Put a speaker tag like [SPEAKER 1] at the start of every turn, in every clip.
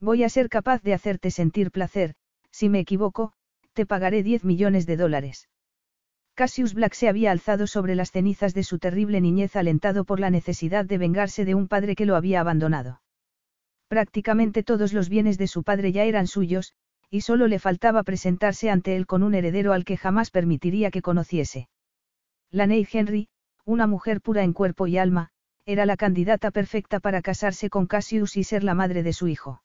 [SPEAKER 1] Voy a ser capaz de hacerte sentir placer, si me equivoco, te pagaré 10 millones de dólares. Cassius Black se había alzado sobre las cenizas de su terrible niñez alentado por la necesidad de vengarse de un padre que lo había abandonado. Prácticamente todos los bienes de su padre ya eran suyos, y solo le faltaba presentarse ante él con un heredero al que jamás permitiría que conociese. Laney Henry, una mujer pura en cuerpo y alma, era la candidata perfecta para casarse con Cassius y ser la madre de su hijo.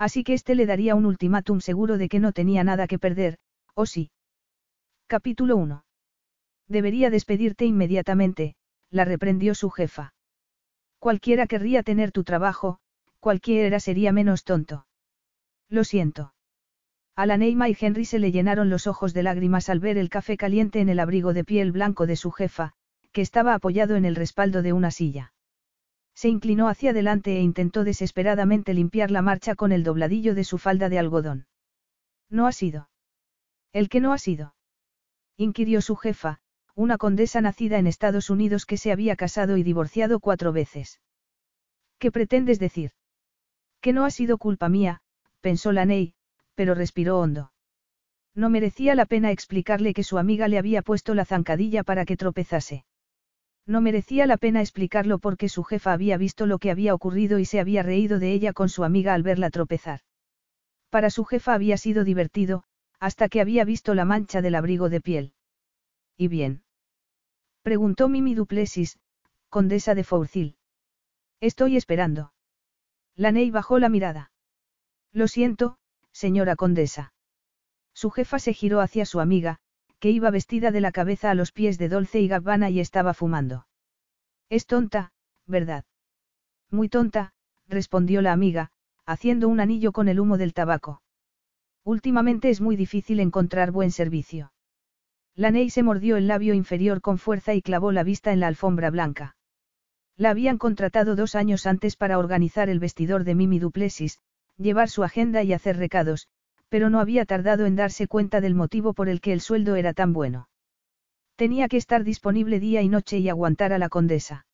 [SPEAKER 1] Así que éste le daría un ultimátum seguro de que no tenía nada que perder, ¿o sí? Capítulo 1. Debería despedirte inmediatamente, la reprendió su jefa. Cualquiera querría tener tu trabajo, cualquiera sería menos tonto. Lo siento. A la Neima y Henry se le llenaron los ojos de lágrimas al ver el café caliente en el abrigo de piel blanco de su jefa, que estaba apoyado en el respaldo de una silla. Se inclinó hacia adelante e intentó desesperadamente limpiar la marcha con el dobladillo de su falda de algodón. No ha sido. ¿El que no ha sido? inquirió su jefa, una condesa nacida en Estados Unidos que se había casado y divorciado cuatro veces. ¿Qué pretendes decir? Que no ha sido culpa mía, pensó la Ney, pero respiró hondo. No merecía la pena explicarle que su amiga le había puesto la zancadilla para que tropezase. No merecía la pena explicarlo porque su jefa había visto lo que había ocurrido y se había reído de ella con su amiga al verla tropezar. Para su jefa había sido divertido, hasta que había visto la mancha del abrigo de piel. ¿Y bien? Preguntó Mimi Duplessis, condesa de Fourcil. Estoy esperando. Laney bajó la mirada. Lo siento, señora condesa. Su jefa se giró hacia su amiga, que iba vestida de la cabeza a los pies de Dolce y Gabbana y estaba fumando. Es tonta, ¿verdad? Muy tonta, respondió la amiga, haciendo un anillo con el humo del tabaco. Últimamente es muy difícil encontrar buen servicio. Laney se mordió el labio inferior con fuerza y clavó la vista en la alfombra blanca. La habían contratado dos años antes para organizar el vestidor de Mimi Duplessis, llevar su agenda y hacer recados, pero no había tardado en darse cuenta del motivo por el que el sueldo era tan bueno. Tenía que estar disponible día y noche y aguantar a la condesa.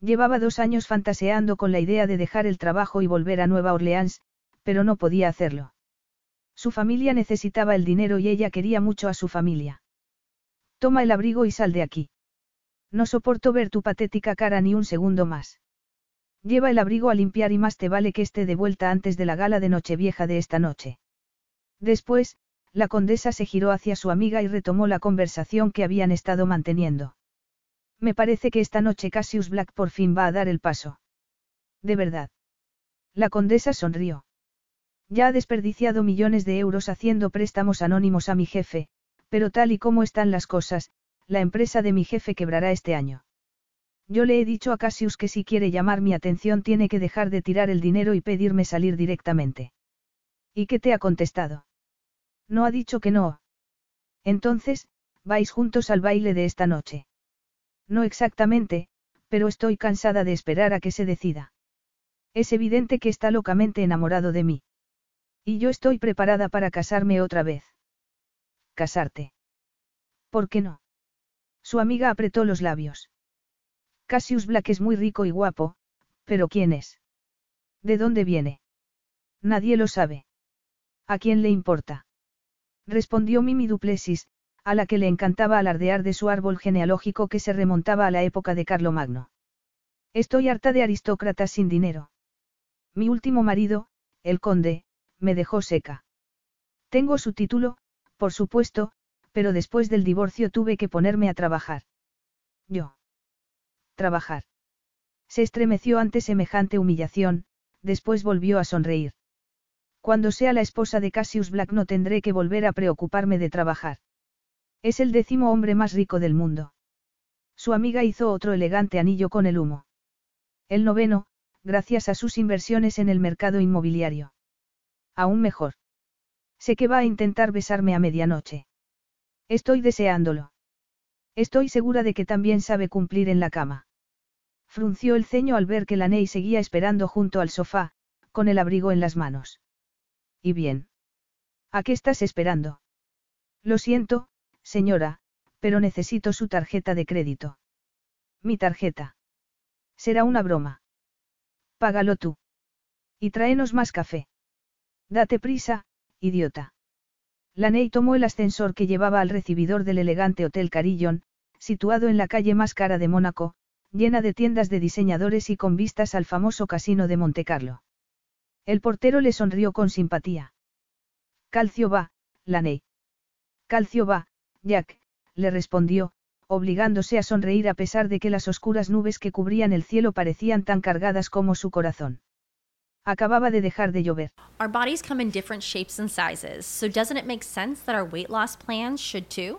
[SPEAKER 1] Llevaba dos años fantaseando con la idea de dejar el trabajo y volver a Nueva Orleans, pero no podía hacerlo. Su familia necesitaba el dinero y ella quería mucho a su familia. Toma el abrigo y sal de aquí. No soporto ver tu patética cara ni un segundo más. Lleva el abrigo a limpiar y más te vale que esté de vuelta antes de la gala de Nochevieja de esta noche. Después, la condesa se giró hacia su amiga y retomó la conversación que habían estado manteniendo. Me parece que esta noche Cassius Black por fin va a dar el paso. De verdad. La condesa sonrió. Ya ha desperdiciado millones de euros haciendo préstamos anónimos a mi jefe, pero tal y como están las cosas, la empresa de mi jefe quebrará este año. Yo le he dicho a Cassius que si quiere llamar mi atención tiene que dejar de tirar el dinero y pedirme salir directamente. ¿Y qué te ha contestado? No ha dicho que no. Entonces, vais juntos al baile de esta noche. No exactamente, pero estoy cansada de esperar a que se decida. Es evidente que está locamente enamorado de mí. Y yo estoy preparada para casarme otra vez. ¿Casarte? ¿Por qué no? Su amiga apretó los labios. Cassius Black es muy rico y guapo, pero ¿quién es? ¿De dónde viene? Nadie lo sabe. ¿A quién le importa? Respondió Mimi Duplessis, a la que le encantaba alardear de su árbol genealógico que se remontaba a la época de Carlomagno. Estoy harta de aristócratas sin dinero. Mi último marido, el conde, me dejó seca. Tengo su título, por supuesto, pero después del divorcio tuve que ponerme a trabajar. Yo. Trabajar. Se estremeció ante semejante humillación, después volvió a sonreír. Cuando sea la esposa de Cassius Black no tendré que volver a preocuparme de trabajar. Es el décimo hombre más rico del mundo. Su amiga hizo otro elegante anillo con el humo. El noveno, gracias a sus inversiones en el mercado inmobiliario. Aún mejor. Sé que va a intentar besarme a medianoche. Estoy deseándolo. Estoy segura de que también sabe cumplir en la cama. Frunció el ceño al ver que la Ney seguía esperando junto al sofá, con el abrigo en las manos. ¿Y bien? ¿A qué estás esperando? Lo siento, señora, pero necesito su tarjeta de crédito. Mi tarjeta. Será una broma. Págalo tú. Y tráenos más café. Date prisa, idiota. Laney tomó el ascensor que llevaba al recibidor del elegante Hotel Carillon, situado en la calle más cara de Mónaco, llena de tiendas de diseñadores y con vistas al famoso casino de Montecarlo. El portero le sonrió con simpatía. Calcio va, Laney. Calcio va, Jack, le respondió, obligándose a sonreír a pesar de que las oscuras nubes que cubrían el cielo parecían tan cargadas como su corazón. Acababa de dejar de llover.
[SPEAKER 2] Our bodies come in different shapes and sizes, so doesn't it make sense that our weight loss plans should too?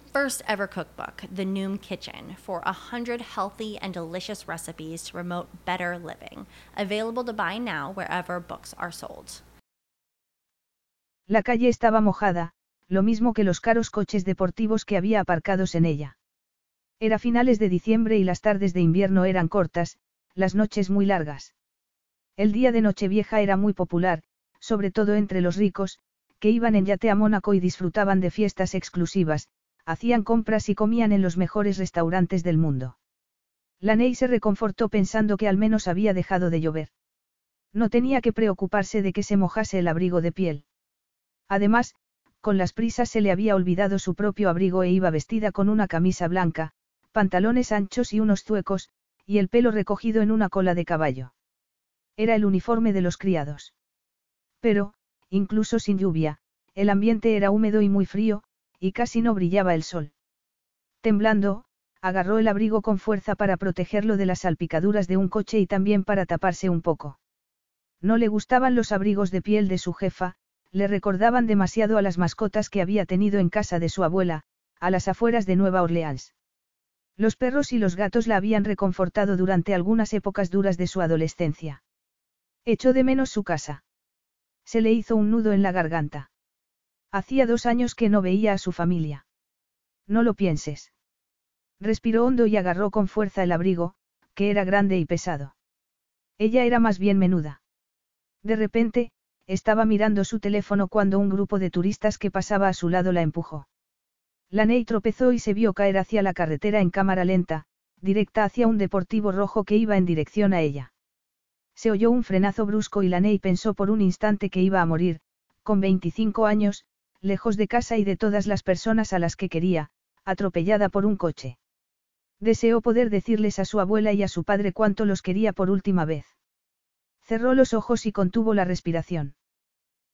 [SPEAKER 2] first ever cookbook, The Noom Kitchen, for 100 healthy and delicious recipes to promote better living. Available to buy now wherever books are sold.
[SPEAKER 1] La calle estaba mojada, lo mismo que los caros coches deportivos que había aparcados en ella. Era finales de diciembre y las tardes de invierno eran cortas, las noches muy largas. El día de Nochevieja era muy popular, sobre todo entre los ricos, que iban en yate a Mónaco y disfrutaban de fiestas exclusivas, hacían compras y comían en los mejores restaurantes del mundo. Laney se reconfortó pensando que al menos había dejado de llover. No tenía que preocuparse de que se mojase el abrigo de piel. Además, con las prisas se le había olvidado su propio abrigo e iba vestida con una camisa blanca, pantalones anchos y unos zuecos, y el pelo recogido en una cola de caballo. Era el uniforme de los criados. Pero, incluso sin lluvia, el ambiente era húmedo y muy frío, y casi no brillaba el sol. Temblando, agarró el abrigo con fuerza para protegerlo de las salpicaduras de un coche y también para taparse un poco. No le gustaban los abrigos de piel de su jefa, le recordaban demasiado a las mascotas que había tenido en casa de su abuela, a las afueras de Nueva Orleans. Los perros y los gatos la habían reconfortado durante algunas épocas duras de su adolescencia. Echó de menos su casa. Se le hizo un nudo en la garganta. Hacía dos años que no veía a su familia. No lo pienses. Respiró hondo y agarró con fuerza el abrigo, que era grande y pesado. Ella era más bien menuda. De repente, estaba mirando su teléfono cuando un grupo de turistas que pasaba a su lado la empujó. Laney tropezó y se vio caer hacia la carretera en cámara lenta, directa hacia un deportivo rojo que iba en dirección a ella. Se oyó un frenazo brusco y Laney pensó por un instante que iba a morir, con 25 años, lejos de casa y de todas las personas a las que quería, atropellada por un coche. Deseó poder decirles a su abuela y a su padre cuánto los quería por última vez. Cerró los ojos y contuvo la respiración.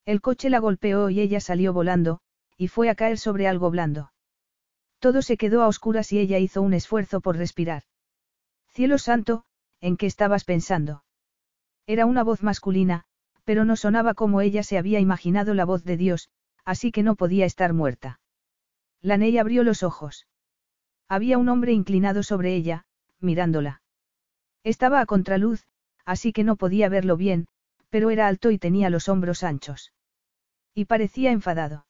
[SPEAKER 1] El coche la golpeó y ella salió volando, y fue a caer sobre algo blando. Todo se quedó a oscuras y ella hizo un esfuerzo por respirar. Cielo santo, ¿en qué estabas pensando? Era una voz masculina, pero no sonaba como ella se había imaginado la voz de Dios, así que no podía estar muerta. Laney abrió los ojos. Había un hombre inclinado sobre ella, mirándola. Estaba a contraluz, así que no podía verlo bien, pero era alto y tenía los hombros anchos. Y parecía enfadado.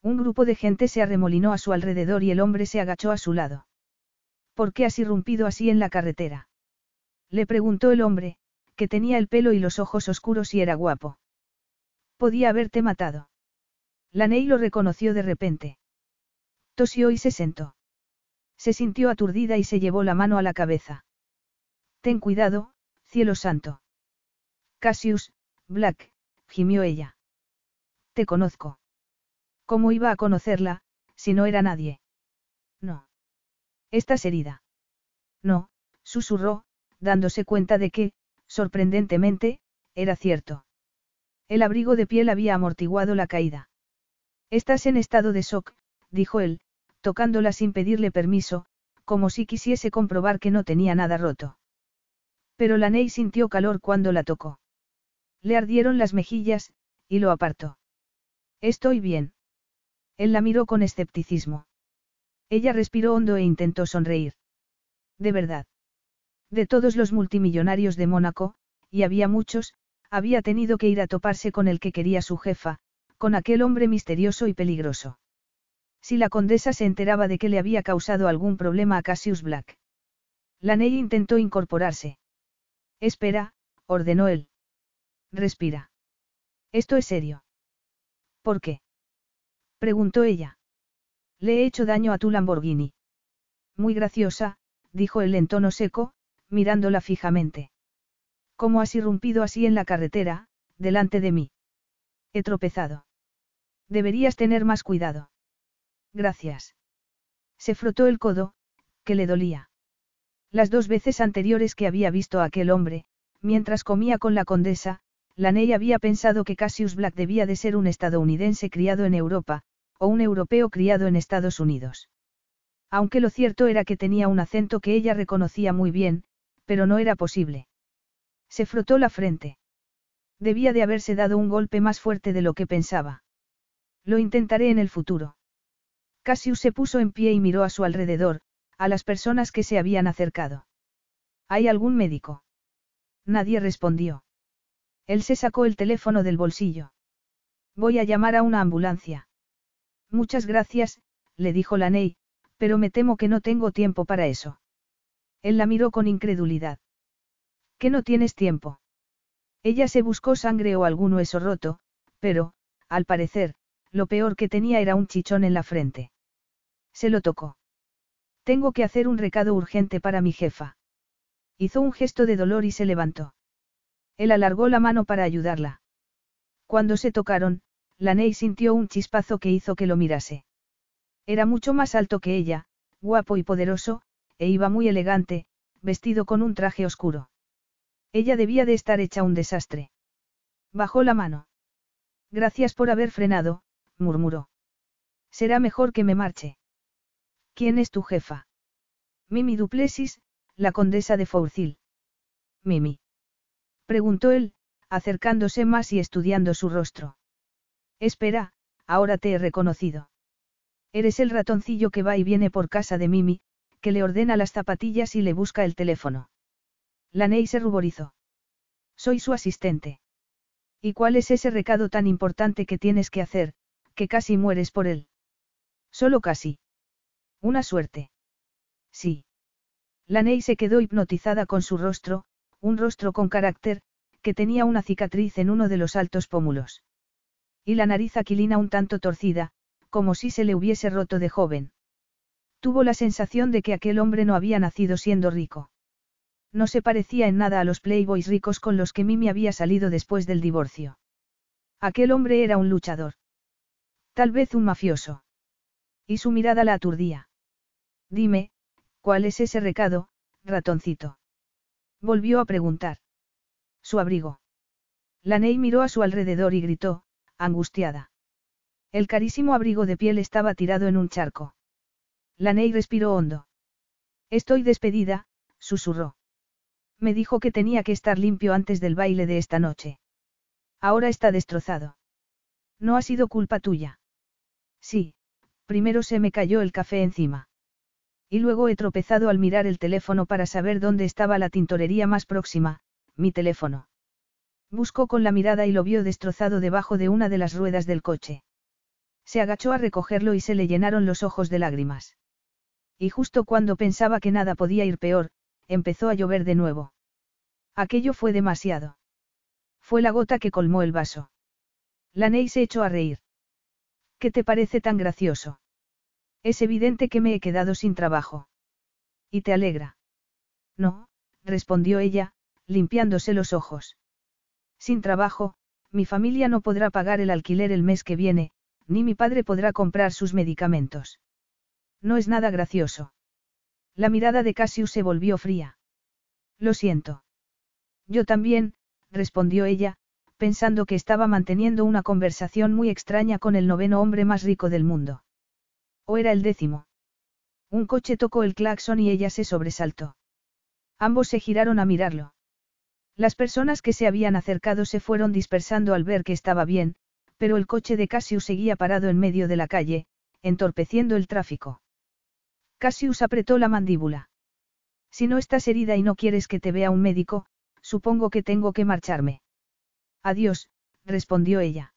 [SPEAKER 1] Un grupo de gente se arremolinó a su alrededor y el hombre se agachó a su lado. ¿Por qué has irrumpido así en la carretera? Le preguntó el hombre, que tenía el pelo y los ojos oscuros y era guapo. Podía haberte matado. Laney lo reconoció de repente. Tosió y se sentó. Se sintió aturdida y se llevó la mano a la cabeza. Ten cuidado, cielo santo. Cassius, Black, gimió ella. Te conozco. ¿Cómo iba a conocerla, si no era nadie? No. ¿Estás herida? No, susurró, dándose cuenta de que, sorprendentemente, era cierto. El abrigo de piel había amortiguado la caída. Estás en estado de shock, dijo él, tocándola sin pedirle permiso, como si quisiese comprobar que no tenía nada roto. Pero la Ney sintió calor cuando la tocó. Le ardieron las mejillas, y lo apartó. Estoy bien. Él la miró con escepticismo. Ella respiró hondo e intentó sonreír. De verdad. De todos los multimillonarios de Mónaco, y había muchos, había tenido que ir a toparse con el que quería su jefa, con aquel hombre misterioso y peligroso. Si la condesa se enteraba de que le había causado algún problema a Cassius Black. La Ney intentó incorporarse. Espera, ordenó él. Respira. Esto es serio. ¿Por qué? preguntó ella. Le he hecho daño a tu Lamborghini. Muy graciosa, dijo él en tono seco, mirándola fijamente. ¿Cómo has irrumpido así en la carretera, delante de mí? He tropezado. Deberías tener más cuidado. Gracias. Se frotó el codo, que le dolía. Las dos veces anteriores que había visto a aquel hombre, mientras comía con la condesa, Laney había pensado que Cassius Black debía de ser un estadounidense criado en Europa, o un europeo criado en Estados Unidos. Aunque lo cierto era que tenía un acento que ella reconocía muy bien, pero no era posible. Se frotó la frente. Debía de haberse dado un golpe más fuerte de lo que pensaba. Lo intentaré en el futuro. Cassius se puso en pie y miró a su alrededor, a las personas que se habían acercado. ¿Hay algún médico? Nadie respondió. Él se sacó el teléfono del bolsillo. Voy a llamar a una ambulancia. Muchas gracias, le dijo la Ney, pero me temo que no tengo tiempo para eso. Él la miró con incredulidad. ¿Qué no tienes tiempo? Ella se buscó sangre o algún hueso roto, pero, al parecer, lo peor que tenía era un chichón en la frente. Se lo tocó. Tengo que hacer un recado urgente para mi jefa. Hizo un gesto de dolor y se levantó. Él alargó la mano para ayudarla. Cuando se tocaron, Laney sintió un chispazo que hizo que lo mirase. Era mucho más alto que ella, guapo y poderoso, e iba muy elegante, vestido con un traje oscuro. Ella debía de estar hecha un desastre. Bajó la mano. Gracias por haber frenado, murmuró. Será mejor que me marche. ¿Quién es tu jefa? Mimi Duplessis, la condesa de Fourcil. Mimi. Preguntó él, acercándose más y estudiando su rostro. Espera, ahora te he reconocido. Eres el ratoncillo que va y viene por casa de Mimi, que le ordena las zapatillas y le busca el teléfono. La Ney se ruborizó. Soy su asistente. ¿Y cuál es ese recado tan importante que tienes que hacer, que casi mueres por él. Solo casi. Una suerte. Sí. La Ney se quedó hipnotizada con su rostro, un rostro con carácter, que tenía una cicatriz en uno de los altos pómulos. Y la nariz aquilina un tanto torcida, como si se le hubiese roto de joven. Tuvo la sensación de que aquel hombre no había nacido siendo rico. No se parecía en nada a los playboys ricos con los que Mimi había salido después del divorcio. Aquel hombre era un luchador. Tal vez un mafioso. Y su mirada la aturdía. Dime, ¿cuál es ese recado, ratoncito? Volvió a preguntar. Su abrigo. La Ney miró a su alrededor y gritó, angustiada. El carísimo abrigo de piel estaba tirado en un charco. La Ney respiró hondo. Estoy despedida, susurró. Me dijo que tenía que estar limpio antes del baile de esta noche. Ahora está destrozado. No ha sido culpa tuya. Sí, primero se me cayó el café encima. Y luego he tropezado al mirar el teléfono para saber dónde estaba la tintorería más próxima, mi teléfono. Buscó con la mirada y lo vio destrozado debajo de una de las ruedas del coche. Se agachó a recogerlo y se le llenaron los ojos de lágrimas. Y justo cuando pensaba que nada podía ir peor, empezó a llover de nuevo. Aquello fue demasiado. Fue la gota que colmó el vaso. La Ney se echó a reír. ¿Qué te parece tan gracioso? Es evidente que me he quedado sin trabajo. ¿Y te alegra? No, respondió ella, limpiándose los ojos. Sin trabajo, mi familia no podrá pagar el alquiler el mes que viene, ni mi padre podrá comprar sus medicamentos. No es nada gracioso. La mirada de Cassius se volvió fría. Lo siento. Yo también, respondió ella, pensando que estaba manteniendo una conversación muy extraña con el noveno hombre más rico del mundo. ¿O era el décimo? Un coche tocó el claxon y ella se sobresaltó. Ambos se giraron a mirarlo. Las personas que se habían acercado se fueron dispersando al ver que estaba bien, pero el coche de Cassius seguía parado en medio de la calle, entorpeciendo el tráfico. Cassius apretó la mandíbula. Si no estás herida y no quieres que te vea un médico, supongo que tengo que marcharme. Adiós, respondió ella.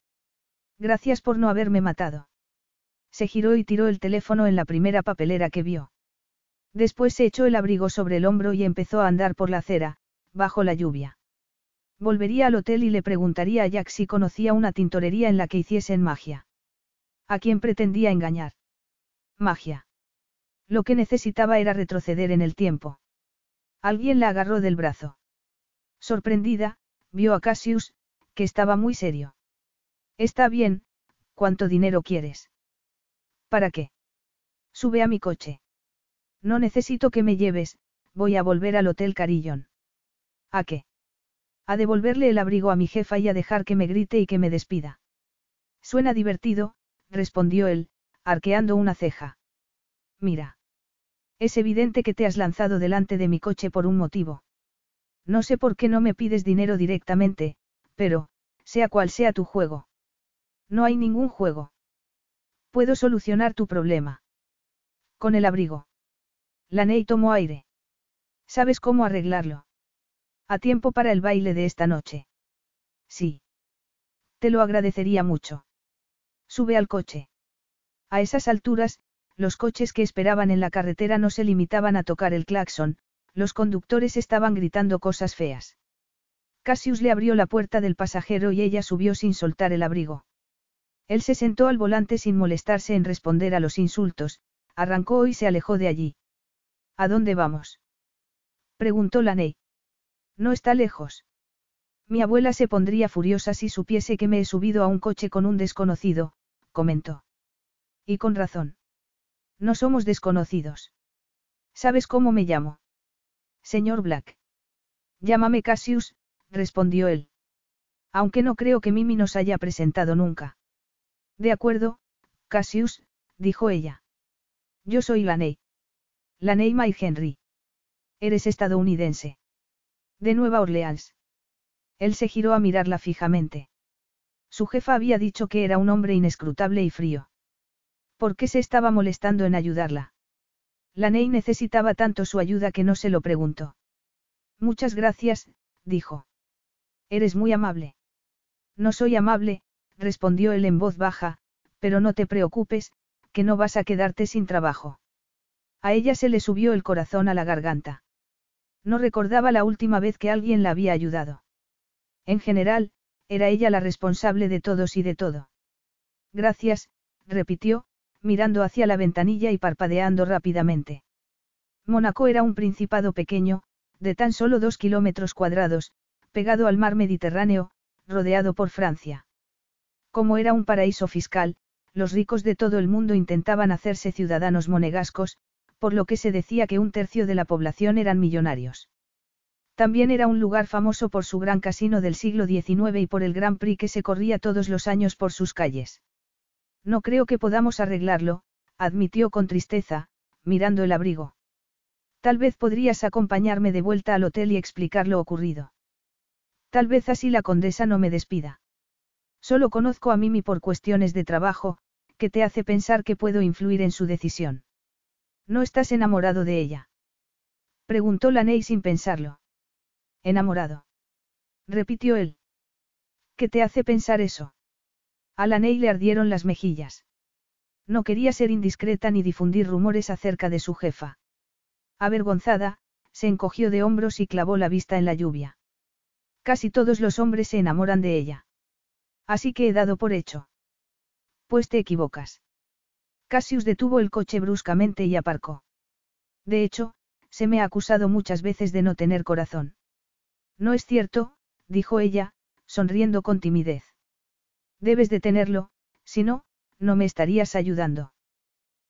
[SPEAKER 1] Gracias por no haberme matado. Se giró y tiró el teléfono en la primera papelera que vio. Después se echó el abrigo sobre el hombro y empezó a andar por la acera, bajo la lluvia. Volvería al hotel y le preguntaría a Jack si conocía una tintorería en la que hiciesen magia. ¿A quién pretendía engañar? Magia. Lo que necesitaba era retroceder en el tiempo. Alguien la agarró del brazo. Sorprendida, vio a Cassius, que estaba muy serio. Está bien, ¿cuánto dinero quieres? ¿Para qué? Sube a mi coche. No necesito que me lleves, voy a volver al Hotel Carillon. ¿A qué? A devolverle el abrigo a mi jefa y a dejar que me grite y que me despida. Suena divertido, respondió él, arqueando una ceja. Mira. Es evidente que te has lanzado delante de mi coche por un motivo. No sé por qué no me pides dinero directamente, pero, sea cual sea tu juego. No hay ningún juego. Puedo solucionar tu problema. Con el abrigo. Laney tomó aire. ¿Sabes cómo arreglarlo? A tiempo para el baile de esta noche. Sí. Te lo agradecería mucho. Sube al coche. A esas alturas, los coches que esperaban en la carretera no se limitaban a tocar el claxon, los conductores estaban gritando cosas feas. Cassius le abrió la puerta del pasajero y ella subió sin soltar el abrigo. Él se sentó al volante sin molestarse en responder a los insultos, arrancó y se alejó de allí. ¿A dónde vamos? preguntó Laney. No está lejos. Mi abuela se pondría furiosa si supiese que me he subido a un coche con un desconocido, comentó. Y con razón. No somos desconocidos. ¿Sabes cómo me llamo? Señor Black. Llámame Cassius, respondió él. Aunque no creo que Mimi nos haya presentado nunca. De acuerdo, Cassius, dijo ella. Yo soy Laney. Laney May Henry. Eres estadounidense. De Nueva Orleans. Él se giró a mirarla fijamente. Su jefa había dicho que era un hombre inescrutable y frío. ¿Por qué se estaba molestando en ayudarla? Laney necesitaba tanto su ayuda que no se lo preguntó. Muchas gracias, dijo. Eres muy amable. No soy amable, respondió él en voz baja, pero no te preocupes, que no vas a quedarte sin trabajo. A ella se le subió el corazón a la garganta. No recordaba la última vez que alguien la había ayudado. En general, era ella la responsable de todos y de todo. Gracias, repitió, mirando hacia la ventanilla y parpadeando rápidamente. Mónaco era un principado pequeño, de tan solo dos kilómetros cuadrados, pegado al mar Mediterráneo, rodeado por Francia. Como era un paraíso fiscal, los ricos de todo el mundo intentaban hacerse ciudadanos monegascos, por lo que se decía que un tercio de la población eran millonarios. También era un lugar famoso por su gran casino del siglo XIX y por el Gran Prix que se corría todos los años por sus calles. No creo que podamos arreglarlo, admitió con tristeza, mirando el abrigo. Tal vez podrías acompañarme de vuelta al hotel y explicar lo ocurrido. Tal vez así la condesa no me despida. Solo conozco a Mimi por cuestiones de trabajo, que te hace pensar que puedo influir en su decisión. ¿No estás enamorado de ella? Preguntó Laney sin pensarlo. ¿Enamorado? Repitió él. ¿Qué te hace pensar eso? A Laney le ardieron las mejillas. No quería ser indiscreta ni difundir rumores acerca de su jefa. Avergonzada, se encogió de hombros y clavó la vista en la lluvia. Casi todos los hombres se enamoran de ella. Así que he dado por hecho. Pues te equivocas. Cassius detuvo el coche bruscamente y aparcó. De hecho, se me ha acusado muchas veces de no tener corazón. No es cierto, dijo ella, sonriendo con timidez. Debes detenerlo, si no, no me estarías ayudando.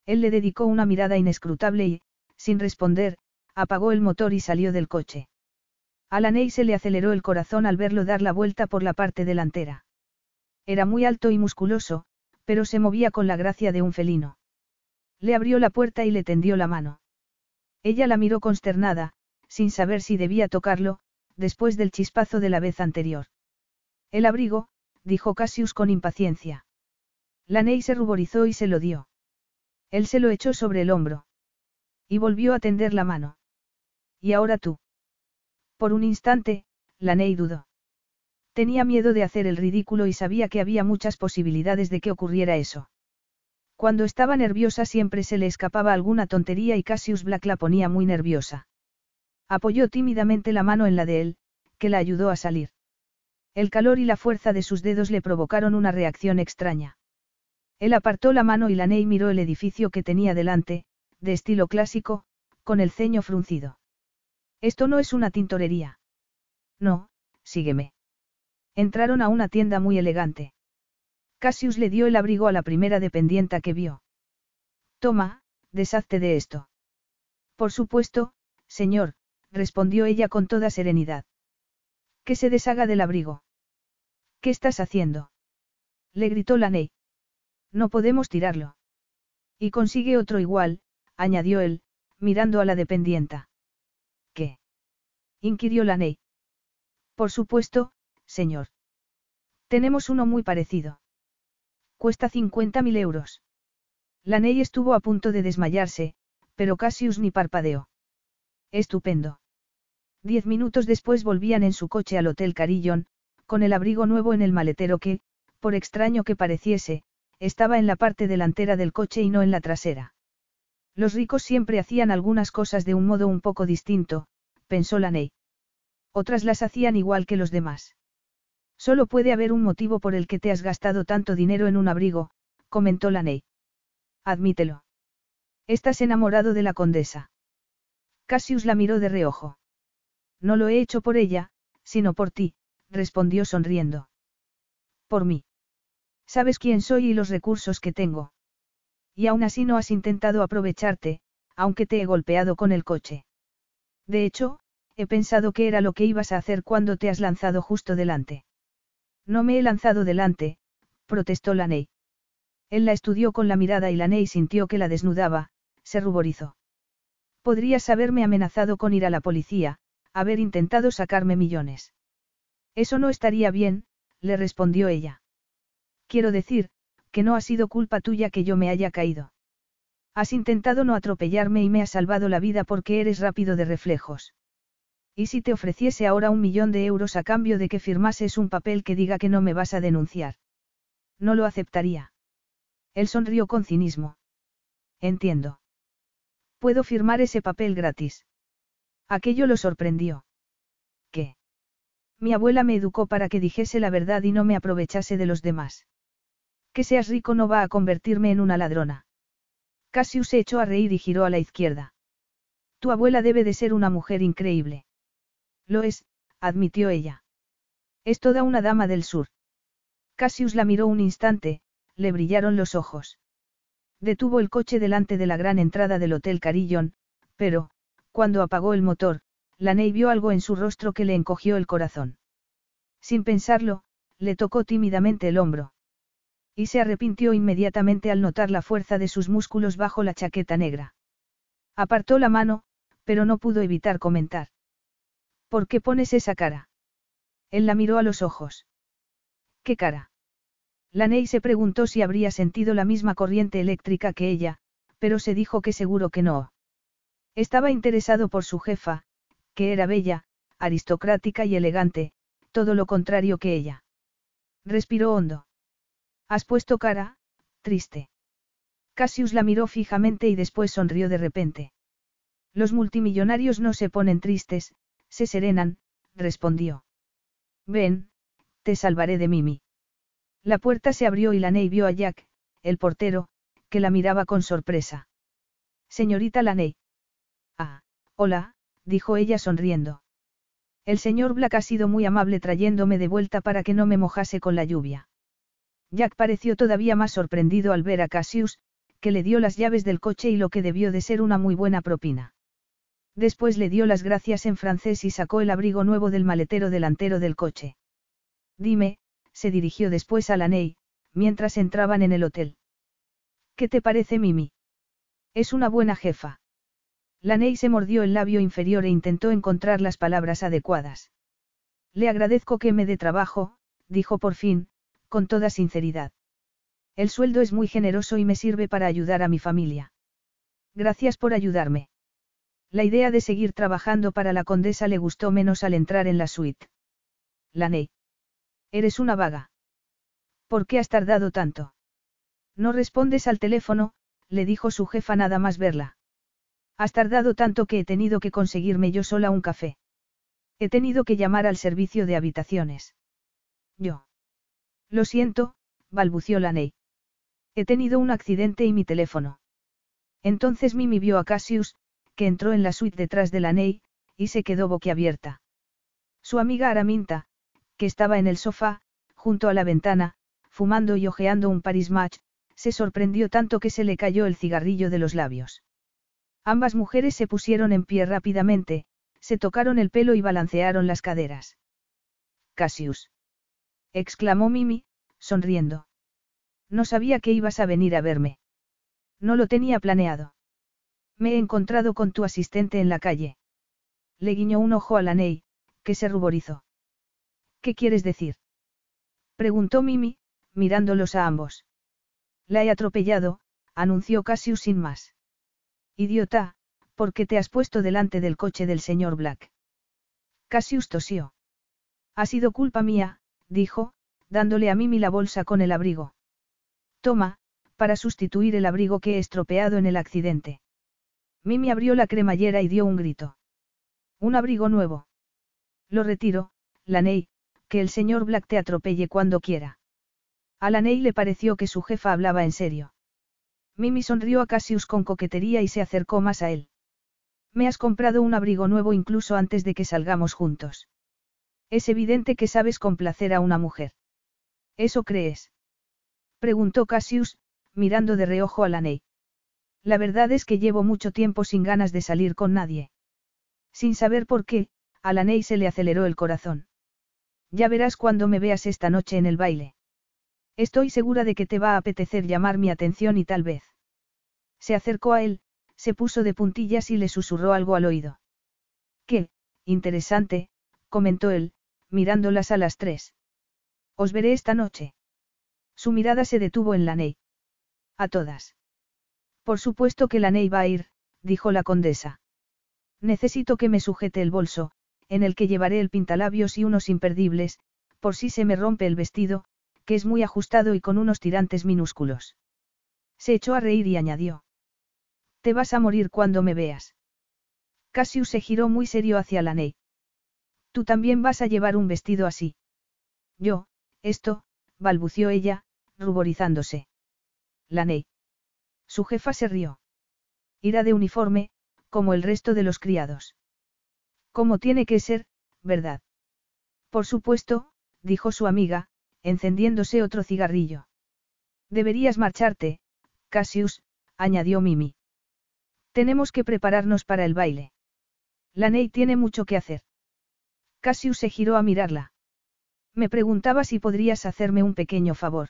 [SPEAKER 1] Él le dedicó una mirada inescrutable y, sin responder, apagó el motor y salió del coche. A se le aceleró el corazón al verlo dar la vuelta por la parte delantera. Era muy alto y musculoso, pero se movía con la gracia de un felino. Le abrió la puerta y le tendió la mano. Ella la miró consternada, sin saber si debía tocarlo, después del chispazo de la vez anterior. El abrigo, dijo Cassius con impaciencia. Laney se ruborizó y se lo dio. Él se lo echó sobre el hombro. Y volvió a tender la mano. ¿Y ahora tú? Por un instante, Laney dudó. Tenía miedo de hacer el ridículo y sabía que había muchas posibilidades de que ocurriera eso. Cuando estaba nerviosa siempre se le escapaba alguna tontería y Cassius Black la ponía muy nerviosa. Apoyó tímidamente la mano en la de él, que la ayudó a salir. El calor y la fuerza de sus dedos le provocaron una reacción extraña. Él apartó la mano y la Ney miró el edificio que tenía delante, de estilo clásico, con el ceño fruncido. Esto no es una tintorería. No, sígueme. Entraron a una tienda muy elegante. Cassius le dio el abrigo a la primera dependienta que vio. Toma, deshazte de esto. Por supuesto, señor, respondió ella con toda serenidad. Que se deshaga del abrigo. ¿Qué estás haciendo? Le gritó la Ney. No podemos tirarlo. Y consigue otro igual, añadió él, mirando a la dependienta. Inquirió la Ney. Por supuesto, señor. Tenemos uno muy parecido. Cuesta 50.000 euros. La Ney estuvo a punto de desmayarse, pero Cassius ni parpadeó. Estupendo. Diez minutos después volvían en su coche al Hotel Carillon, con el abrigo nuevo en el maletero que, por extraño que pareciese, estaba en la parte delantera del coche y no en la trasera. Los ricos siempre hacían algunas cosas de un modo un poco distinto, pensó Laney. Otras las hacían igual que los demás. Solo puede haber un motivo por el que te has gastado tanto dinero en un abrigo, comentó Laney. Admítelo. Estás enamorado de la condesa. Cassius la miró de reojo. No lo he hecho por ella, sino por ti, respondió sonriendo. Por mí. Sabes quién soy y los recursos que tengo. Y aún así no has intentado aprovecharte, aunque te he golpeado con el coche. De hecho, he pensado que era lo que ibas a hacer cuando te has lanzado justo delante. No me he lanzado delante, protestó Laney. Él la estudió con la mirada y Laney sintió que la desnudaba, se ruborizó. Podrías haberme amenazado con ir a la policía, haber intentado sacarme millones. Eso no estaría bien, le respondió ella. Quiero decir, que no ha sido culpa tuya que yo me haya caído. Has intentado no atropellarme y me has salvado la vida porque eres rápido de reflejos. ¿Y si te ofreciese ahora un millón de euros a cambio de que firmases un papel que diga que no me vas a denunciar? No lo aceptaría. Él sonrió con cinismo. Entiendo. Puedo firmar ese papel gratis. Aquello lo sorprendió. ¿Qué? Mi abuela me educó para que dijese la verdad y no me aprovechase de los demás. Que seas rico no va a convertirme en una ladrona. Cassius se echó a reír y giró a la izquierda. Tu abuela debe de ser una mujer increíble. Lo es, admitió ella. Es toda una dama del sur. Cassius la miró un instante, le brillaron los ojos. Detuvo el coche delante de la gran entrada del Hotel Carillon, pero, cuando apagó el motor, Laney vio algo en su rostro que le encogió el corazón. Sin pensarlo, le tocó tímidamente el hombro. Y se arrepintió inmediatamente al notar la fuerza de sus músculos bajo la chaqueta negra. Apartó la mano, pero no pudo evitar comentar. ¿Por qué pones esa cara? Él la miró a los ojos. ¿Qué cara? Laney se preguntó si habría sentido la misma corriente eléctrica que ella, pero se dijo que seguro que no. Estaba interesado por su jefa, que era bella, aristocrática y elegante, todo lo contrario que ella. Respiró hondo. Has puesto cara, triste. Cassius la miró fijamente y después sonrió de repente. Los multimillonarios no se ponen tristes, se serenan, respondió. Ven, te salvaré de Mimi. La puerta se abrió y Laney vio a Jack, el portero, que la miraba con sorpresa. Señorita Laney. Ah, hola, dijo ella sonriendo. El señor Black ha sido muy amable trayéndome de vuelta para que no me mojase con la lluvia. Jack pareció todavía más sorprendido al ver a Cassius, que le dio las llaves del coche y lo que debió de ser una muy buena propina. Después le dio las gracias en francés y sacó el abrigo nuevo del maletero delantero del coche. Dime, se dirigió después a la Ney, mientras entraban en el hotel. ¿Qué te parece Mimi? Es una buena jefa. La Ney se mordió el labio inferior e intentó encontrar las palabras adecuadas. Le agradezco que me dé trabajo, dijo por fin, con toda sinceridad. El sueldo es muy generoso y me sirve para ayudar a mi familia. Gracias por ayudarme. La idea de seguir trabajando para la condesa le gustó menos al entrar en la suite. Laney. Eres una vaga. ¿Por qué has tardado tanto? No respondes al teléfono, le dijo su jefa nada más verla. Has tardado tanto que he tenido que conseguirme yo sola un café. He tenido que llamar al servicio de habitaciones. Yo. Lo siento, balbució Laney. He tenido un accidente y mi teléfono. Entonces Mimi vio a Cassius, que entró en la suite detrás de la Ney, y se quedó boquiabierta. Su amiga Araminta, que estaba en el sofá, junto a la ventana, fumando y hojeando un Paris Match, se sorprendió tanto que se le cayó el cigarrillo de los labios. Ambas mujeres se pusieron en pie rápidamente, se tocaron el pelo y balancearon las caderas. Cassius. exclamó Mimi, sonriendo. No sabía que ibas a venir a verme. No lo tenía planeado. Me he encontrado con tu asistente en la calle. Le guiñó un ojo a la Ney, que se ruborizó. ¿Qué quieres decir? Preguntó Mimi, mirándolos a ambos. La he atropellado, anunció Cassius sin más. Idiota, ¿por qué te has puesto delante del coche del señor Black? Cassius tosió. Ha sido culpa mía, dijo, dándole a Mimi la bolsa con el abrigo. Toma, para sustituir el abrigo que he estropeado en el accidente. Mimi abrió la cremallera y dio un grito. Un abrigo nuevo. Lo retiro, Laney, que el señor Black te atropelle cuando quiera. A Laney le pareció que su jefa hablaba en serio. Mimi sonrió a Cassius con coquetería y se acercó más a él. Me has comprado un abrigo nuevo incluso antes de que salgamos juntos. Es evidente que sabes complacer a una mujer. ¿Eso crees? Preguntó Cassius, mirando de reojo a Laney. La verdad es que llevo mucho tiempo sin ganas de salir con nadie. Sin saber por qué, a la Ney se le aceleró el corazón. Ya verás cuando me veas esta noche en el baile. Estoy segura de que te va a apetecer llamar mi atención y tal vez. Se acercó a él, se puso de puntillas y le susurró algo al oído. Qué, interesante, comentó él, mirándolas a las tres. Os veré esta noche. Su mirada se detuvo en la Ney. A todas. Por supuesto que la Ney va a ir, dijo la condesa. Necesito que me sujete el bolso, en el que llevaré el pintalabios y unos imperdibles, por si se me rompe el vestido, que es muy ajustado y con unos tirantes minúsculos. Se echó a reír y añadió. Te vas a morir cuando me veas. Cassius se giró muy serio hacia la Ney. Tú también vas a llevar un vestido así. Yo, esto, balbució ella, ruborizándose. La Ney. Su jefa se rió. Irá de uniforme, como el resto de los criados. Como tiene que ser, ¿verdad? Por supuesto, dijo su amiga, encendiéndose otro cigarrillo. Deberías marcharte, Cassius, añadió Mimi. Tenemos que prepararnos para el baile. La Ney tiene mucho que hacer. Cassius se giró a mirarla. Me preguntaba si podrías hacerme un pequeño favor.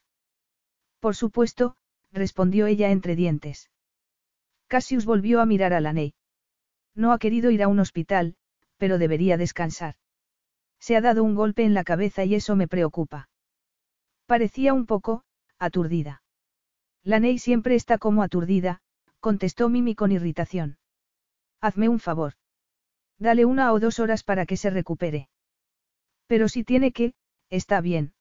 [SPEAKER 1] Por supuesto, respondió ella entre dientes. Cassius volvió a mirar a Laney. No ha querido ir a un hospital, pero debería descansar. Se ha dado un golpe en la cabeza y eso me preocupa. Parecía un poco, aturdida. Laney siempre está como aturdida, contestó Mimi con irritación. Hazme un favor. Dale una o dos horas para que se recupere. Pero si tiene que, está bien.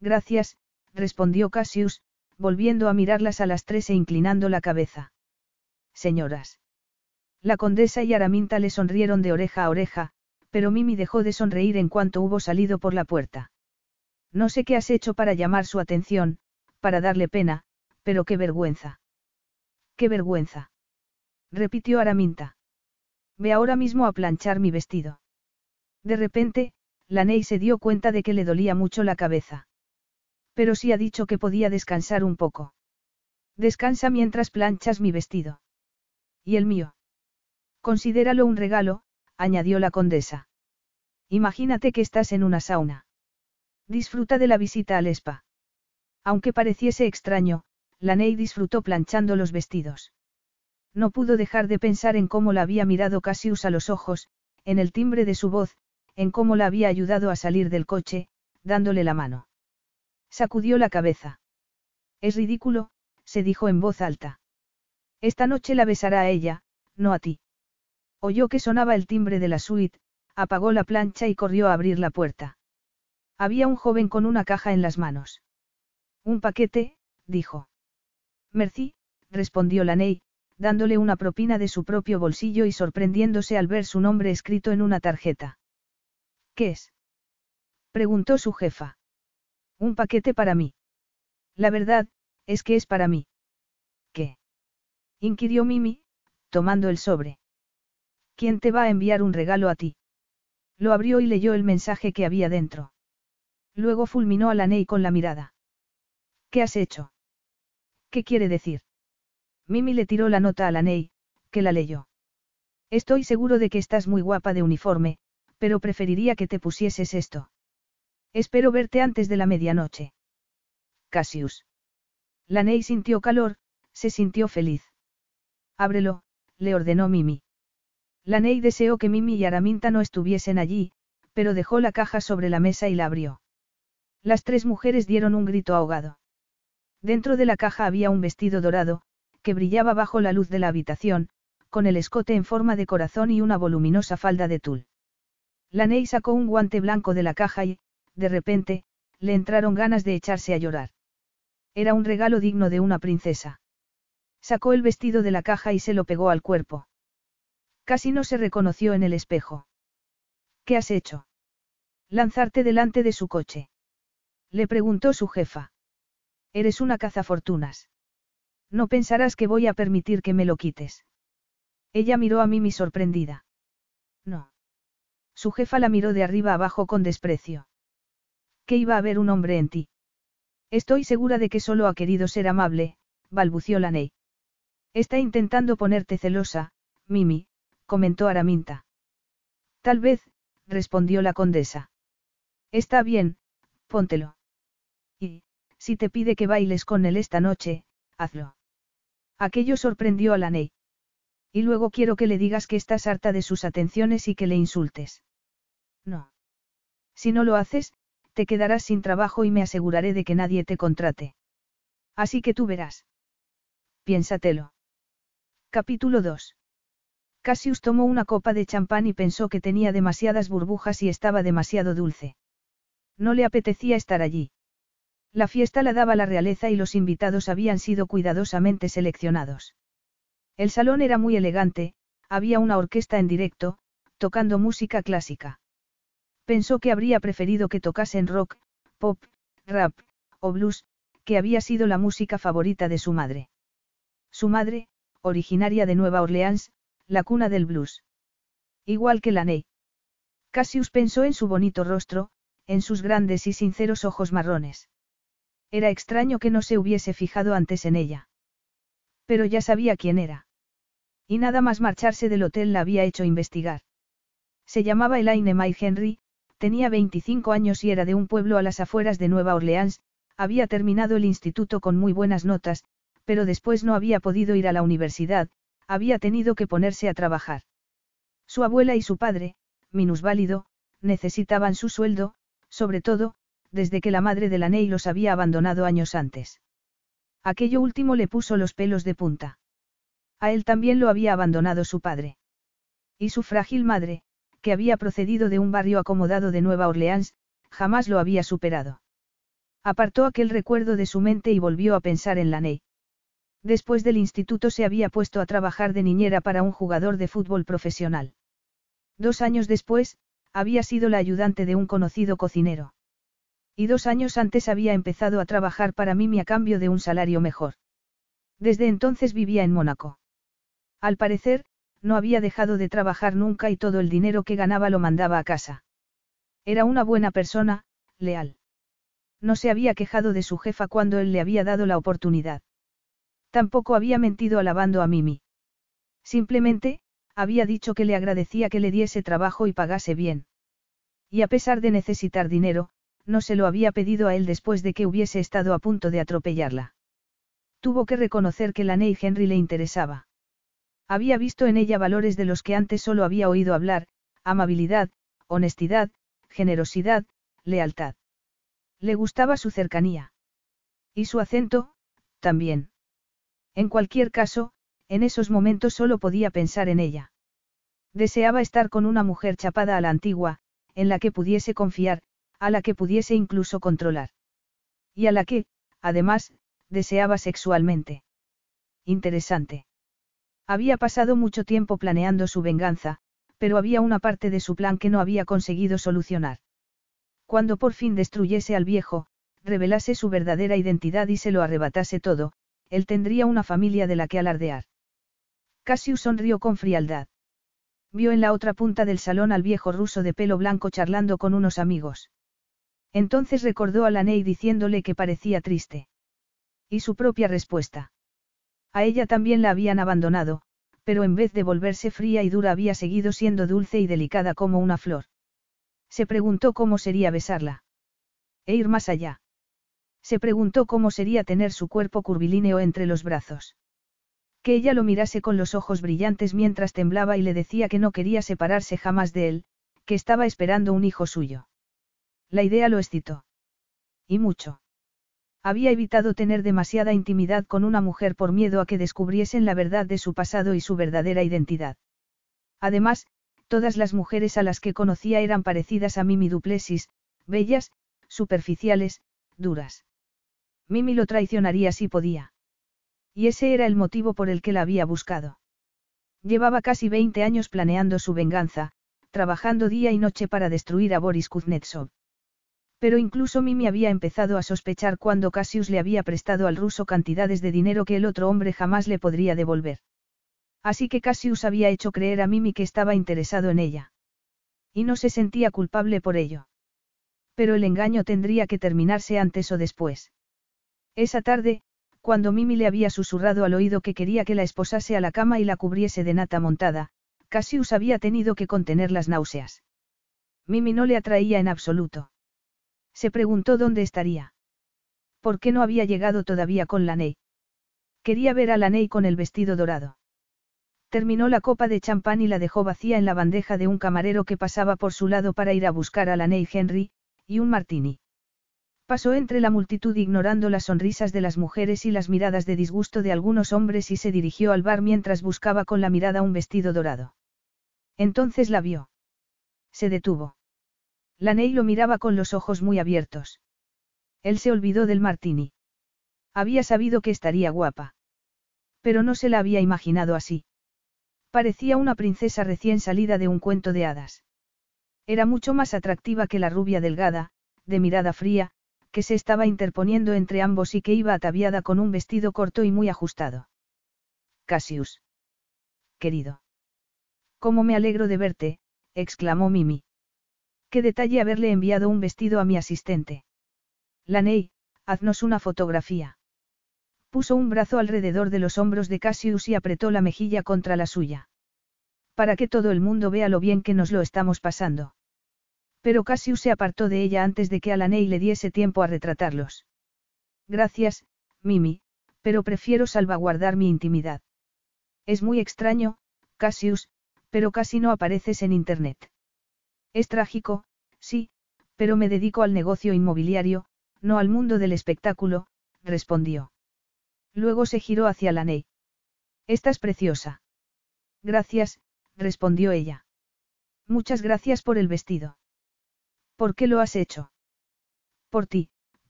[SPEAKER 1] Gracias, respondió Cassius, volviendo a mirarlas a las tres e inclinando la cabeza. Señoras. La condesa y Araminta le sonrieron de oreja a oreja, pero Mimi dejó de sonreír en cuanto hubo salido por la puerta. No sé qué has hecho para llamar su atención, para darle pena, pero qué vergüenza. Qué vergüenza. Repitió Araminta. Ve ahora mismo a planchar mi vestido. De repente, Laney se dio cuenta de que le dolía mucho la cabeza. Pero sí ha dicho que podía descansar un poco. Descansa mientras planchas mi vestido. ¿Y el mío? Considéralo un regalo, añadió la condesa. Imagínate que estás en una sauna. Disfruta de la visita al spa. Aunque pareciese extraño, Laney disfrutó planchando los vestidos. No pudo dejar de pensar en cómo la había mirado Cassius a los ojos, en el timbre de su voz, en cómo la había ayudado a salir del coche, dándole la mano. Sacudió la cabeza. Es ridículo, se dijo en voz alta. Esta noche la besará a ella, no a ti. Oyó que sonaba el timbre de la suite, apagó la plancha y corrió a abrir la puerta. Había un joven con una caja en las manos. Un paquete, dijo. Merci, respondió Laney, dándole una propina de su propio bolsillo y sorprendiéndose al ver su nombre escrito en una tarjeta. ¿Qué es? preguntó su jefa. Un paquete para mí. La verdad, es que es para mí. ¿Qué? inquirió Mimi, tomando el sobre. ¿Quién te va a enviar un regalo a ti? Lo abrió y leyó el mensaje que había dentro. Luego fulminó a Laney con la mirada. ¿Qué has hecho? ¿Qué quiere decir? Mimi le tiró la nota a Laney, que la leyó. Estoy seguro de que estás muy guapa de uniforme, pero preferiría que te pusieses esto. Espero verte antes de la medianoche. Cassius. Laney sintió calor, se sintió feliz. Ábrelo, le ordenó Mimi. Laney deseó que Mimi y Araminta no estuviesen allí, pero dejó la caja sobre la mesa y la abrió. Las tres mujeres dieron un grito ahogado. Dentro de la caja había un vestido dorado, que brillaba bajo la luz de la habitación, con el escote en forma de corazón y una voluminosa falda de tul. Laney sacó un guante blanco de la caja y, de repente, le entraron ganas de echarse a llorar. Era un regalo digno de una princesa. Sacó el vestido de la caja y se lo pegó al cuerpo. Casi no se reconoció en el espejo. ¿Qué has hecho? Lanzarte delante de su coche. Le preguntó su jefa. Eres una cazafortunas. No pensarás que voy a permitir que me lo quites. Ella miró a Mimi sorprendida. No. Su jefa la miró de arriba abajo con desprecio. ¿Qué iba a haber un hombre en ti? Estoy segura de que solo ha querido ser amable, balbució la Ney. Está intentando ponerte celosa, Mimi, comentó Araminta. Tal vez, respondió la condesa. Está bien, póntelo. Y, si te pide que bailes con él esta noche, hazlo. Aquello sorprendió a la Ney. Y luego quiero que le digas que estás harta de sus atenciones y que le insultes. No. Si no lo haces, te quedarás sin trabajo y me aseguraré de que nadie te contrate. Así que tú verás. Piénsatelo. Capítulo 2. Cassius tomó una copa de champán y pensó que tenía demasiadas burbujas y estaba demasiado dulce. No le apetecía estar allí. La fiesta la daba la realeza y los invitados habían sido cuidadosamente seleccionados. El salón era muy elegante, había una orquesta en directo, tocando música clásica. Pensó que habría preferido que tocasen rock, pop, rap, o blues, que había sido la música favorita de su madre. Su madre, originaria de Nueva Orleans, la cuna del blues. Igual que la Ney. Cassius pensó en su bonito rostro, en sus grandes y sinceros ojos marrones. Era extraño que no se hubiese fijado antes en ella. Pero ya sabía quién era. Y nada más marcharse del hotel la había hecho investigar. Se llamaba Elaine May Henry, tenía 25 años y era de un pueblo a las afueras de Nueva Orleans, había terminado el instituto con muy buenas notas, pero después no había podido ir a la universidad, había tenido que ponerse a trabajar. Su abuela y su padre, minusválido, necesitaban su sueldo, sobre todo, desde que la madre de la Ney los había abandonado años antes. Aquello último le puso los pelos de punta. A él también lo había abandonado su padre. Y su frágil madre, que había procedido de un barrio acomodado de Nueva Orleans, jamás lo había superado. Apartó aquel recuerdo de su mente y volvió a pensar en la Ney. Después del instituto se había puesto a trabajar de niñera para un jugador de fútbol profesional. Dos años después, había sido la ayudante de un conocido cocinero. Y dos años antes había empezado a trabajar para Mimi a cambio de un salario mejor. Desde entonces vivía en Mónaco. Al parecer, no había dejado de trabajar nunca y todo el dinero que ganaba lo mandaba a casa. Era una buena persona, leal. No se había quejado de su jefa cuando él le había dado la oportunidad. Tampoco había mentido alabando a Mimi. Simplemente, había dicho que le agradecía que le diese trabajo y pagase bien. Y a pesar de necesitar dinero, no se lo había pedido a él después de que hubiese estado a punto de atropellarla. Tuvo que reconocer que la Ney Henry le interesaba. Había visto en ella valores de los que antes solo había oído hablar, amabilidad, honestidad, generosidad, lealtad. Le gustaba su cercanía. Y su acento, también. En cualquier caso, en esos momentos solo podía pensar en ella. Deseaba estar con una mujer chapada a la antigua, en la que pudiese confiar, a la que pudiese incluso controlar. Y a la que, además, deseaba sexualmente. Interesante. Había pasado mucho tiempo planeando su venganza, pero había una parte de su plan que no había conseguido solucionar. Cuando por fin destruyese al viejo, revelase su verdadera identidad y se lo arrebatase todo, él tendría una familia de la que alardear. Cassius sonrió con frialdad. Vio en la otra punta del salón al viejo ruso de pelo blanco charlando con unos amigos. Entonces recordó a Laney diciéndole que parecía triste. Y su propia respuesta. A ella también la habían abandonado, pero en vez de volverse fría y dura había seguido siendo dulce y delicada como una flor. Se preguntó cómo sería besarla. E ir más allá. Se preguntó cómo sería tener su cuerpo curvilíneo entre los brazos. Que ella lo mirase con los ojos brillantes mientras temblaba y le decía que no quería separarse jamás de él, que estaba esperando un hijo suyo. La idea lo excitó. Y mucho. Había evitado tener demasiada intimidad con una mujer por miedo a que descubriesen la verdad de su pasado y su verdadera identidad. Además, todas las mujeres a las que conocía eran parecidas a Mimi Duplessis, bellas, superficiales, duras. Mimi lo traicionaría si podía. Y ese era el motivo por el que la había buscado. Llevaba casi 20 años planeando su venganza, trabajando día y noche para destruir a Boris Kuznetsov. Pero incluso Mimi había empezado a sospechar cuando Cassius le había prestado al ruso cantidades de dinero que el otro hombre jamás le podría devolver. Así que Cassius había hecho creer a Mimi que estaba interesado en ella. Y no se sentía culpable por ello. Pero el engaño tendría que terminarse antes o después. Esa tarde, cuando Mimi le había susurrado al oído que quería que la esposase a la cama y la cubriese de nata montada, Cassius había tenido que contener las náuseas. Mimi no le atraía en absoluto. Se preguntó dónde estaría. ¿Por qué no había llegado todavía con Laney? Quería ver a Laney con el vestido dorado. Terminó la copa de champán y la dejó vacía en la bandeja de un camarero que pasaba por su lado para ir a buscar a Laney Henry, y un martini. Pasó entre la multitud ignorando las sonrisas de las mujeres y las miradas de disgusto de algunos hombres y se dirigió al bar mientras buscaba con la mirada un vestido dorado. Entonces la vio. Se detuvo. La Ney lo miraba con los ojos muy abiertos. Él se olvidó del martini. Había sabido que estaría guapa. Pero no se la había imaginado así. Parecía una princesa recién salida de un cuento de hadas. Era mucho más atractiva que la rubia delgada, de mirada fría, que se estaba interponiendo entre ambos y que iba ataviada con un vestido corto y muy ajustado. Cassius. Querido. ¿Cómo me alegro de verte? exclamó Mimi. Qué detalle haberle enviado un vestido a mi asistente. Laney, haznos una fotografía. Puso un brazo alrededor de los hombros de Cassius y apretó la mejilla contra la suya. Para que todo el mundo vea lo bien que nos lo estamos pasando. Pero Cassius se apartó de ella antes de que Alaney le diese tiempo a retratarlos. Gracias, Mimi, pero prefiero salvaguardar mi intimidad. Es muy extraño, Cassius, pero casi no apareces en Internet. Es trágico, sí, pero me dedico al negocio inmobiliario, no al mundo del espectáculo, respondió. Luego se giró hacia Laney. Estás preciosa. Gracias, respondió ella. Muchas gracias por el vestido. ¿Por qué lo has hecho? Por ti,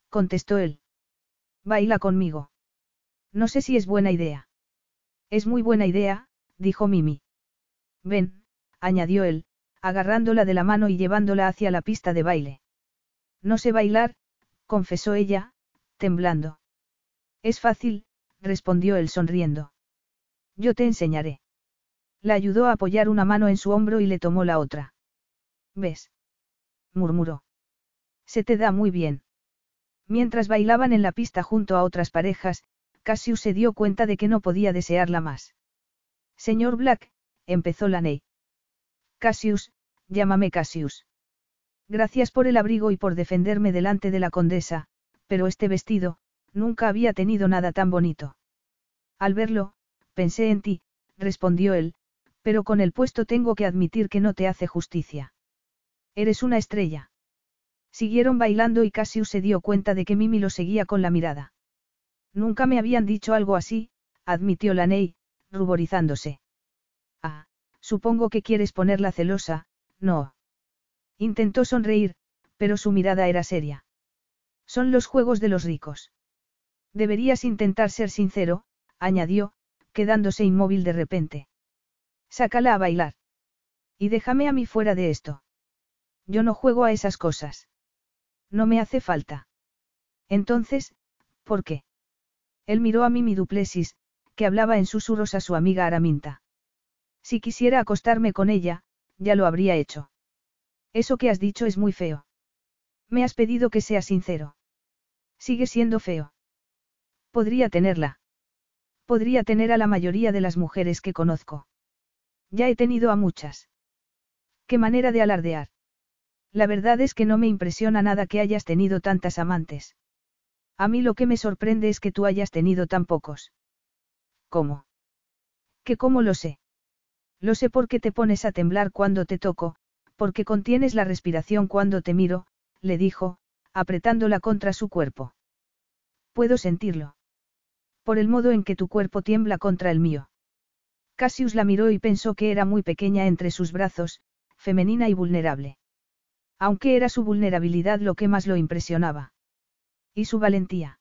[SPEAKER 1] contestó él. Baila conmigo. No sé si es buena idea. Es muy buena idea, dijo Mimi. Ven, añadió él, agarrándola de la mano y llevándola hacia la pista de baile. No sé bailar, confesó ella, temblando. Es fácil, respondió él sonriendo. Yo te enseñaré. La ayudó a apoyar una mano en su hombro y le tomó la otra. ¿Ves? murmuró. Se te da muy bien. Mientras bailaban en la pista junto a otras parejas, Cassius se dio cuenta de que no podía desearla más. Señor Black, empezó Laney. Cassius, llámame Cassius. Gracias por el abrigo y por defenderme delante de la condesa, pero este vestido, nunca había tenido nada tan bonito. Al verlo, pensé en ti, respondió él, pero con el puesto tengo que admitir que no te hace justicia. Eres una estrella. Siguieron bailando y Cassius se dio cuenta de que Mimi lo seguía con la mirada. Nunca me habían dicho algo así, admitió Laney, ruborizándose. Ah, supongo que quieres ponerla celosa, no. Intentó sonreír, pero su mirada era seria. Son los juegos de los ricos. Deberías intentar ser sincero, añadió, quedándose inmóvil de repente. Sácala a bailar. Y déjame a mí fuera de esto. Yo no juego a esas cosas. No me hace falta. Entonces, ¿por qué? Él miró a Mimi Duplessis, que hablaba en susurros a su amiga Araminta. Si quisiera acostarme con ella, ya lo habría hecho. Eso que has dicho es muy feo. Me has pedido que sea sincero. Sigue siendo feo. Podría tenerla. Podría tener a la mayoría de las mujeres que conozco. Ya he tenido a muchas. Qué manera de alardear. La verdad es que no me impresiona nada que hayas tenido tantas amantes. A mí lo que me sorprende es que tú hayas tenido tan pocos. ¿Cómo? ¿Que cómo lo sé? Lo sé porque te pones a temblar cuando te toco, porque contienes la respiración cuando te miro, le dijo, apretándola contra su cuerpo. Puedo sentirlo. Por el modo en que tu cuerpo tiembla contra el mío. Cassius la miró y pensó que era muy pequeña entre sus brazos, femenina y vulnerable. Aunque era su vulnerabilidad lo que más lo impresionaba. Y su valentía.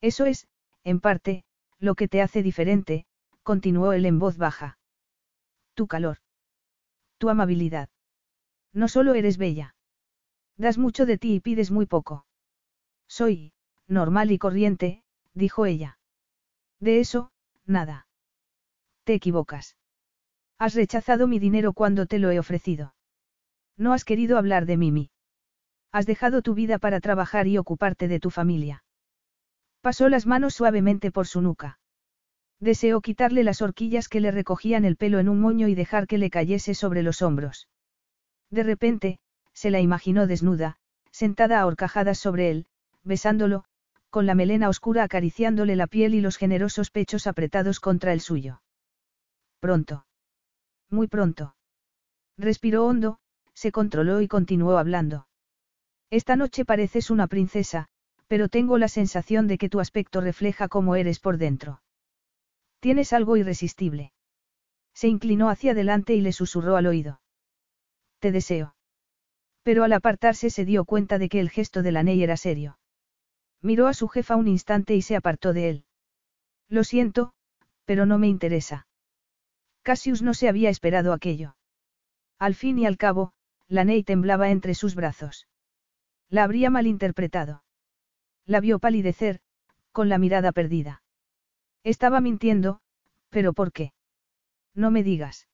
[SPEAKER 1] Eso es, en parte, lo que te hace diferente, continuó él en voz baja. Tu calor. Tu amabilidad. No solo eres bella. Das mucho de ti y pides muy poco. Soy, normal y corriente, dijo ella. De eso, nada. Te equivocas. Has rechazado mi dinero cuando te lo he ofrecido. No has querido hablar de Mimi. Has dejado tu vida para trabajar y ocuparte de tu familia. Pasó las manos suavemente por su nuca. Deseó quitarle las horquillas que le recogían el pelo en un moño y dejar que le cayese sobre los hombros. De repente, se la imaginó desnuda, sentada a horcajadas sobre él, besándolo, con la melena oscura acariciándole la piel y los generosos pechos apretados contra el suyo. Pronto. Muy pronto. Respiró hondo, se controló y continuó hablando. Esta noche pareces una princesa, pero tengo la sensación de que tu aspecto refleja cómo eres por dentro. Tienes algo irresistible. Se inclinó hacia adelante y le susurró al oído. Te deseo. Pero al apartarse se dio cuenta de que el gesto de la Ney era serio. Miró a su jefa un instante y se apartó de él. Lo siento, pero no me interesa. Cassius no se había esperado aquello. Al fin y al cabo, la Ney temblaba entre sus brazos. La habría malinterpretado. La vio palidecer, con la mirada perdida. Estaba mintiendo, pero ¿por qué? No me digas.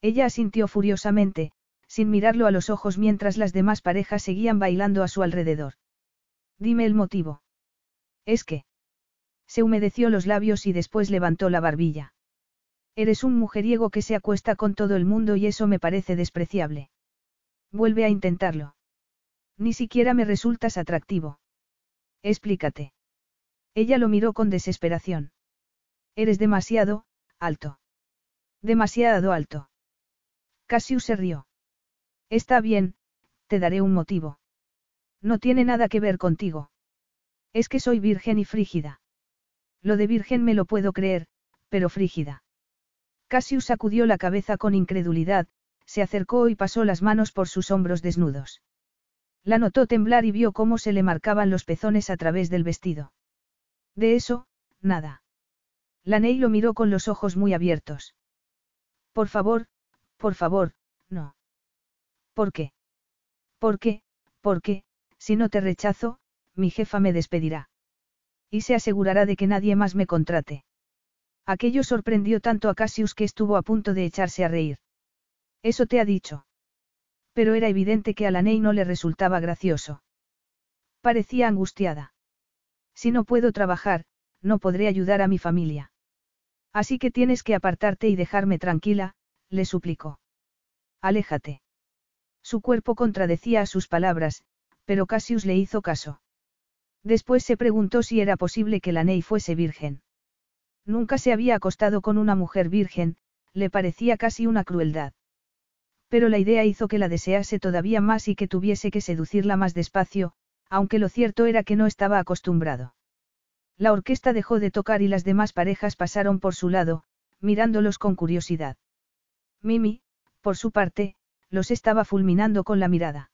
[SPEAKER 1] Ella asintió furiosamente, sin mirarlo a los ojos mientras las demás parejas seguían bailando a su alrededor. Dime el motivo. Es que. Se humedeció los labios y después levantó la barbilla. Eres un mujeriego que se acuesta con todo el mundo y eso me parece despreciable. Vuelve a intentarlo. Ni siquiera me resultas atractivo. Explícate. Ella lo miró con desesperación. Eres demasiado, alto. Demasiado alto. Cassius se rió. Está bien, te daré un motivo. No tiene nada que ver contigo. Es que soy virgen y frígida. Lo de virgen me lo puedo creer, pero frígida. Cassius sacudió la cabeza con incredulidad, se acercó y pasó las manos por sus hombros desnudos. La notó temblar y vio cómo se le marcaban los pezones a través del vestido. De eso, nada. Laney lo miró con los ojos muy abiertos. Por favor, por favor, no. ¿Por qué? ¿Por qué? Porque, si no te rechazo, mi jefa me despedirá. Y se asegurará de que nadie más me contrate. Aquello sorprendió tanto a Cassius que estuvo a punto de echarse a reír. Eso te ha dicho. Pero era evidente que a la Ney no le resultaba gracioso. Parecía angustiada. Si no puedo trabajar, no podré ayudar a mi familia. Así que tienes que apartarte y dejarme tranquila, le suplicó. Aléjate. Su cuerpo contradecía a sus palabras, pero Cassius le hizo caso. Después se preguntó si era posible que la Ney fuese virgen. Nunca se había acostado con una mujer virgen, le parecía casi una crueldad. Pero la idea hizo que la desease todavía más y que tuviese que seducirla más despacio, aunque lo cierto era que no estaba acostumbrado. La orquesta dejó de tocar y las demás parejas pasaron por su lado, mirándolos con curiosidad. Mimi, por su parte, los estaba fulminando con la mirada.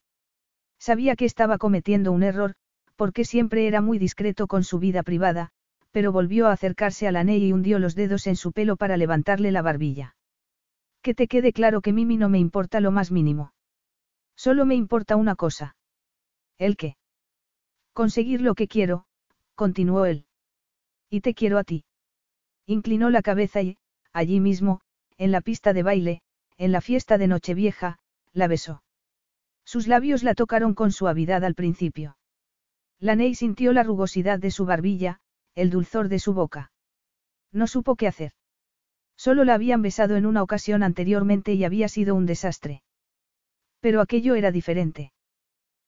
[SPEAKER 1] Sabía que estaba cometiendo un error, porque siempre era muy discreto con su vida privada, pero volvió a acercarse a la Ney y hundió los dedos en su pelo para levantarle la barbilla. Que te quede claro que Mimi no me importa lo más mínimo. Solo me importa una cosa. ¿El qué? Conseguir lo que quiero, continuó él. Y te quiero a ti. Inclinó la cabeza y, allí mismo, en la pista de baile, en la fiesta de Nochevieja, la besó. Sus labios la tocaron con suavidad al principio. La Ney sintió la rugosidad de su barbilla, el dulzor de su boca. No supo qué hacer. Solo la habían besado en una ocasión anteriormente y había sido un desastre. Pero aquello era diferente.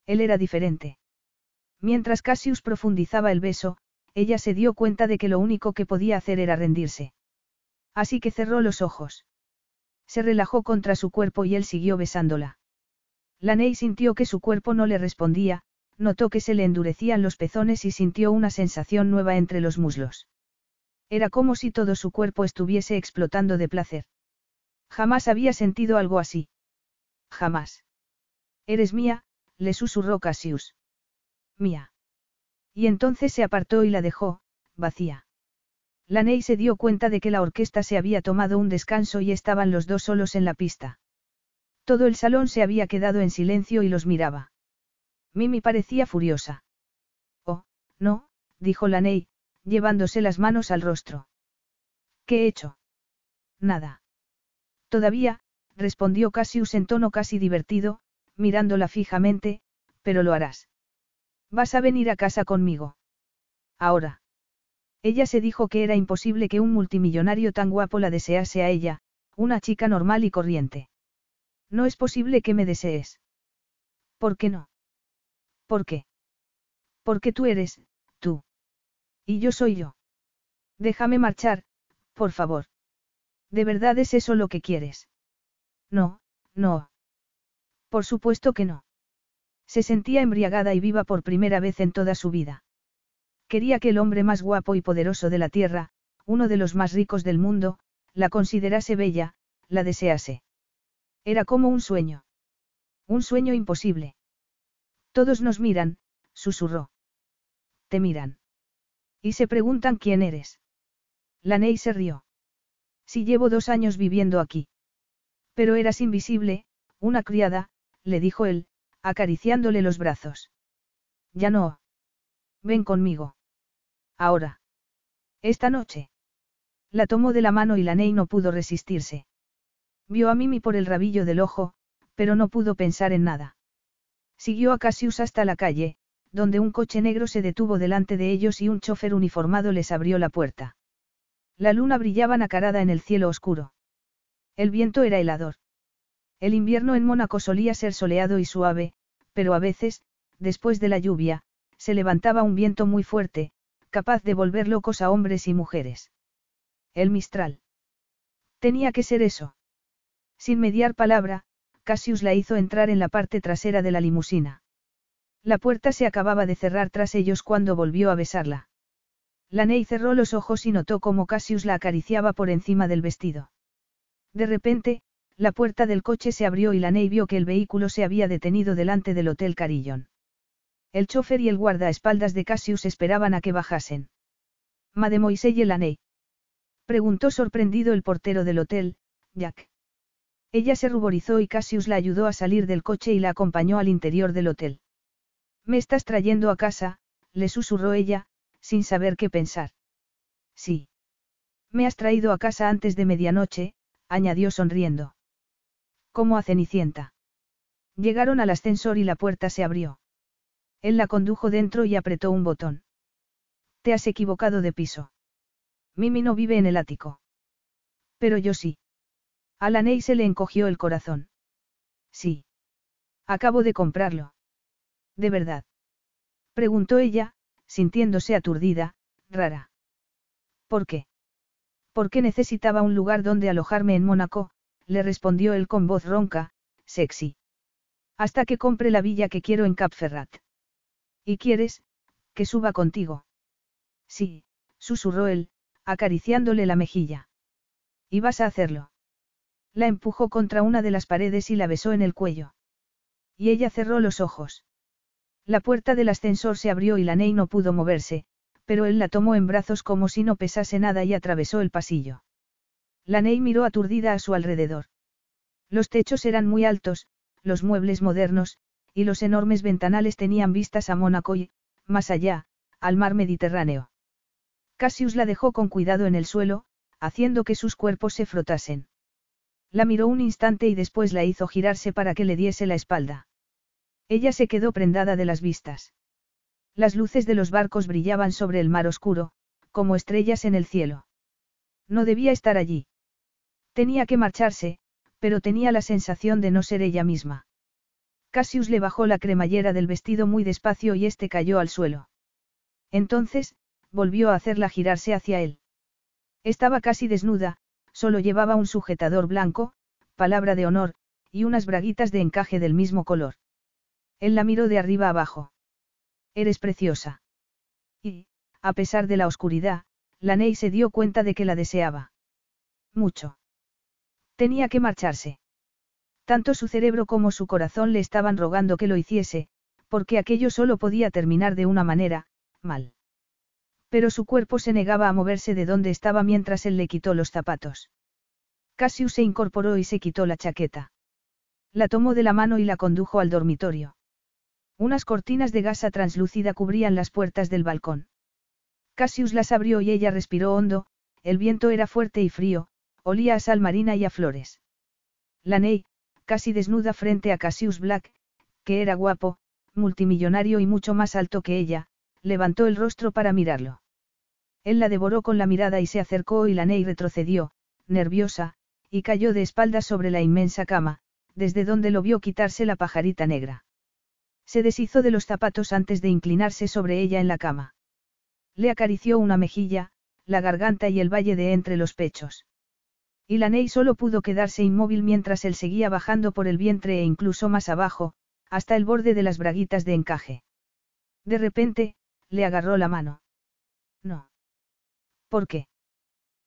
[SPEAKER 1] Él era diferente. Mientras Cassius profundizaba el beso, ella se dio cuenta de que lo único que podía hacer era rendirse. Así que cerró los ojos. Se relajó contra su cuerpo y él siguió besándola. Laney sintió que su cuerpo no le respondía, notó que se le endurecían los pezones y sintió una sensación nueva entre los muslos. Era como si todo su cuerpo estuviese explotando de placer. Jamás había sentido algo así. Jamás. Eres mía, le susurró Cassius. Mía. Y entonces se apartó y la dejó, vacía. Laney se dio cuenta de que la orquesta se había tomado un descanso y estaban los dos solos en la pista. Todo el salón se había quedado en silencio y los miraba. Mimi parecía furiosa. Oh, no, dijo Laney, llevándose las manos al rostro. ¿Qué he hecho? Nada. Todavía, respondió Cassius en tono casi divertido, mirándola fijamente, pero lo harás. Vas a venir a casa conmigo. Ahora. Ella se dijo que era imposible que un multimillonario tan guapo la desease a ella, una chica normal y corriente. No es posible que me desees. ¿Por qué no? ¿Por qué? Porque tú eres, tú. Y yo soy yo. Déjame marchar, por favor. ¿De verdad es eso lo que quieres? No, no. Por supuesto que no. Se sentía embriagada y viva por primera vez en toda su vida. Quería que el hombre más guapo y poderoso de la tierra, uno de los más ricos del mundo, la considerase bella, la desease. Era como un sueño. Un sueño imposible. Todos nos miran, susurró. Te miran. Y se preguntan quién eres. Laney se rió. Si llevo dos años viviendo aquí. Pero eras invisible, una criada, le dijo él, acariciándole los brazos. Ya no. Ven conmigo. Ahora. Esta noche. La tomó de la mano y Laney no pudo resistirse. Vio a Mimi por el rabillo del ojo, pero no pudo pensar en nada. Siguió a Cassius hasta la calle, donde un coche negro se detuvo delante de ellos y un chofer uniformado les abrió la puerta. La luna brillaba nacarada en el cielo oscuro. El viento era helador. El invierno en Mónaco solía ser soleado y suave, pero a veces, después de la lluvia, se levantaba un viento muy fuerte, capaz de volver locos a hombres y mujeres. El Mistral. Tenía que ser eso. Sin mediar palabra, Cassius la hizo entrar en la parte trasera de la limusina. La puerta se acababa de cerrar tras ellos cuando volvió a besarla. Laney cerró los ojos y notó cómo Cassius la acariciaba por encima del vestido. De repente, la puerta del coche se abrió y Laney vio que el vehículo se había detenido delante del Hotel Carillon. El chofer y el guardaespaldas de Cassius esperaban a que bajasen. Mademoiselle Laney. Preguntó sorprendido el portero del hotel, Jack. Ella se ruborizó y Cassius la ayudó a salir del coche y la acompañó al interior del hotel. Me estás trayendo a casa, le susurró ella, sin saber qué pensar. Sí. Me has traído a casa antes de medianoche, añadió sonriendo. Como a Cenicienta. Llegaron al ascensor y la puerta se abrió. Él la condujo dentro y apretó un botón. Te has equivocado de piso. Mimi no vive en el ático. Pero yo sí. A la Ney se le encogió el corazón. Sí. Acabo de comprarlo. ¿De verdad? Preguntó ella, sintiéndose aturdida, rara. ¿Por qué? Porque necesitaba un lugar donde alojarme en Mónaco, le respondió él con voz ronca, sexy. Hasta que compre la villa que quiero en Capferrat. ¿Y quieres, que suba contigo? Sí, susurró él, acariciándole la mejilla. ¿Y vas a hacerlo? La empujó contra una de las paredes y la besó en el cuello. Y ella cerró los ojos. La puerta del ascensor se abrió y la Ney no pudo moverse, pero él la tomó en brazos como si no pesase nada y atravesó el pasillo. La Ney miró aturdida a su alrededor. Los techos eran muy altos, los muebles modernos, y los enormes ventanales tenían vistas a Mónaco y, más allá, al mar Mediterráneo. Cassius la dejó con cuidado en el suelo, haciendo que sus cuerpos se frotasen. La miró un instante y después la hizo girarse para que le diese la espalda. Ella se quedó prendada de las vistas. Las luces de los barcos brillaban sobre el mar oscuro, como estrellas en el cielo. No debía estar allí. Tenía que marcharse, pero tenía la sensación de no ser ella misma. Cassius le bajó la cremallera del vestido muy despacio y este cayó al suelo. Entonces, volvió a hacerla girarse hacia él. Estaba casi desnuda, solo llevaba un sujetador blanco, palabra de honor, y unas braguitas de encaje del mismo color. Él la miró de arriba abajo. Eres preciosa. Y, a pesar de la oscuridad, la Ney se dio cuenta de que la deseaba. Mucho. Tenía que marcharse. Tanto su cerebro como su corazón le estaban rogando que lo hiciese, porque aquello solo podía terminar de una manera, mal. Pero su cuerpo se negaba a moverse de donde estaba mientras él le quitó los zapatos. Cassius se incorporó y se quitó la chaqueta. La tomó de la mano y la condujo al dormitorio. Unas cortinas de gasa translúcida cubrían las puertas del balcón. Cassius las abrió y ella respiró hondo, el viento era fuerte y frío, olía a sal marina y a flores. La Ney, casi desnuda frente a Cassius Black, que era guapo, multimillonario y mucho más alto que ella, levantó el rostro para mirarlo. Él la devoró con la mirada y se acercó y la Ney retrocedió, nerviosa, y cayó de espaldas sobre la inmensa cama, desde donde lo vio quitarse la pajarita negra. Se deshizo de los zapatos antes de inclinarse sobre ella en la cama. Le acarició una mejilla, la garganta y el valle de entre los pechos. Y la Ney solo pudo quedarse inmóvil mientras él seguía bajando por el vientre e incluso más abajo, hasta el borde de las braguitas de encaje. De repente, le agarró la mano. No. ¿Por qué?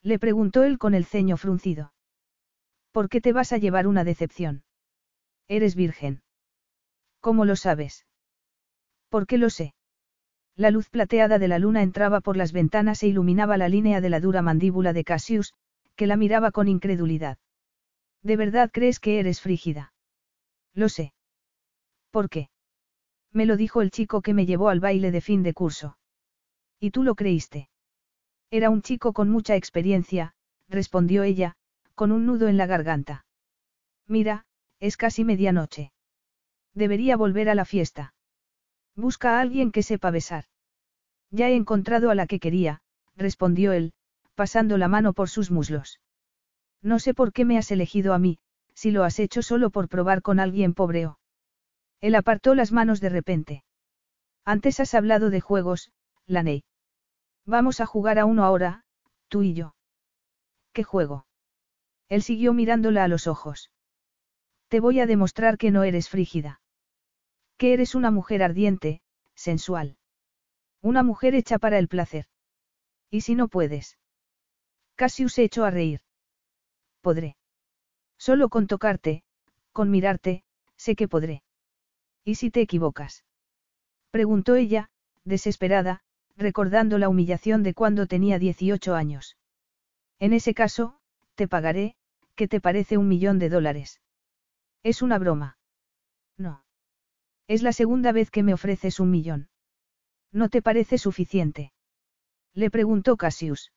[SPEAKER 1] Le preguntó él con el ceño fruncido. ¿Por qué te vas a llevar una decepción? Eres virgen. ¿Cómo lo sabes? ¿Por qué lo sé? La luz plateada de la luna entraba por las ventanas e iluminaba la línea de la dura mandíbula de Cassius, que la miraba con incredulidad. ¿De verdad crees que eres frígida? Lo sé. ¿Por qué? Me lo dijo el chico que me llevó al baile de fin de curso. ¿Y tú lo creíste? Era un chico con mucha experiencia, respondió ella, con un nudo en la garganta. Mira, es casi medianoche. Debería volver a la fiesta. Busca a alguien que sepa besar. Ya he encontrado a la que quería, respondió él, pasando la mano por sus muslos. No sé por qué me has elegido a mí, si lo has hecho solo por probar con alguien pobreo. Él apartó las manos de repente. Antes has hablado de juegos, Laney. Vamos a jugar a uno ahora, tú y yo. ¿Qué juego? Él siguió mirándola a los ojos. Te voy a demostrar que no eres frígida. Que eres una mujer ardiente, sensual. Una mujer hecha para el placer. ¿Y si no puedes? Cassius se echó a reír. Podré. Solo con tocarte, con mirarte, sé que podré. ¿Y si te equivocas? Preguntó ella, desesperada, recordando la humillación de cuando tenía 18 años. En ese caso, te pagaré, ¿qué te parece un millón de dólares? Es una broma. No. Es la segunda vez que me ofreces un millón. ¿No te parece suficiente? Le preguntó Cassius.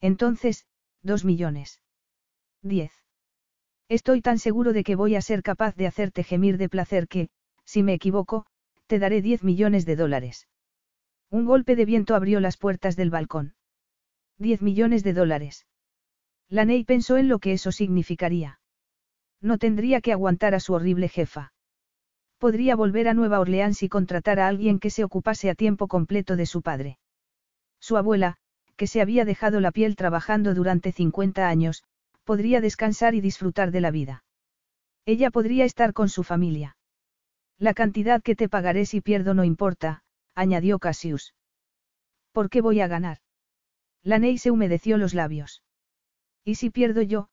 [SPEAKER 1] Entonces, dos millones. Diez. Estoy tan seguro de que voy a ser capaz de hacerte gemir de placer que, si me equivoco, te daré 10 millones de dólares. Un golpe de viento abrió las puertas del balcón. 10 millones de dólares. Laney pensó en lo que eso significaría. No tendría que aguantar a su horrible jefa. Podría volver a Nueva Orleans y contratar a alguien que se ocupase a tiempo completo de su padre. Su abuela, que se había dejado la piel trabajando durante 50 años, podría descansar y disfrutar de la vida. Ella podría estar con su familia. La cantidad que te pagaré si pierdo no importa, añadió Cassius. ¿Por qué voy a ganar? Laney se humedeció los labios. ¿Y si pierdo yo,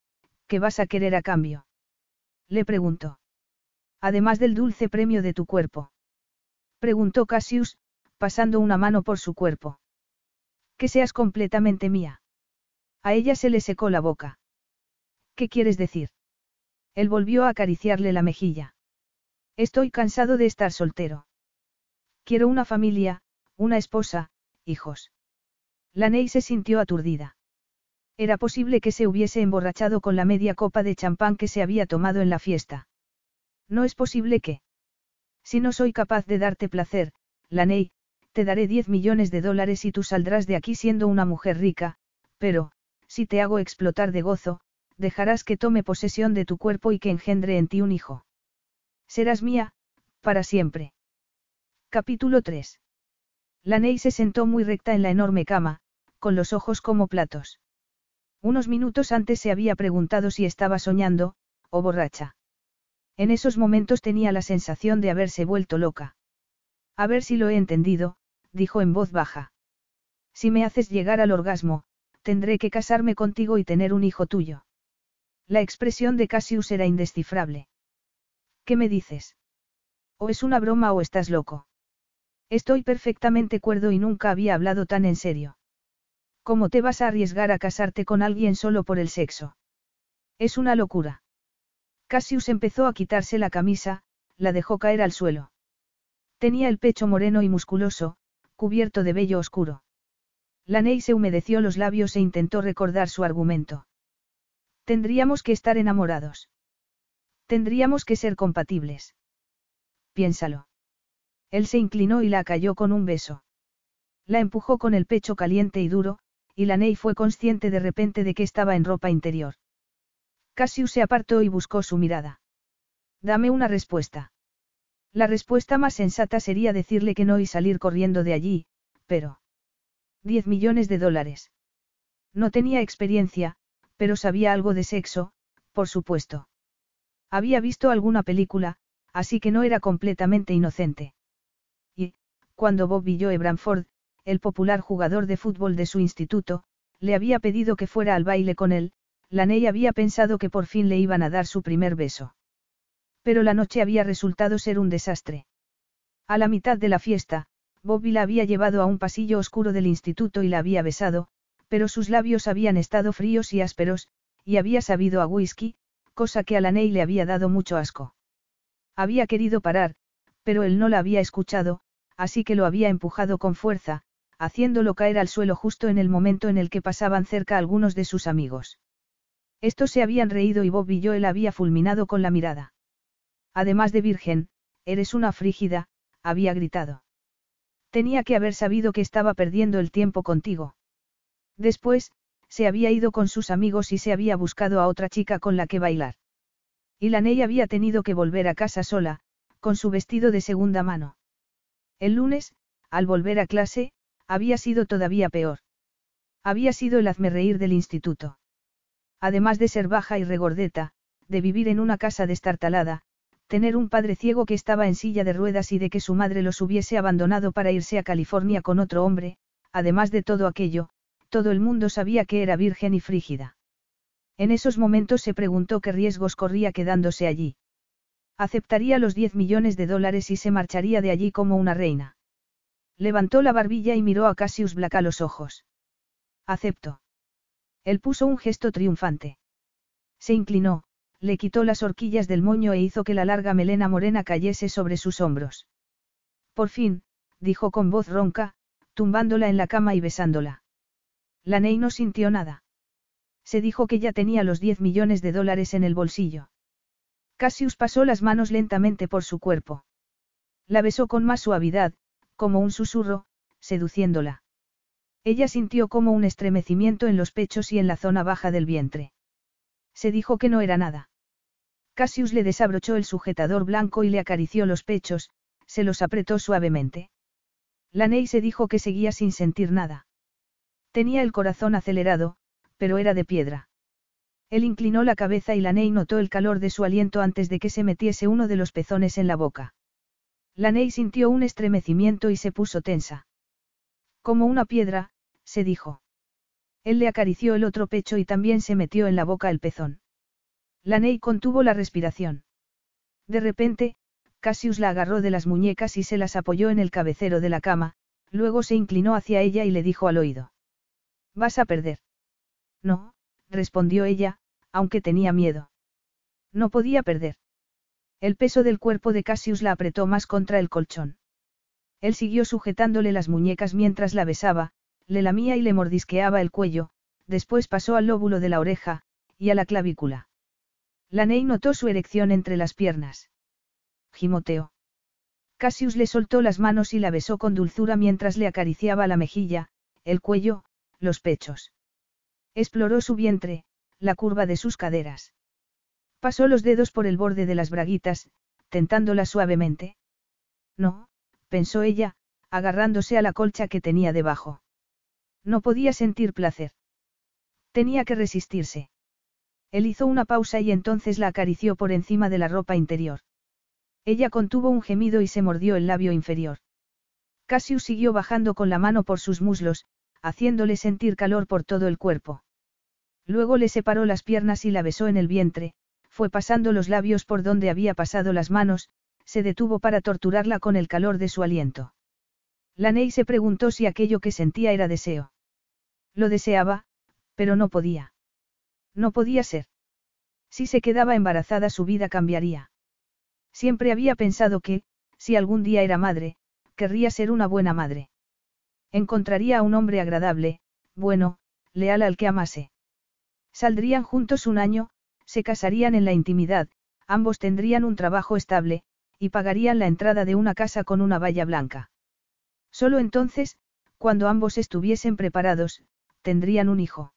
[SPEAKER 1] qué vas a querer a cambio? Le preguntó. Además del dulce premio de tu cuerpo. Preguntó Cassius, pasando una mano por su cuerpo. Que seas completamente mía. A ella se le secó la boca. ¿Qué quieres decir? Él volvió a acariciarle la mejilla. Estoy cansado de estar soltero. Quiero una familia, una esposa, hijos. Laney se sintió aturdida. Era posible que se hubiese emborrachado con la media copa de champán que se había tomado en la fiesta. No es posible que. Si no soy capaz de darte placer, Laney, te daré 10 millones de dólares y tú saldrás de aquí siendo una mujer rica, pero, si te hago explotar de gozo, dejarás que tome posesión de tu cuerpo y que engendre en ti un hijo. Serás mía, para siempre. Capítulo 3. Laney se sentó muy recta en la enorme cama, con los ojos como platos. Unos minutos antes se había preguntado si estaba soñando, o borracha. En esos momentos tenía la sensación de haberse vuelto loca. A ver si lo he entendido, dijo en voz baja. Si me haces llegar al orgasmo, tendré que casarme contigo y tener un hijo tuyo. La expresión de Cassius era indescifrable. ¿Qué me dices? O es una broma o estás loco. Estoy perfectamente cuerdo y nunca había hablado tan en serio. ¿Cómo te vas a arriesgar a casarte con alguien solo por el sexo? Es una locura. Cassius empezó a quitarse la camisa, la dejó caer al suelo. Tenía el pecho moreno y musculoso, cubierto de vello oscuro. Laney se humedeció los labios e intentó recordar su argumento. Tendríamos que estar enamorados. Tendríamos que ser compatibles. Piénsalo. Él se inclinó y la cayó con un beso. La empujó con el pecho caliente y duro, y Laney fue consciente de repente de que estaba en ropa interior. Cassius se apartó y buscó su mirada. Dame una respuesta. La respuesta más sensata sería decirle que no y salir corriendo de allí, pero... Diez millones de dólares. No tenía experiencia, pero sabía algo de sexo, por supuesto. Había visto alguna película, así que no era completamente inocente. Y, cuando Bob Joe Branford, el popular jugador de fútbol de su instituto, le había pedido que fuera al baile con él, Laney había pensado que por fin le iban a dar su primer beso. Pero la noche había resultado ser un desastre. A la mitad de la fiesta, Bobby la había llevado a un pasillo oscuro del instituto y la había besado, pero sus labios habían estado fríos y ásperos, y había sabido a whisky, cosa que a Laney le había dado mucho asco. Había querido parar, pero él no la había escuchado, así que lo había empujado con fuerza, haciéndolo caer al suelo justo en el momento en el que pasaban cerca algunos de sus amigos. Estos se habían reído y Bob y Joel había fulminado con la mirada. Además de virgen, eres una frígida, había gritado. Tenía que haber sabido que estaba perdiendo el tiempo contigo. Después, se había ido con sus amigos y se había buscado a otra chica con la que bailar. Y la Ney había tenido que volver a casa sola, con su vestido de segunda mano. El lunes, al volver a clase, había sido todavía peor. Había sido el hazme del instituto. Además de ser baja y regordeta, de vivir en una casa destartalada, tener un padre ciego que estaba en silla de ruedas y de que su madre los hubiese abandonado para irse a California con otro hombre, además de todo aquello, todo el mundo sabía que era virgen y frígida. En esos momentos se preguntó qué riesgos corría quedándose allí. Aceptaría los 10 millones de dólares y se marcharía de allí como una reina. Levantó la barbilla y miró a Cassius Black a los ojos. Acepto. Él puso un gesto triunfante. Se inclinó, le quitó las horquillas del moño e hizo que la larga melena morena cayese sobre sus hombros. Por fin, dijo con voz ronca, tumbándola en la cama y besándola. La Ney no sintió nada. Se dijo que ya tenía los 10 millones de dólares en el bolsillo. Cassius pasó las manos lentamente por su cuerpo. La besó con más suavidad, como un susurro, seduciéndola. Ella sintió como un estremecimiento en los pechos y en la zona baja del vientre. Se dijo que no era nada. Cassius le desabrochó el sujetador blanco y le acarició los pechos, se los apretó suavemente. Laney se dijo que seguía sin sentir nada. Tenía el corazón acelerado, pero era de piedra. Él inclinó la cabeza y Laney notó el calor de su aliento antes de que se metiese uno de los pezones en la boca. Laney sintió un estremecimiento y se puso tensa. Como una piedra, se dijo. Él le acarició el otro pecho y también se metió en la boca el pezón. Laney contuvo la respiración. De repente, Cassius la agarró de las muñecas y se las apoyó en el cabecero de la cama, luego se inclinó hacia ella y le dijo al oído. Vas a perder. No, respondió ella, aunque tenía miedo. No podía perder. El peso del cuerpo de Cassius la apretó más contra el colchón. Él siguió sujetándole las muñecas mientras la besaba, le lamía y le mordisqueaba el cuello, después pasó al lóbulo de la oreja, y a la clavícula. Laney notó su erección entre las piernas. Gimoteo. Cassius le soltó las manos y la besó con dulzura mientras le acariciaba la mejilla, el cuello, los pechos. Exploró su vientre, la curva de sus caderas. Pasó los dedos por el borde de las braguitas, tentándolas suavemente. No, pensó ella, agarrándose a la colcha que tenía debajo. No podía sentir placer. Tenía que resistirse. Él hizo una pausa y entonces la acarició por encima de la ropa interior. Ella contuvo un gemido y se mordió el labio inferior. Cassius siguió bajando con la mano por sus muslos, haciéndole sentir calor por todo el cuerpo. Luego le separó las piernas y la besó en el vientre, fue pasando los labios por donde había pasado las manos, se detuvo para torturarla con el calor de su aliento. Laney se preguntó si aquello que sentía era deseo. Lo deseaba, pero no podía. No podía ser. Si se quedaba embarazada su vida cambiaría. Siempre había pensado que, si algún día era madre, querría ser una buena madre. Encontraría a un hombre agradable, bueno, leal al que amase. Saldrían juntos un año, se casarían en la intimidad, ambos tendrían un trabajo estable, y pagarían la entrada de una casa con una valla blanca. Solo entonces, cuando ambos estuviesen preparados, tendrían un hijo.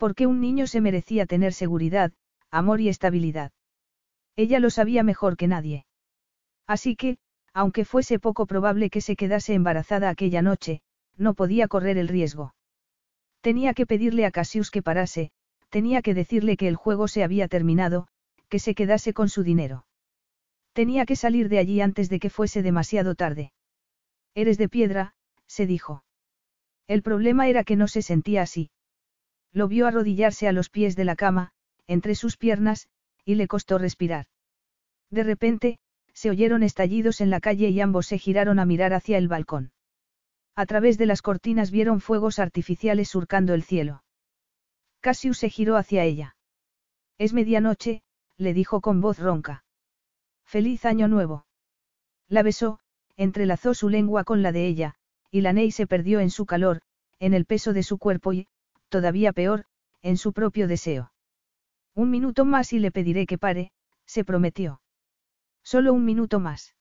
[SPEAKER 1] Porque un niño se merecía tener seguridad, amor y estabilidad. Ella lo sabía mejor que nadie. Así que, aunque fuese poco probable que se quedase embarazada aquella noche, no podía correr el riesgo. Tenía que pedirle a Cassius que parase, tenía que decirle que el juego se había terminado, que se quedase con su dinero. Tenía que salir de allí antes de que fuese demasiado tarde. Eres de piedra, se dijo. El problema era que no se sentía así. Lo vio arrodillarse a los pies de la cama, entre sus piernas, y le costó respirar. De repente, se oyeron estallidos en la calle y ambos se giraron a mirar hacia el balcón. A través de las cortinas vieron fuegos artificiales surcando el cielo. Cassius se giró hacia ella. Es medianoche, le dijo con voz ronca. Feliz año nuevo. La besó, entrelazó su lengua con la de ella, y la Ney se perdió en su calor, en el peso de su cuerpo y, todavía peor, en su propio deseo. Un minuto más y le pediré que pare, se prometió. Solo un minuto más.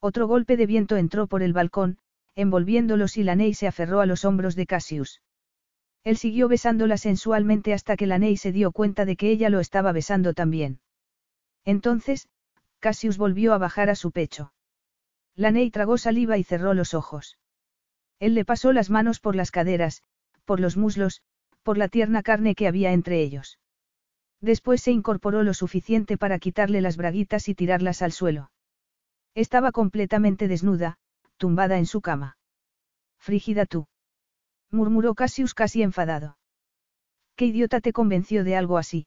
[SPEAKER 1] Otro golpe de viento entró por el balcón, envolviéndolos y Laney se aferró a los hombros de Cassius. Él siguió besándola sensualmente hasta que Laney se dio cuenta de que ella lo estaba besando también. Entonces, Cassius volvió a bajar a su pecho. Laney tragó saliva y cerró los ojos. Él le pasó las manos por las caderas, por los muslos, por la tierna carne que había entre ellos. Después se incorporó lo suficiente para quitarle las braguitas y tirarlas al suelo. Estaba completamente desnuda, tumbada en su cama. Frígida tú. murmuró Cassius casi enfadado. ¿Qué idiota te convenció de algo así?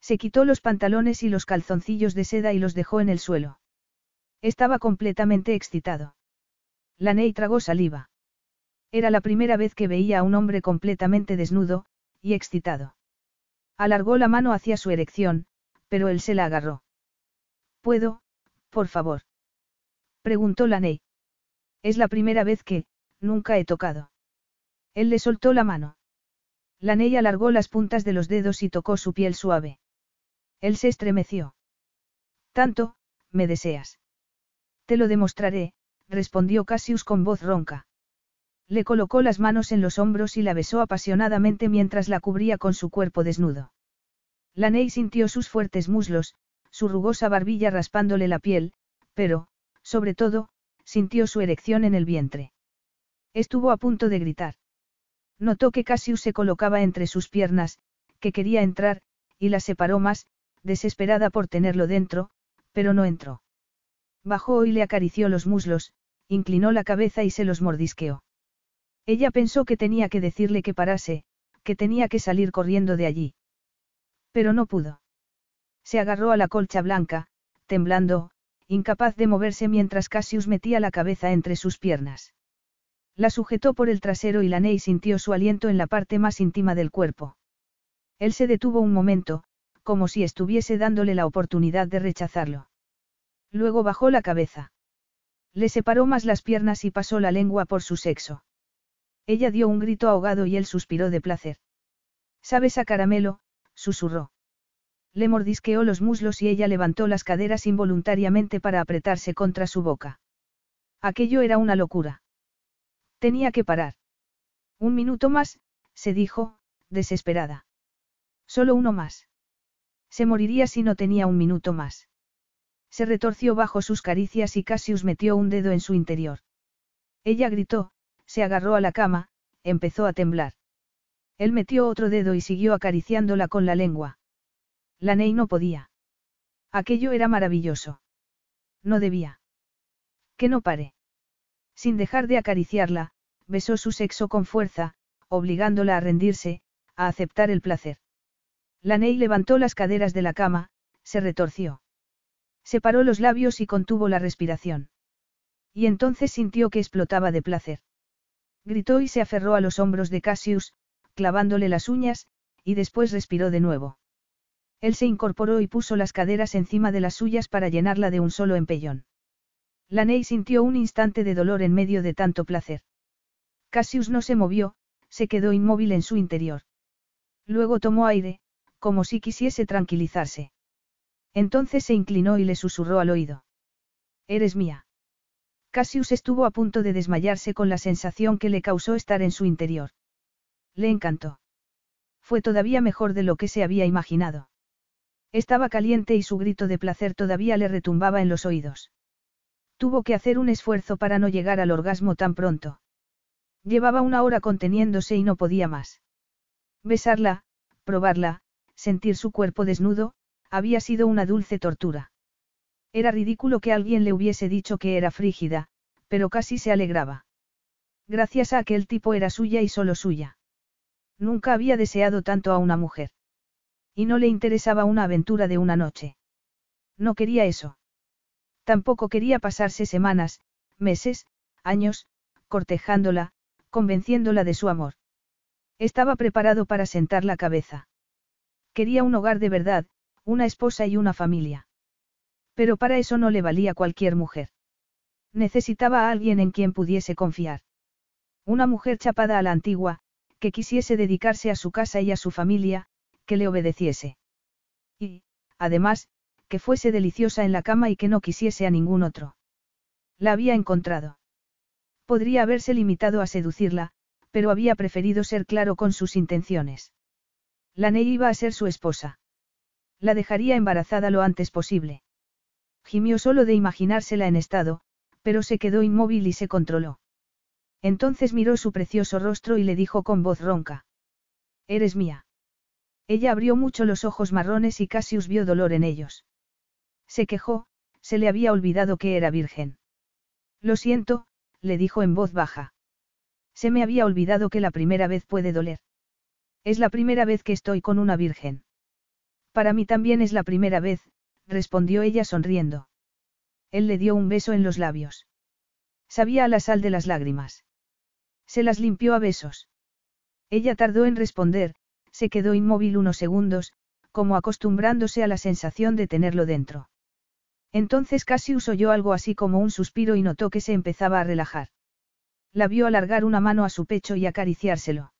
[SPEAKER 1] Se quitó los pantalones y los calzoncillos de seda y los dejó en el suelo. Estaba completamente excitado. Laney tragó saliva. Era la primera vez que veía a un hombre completamente desnudo, y excitado. Alargó la mano hacia su erección, pero él se la agarró. ¿Puedo, por favor? Preguntó Laney. Es la primera vez que, nunca he tocado. Él le soltó la mano. Laney alargó las puntas de los dedos y tocó su piel suave. Él se estremeció. Tanto, me deseas. Te lo demostraré, respondió Cassius con voz ronca. Le colocó las manos en los hombros y la besó apasionadamente mientras la cubría con su cuerpo desnudo. Laney sintió sus fuertes muslos, su rugosa barbilla raspándole la piel, pero, sobre todo, sintió su erección en el vientre. Estuvo a punto de gritar. Notó que Cassius se colocaba entre sus piernas, que quería entrar, y la separó más, desesperada por tenerlo dentro, pero no entró. Bajó y le acarició los muslos, inclinó la cabeza y se los mordisqueó. Ella pensó que tenía que decirle que parase, que tenía que salir corriendo de allí. Pero no pudo. Se agarró a la colcha blanca, temblando, incapaz de moverse mientras Cassius metía la cabeza entre sus piernas. La sujetó por el trasero y Laney sintió su aliento en la parte más íntima del cuerpo. Él se detuvo un momento, como si estuviese dándole la oportunidad de rechazarlo. Luego bajó la cabeza. Le separó más las piernas y pasó la lengua por su sexo. Ella dio un grito ahogado y él suspiró de placer. ¿Sabes a caramelo? susurró. Le mordisqueó los muslos y ella levantó las caderas involuntariamente para apretarse contra su boca. Aquello era una locura. Tenía que parar. Un minuto más, se dijo, desesperada. Solo uno más. Se moriría si no tenía un minuto más. Se retorció bajo sus caricias y Cassius metió un dedo en su interior. Ella gritó, se agarró a la cama, empezó a temblar. Él metió otro dedo y siguió acariciándola con la lengua. La Ney no podía. Aquello era maravilloso. No debía. Que no pare. Sin dejar de acariciarla, besó su sexo con fuerza, obligándola a rendirse, a aceptar el placer. La Ney levantó las caderas de la cama, se retorció. Separó los labios y contuvo la respiración. Y entonces sintió que explotaba de placer. Gritó y se aferró a los hombros de Cassius, clavándole las uñas, y después respiró de nuevo. Él se incorporó y puso las caderas encima de las suyas para llenarla de un solo empellón. Laney sintió un instante de dolor en medio de tanto placer. Cassius no se movió, se quedó inmóvil en su interior. Luego tomó aire, como si quisiese tranquilizarse. Entonces se inclinó y le susurró al oído. Eres mía. Cassius estuvo a punto de desmayarse con la sensación que le causó estar en su interior. Le encantó. Fue todavía mejor de lo que se había imaginado. Estaba caliente y su grito de placer todavía le retumbaba en los oídos. Tuvo que hacer un esfuerzo para no llegar al orgasmo tan pronto. Llevaba una hora conteniéndose y no podía más. Besarla, probarla, sentir su cuerpo desnudo, había sido una dulce tortura. Era ridículo que alguien le hubiese dicho que era frígida, pero casi se alegraba. Gracias a aquel tipo era suya y solo suya. Nunca había deseado tanto a una mujer. Y no le interesaba una aventura de una noche. No quería eso. Tampoco quería pasarse semanas, meses, años, cortejándola, convenciéndola de su amor. Estaba preparado para sentar la cabeza. Quería un hogar de verdad, una esposa y una familia. Pero para eso no le valía cualquier mujer. Necesitaba a alguien en quien pudiese confiar. Una mujer chapada a la antigua, que quisiese dedicarse a su casa y a su familia, que le obedeciese. Y, además, que fuese deliciosa en la cama y que no quisiese a ningún otro. La había encontrado. Podría haberse limitado a seducirla, pero había preferido ser claro con sus intenciones. La Ney iba a ser su esposa. La dejaría embarazada lo antes posible. Gimió solo de imaginársela en estado, pero se quedó inmóvil y se controló. Entonces miró su precioso rostro y le dijo con voz ronca. Eres mía. Ella abrió mucho los ojos marrones y Cassius vio dolor en ellos. Se quejó, se le había olvidado que era virgen. Lo siento, le dijo en voz baja. Se me había olvidado que la primera vez puede doler. Es la primera vez que estoy con una virgen. Para mí también es la primera vez, respondió ella sonriendo. Él le dio un beso en los labios. Sabía a la sal de las lágrimas. Se las limpió a besos. Ella tardó en responder, se quedó inmóvil unos segundos, como acostumbrándose a la sensación de tenerlo dentro. Entonces Cassius oyó algo así como un suspiro y notó que se empezaba a relajar. La vio alargar una mano a su pecho y acariciárselo.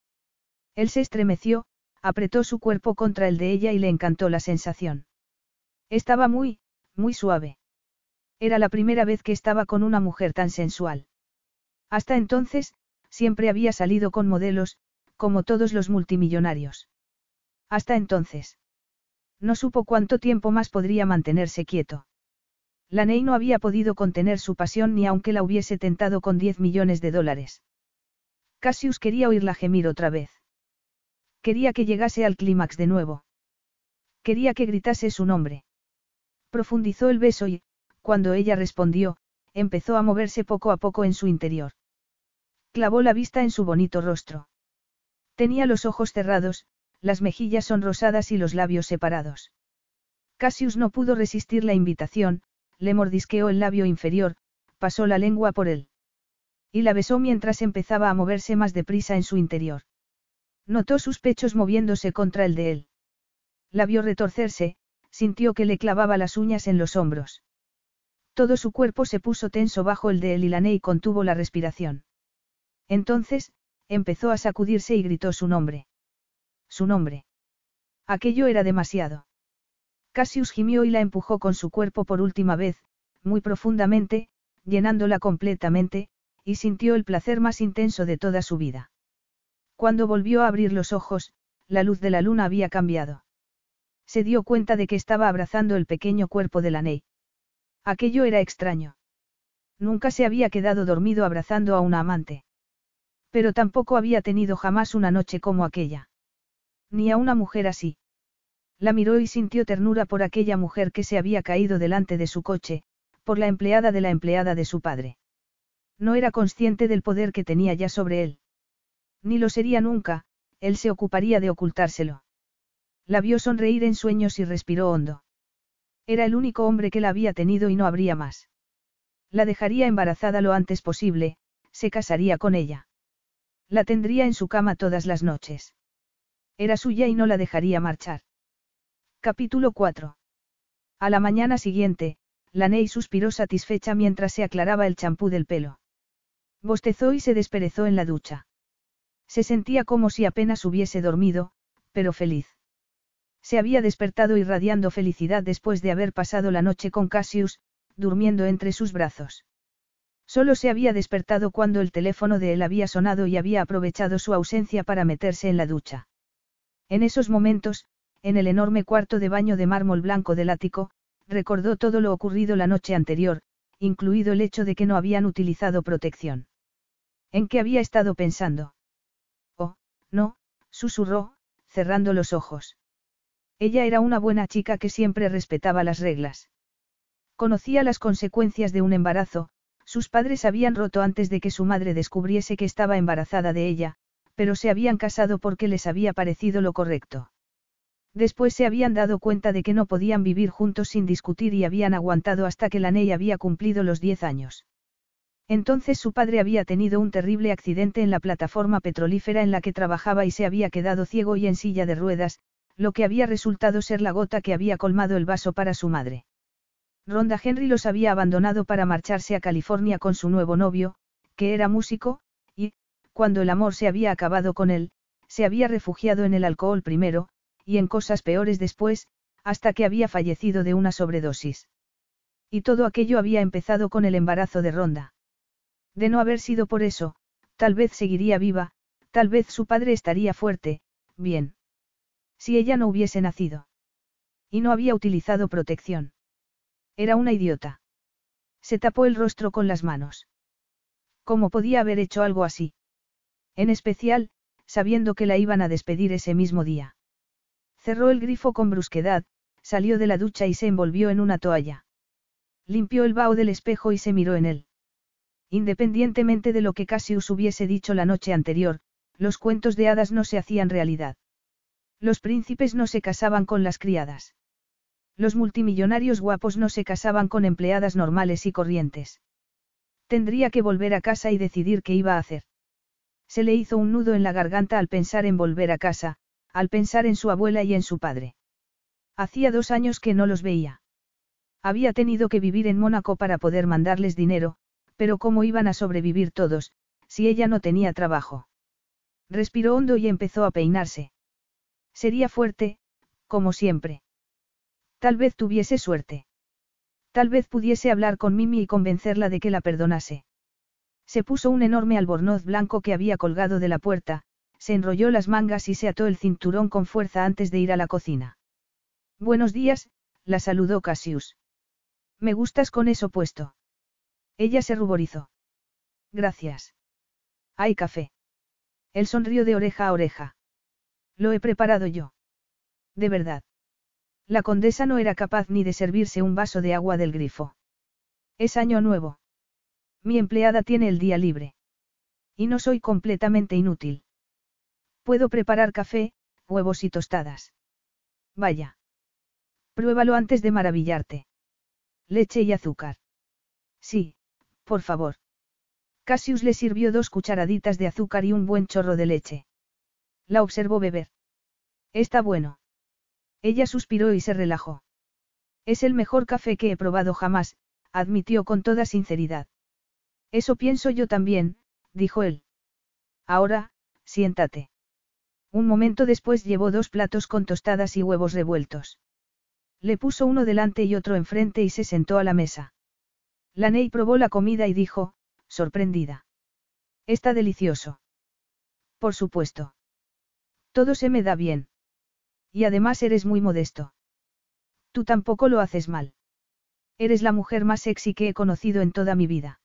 [SPEAKER 1] Él se estremeció, apretó su cuerpo contra el de ella y le encantó la sensación. Estaba muy, muy suave. Era la primera vez que estaba con una mujer tan sensual. Hasta entonces, siempre había salido con modelos, como todos los multimillonarios. Hasta entonces. No supo cuánto tiempo más podría mantenerse quieto. Laney no había podido contener su pasión ni aunque la hubiese tentado con 10 millones de dólares. Cassius quería oírla gemir otra vez. Quería que llegase al clímax de nuevo. Quería que gritase su nombre. Profundizó el beso y, cuando ella respondió, empezó a moverse poco a poco en su interior. Clavó la vista en su bonito rostro. Tenía los ojos cerrados, las mejillas sonrosadas y los labios separados. Cassius no pudo resistir la invitación, le mordisqueó el labio inferior, pasó la lengua por él. Y la besó mientras empezaba a moverse más deprisa en su interior. Notó sus pechos moviéndose contra el de él. La vio retorcerse, sintió que le clavaba las uñas en los hombros. Todo su cuerpo se puso tenso bajo el de él y contuvo la respiración. Entonces, empezó a sacudirse y gritó su nombre. Su nombre. Aquello era demasiado. Cassius gimió y la empujó con su cuerpo por última vez, muy profundamente, llenándola completamente, y sintió el placer más intenso de toda su vida. Cuando volvió a abrir los ojos, la luz de la luna había cambiado. Se dio cuenta de que estaba abrazando el pequeño cuerpo de la Ney. Aquello era extraño. Nunca se había quedado dormido abrazando a una amante. Pero tampoco había tenido jamás una noche como aquella. Ni a una mujer así. La miró y sintió ternura por aquella mujer que se había caído delante de su coche, por la empleada de la empleada de su padre. No era consciente del poder que tenía ya sobre él. Ni lo sería nunca, él se ocuparía de ocultárselo. La vio sonreír en sueños y respiró hondo. Era el único hombre que la había tenido y no habría más. La dejaría embarazada lo antes posible, se casaría con ella. La tendría en su cama todas las noches. Era suya y no la dejaría marchar. Capítulo 4. A la mañana siguiente, Laney suspiró satisfecha mientras se aclaraba el champú del pelo. Bostezó y se desperezó en la ducha. Se sentía como si apenas hubiese dormido, pero feliz. Se había despertado irradiando felicidad después de haber pasado la noche con Cassius, durmiendo entre sus brazos. Solo se había despertado cuando el teléfono de él había sonado y había aprovechado su ausencia para meterse en la ducha. En esos momentos, en el enorme cuarto de baño de mármol blanco del ático, recordó todo lo ocurrido la noche anterior, incluido el hecho de que no habían utilizado protección. ¿En qué había estado pensando? No, susurró, cerrando los ojos. Ella era una buena chica que siempre respetaba las reglas. Conocía las consecuencias de un embarazo, sus padres habían roto antes de que su madre descubriese que estaba embarazada de ella, pero se habían casado porque les había parecido lo correcto. Después se habían dado cuenta de que no podían vivir juntos sin discutir y habían aguantado hasta que la Ney había cumplido los diez años. Entonces su padre había tenido un terrible accidente en la plataforma petrolífera en la que trabajaba y se había quedado ciego y en silla de ruedas, lo que había resultado ser la gota que había colmado el vaso para su madre. Ronda Henry los había abandonado para marcharse a California con su nuevo novio, que era músico, y, cuando el amor se había acabado con él, se había refugiado en el alcohol primero, y en cosas peores después, hasta que había fallecido de una sobredosis. Y todo aquello había empezado con el embarazo de Ronda. De no haber sido por eso, tal vez seguiría viva, tal vez su padre estaría fuerte, bien. Si ella no hubiese nacido. Y no había utilizado protección. Era una idiota. Se tapó el rostro con las manos. ¿Cómo podía haber hecho algo así? En especial, sabiendo que la iban a despedir ese mismo día. Cerró el grifo con brusquedad, salió de la ducha y se envolvió en una toalla. Limpió el vaho del espejo y se miró en él. Independientemente de lo que Cassius hubiese dicho la noche anterior, los cuentos de hadas no se hacían realidad. Los príncipes no se casaban con las criadas. Los multimillonarios guapos no se casaban con empleadas normales y corrientes. Tendría que volver a casa y decidir qué iba a hacer. Se le hizo un nudo en la garganta al pensar en volver a casa, al pensar en su abuela y en su padre. Hacía dos años que no los veía. Había tenido que vivir en Mónaco para poder mandarles dinero, pero ¿cómo iban a sobrevivir todos, si ella no tenía trabajo? Respiró hondo y empezó a peinarse. Sería fuerte, como siempre. Tal vez tuviese suerte. Tal vez pudiese hablar con Mimi y convencerla de que la perdonase. Se puso un enorme albornoz blanco que había colgado de la puerta, se enrolló las mangas y se ató el cinturón con fuerza antes de ir a la cocina. Buenos días, la saludó Cassius. Me gustas con eso puesto. Ella se ruborizó. Gracias. Hay café. Él sonrió de oreja a oreja. Lo he preparado yo. De verdad. La condesa no era capaz ni de servirse un vaso de agua del grifo. Es año nuevo. Mi empleada tiene el día libre. Y no soy completamente inútil. Puedo preparar café, huevos y tostadas. Vaya. Pruébalo antes de maravillarte. Leche y azúcar. Sí, por favor. Cassius le sirvió dos cucharaditas de azúcar y un buen chorro de leche. La observó beber. Está bueno. Ella suspiró y se relajó. Es el mejor café que he probado jamás, admitió con toda sinceridad. Eso pienso yo también, dijo él. Ahora, siéntate. Un momento después llevó dos platos con tostadas y huevos revueltos. Le puso uno delante y otro enfrente y se sentó a la mesa. Laney probó la comida y dijo, sorprendida. Está delicioso. Por supuesto. Todo se me da bien. Y además eres muy modesto. Tú tampoco lo haces mal. Eres la mujer más sexy que he conocido en toda mi vida.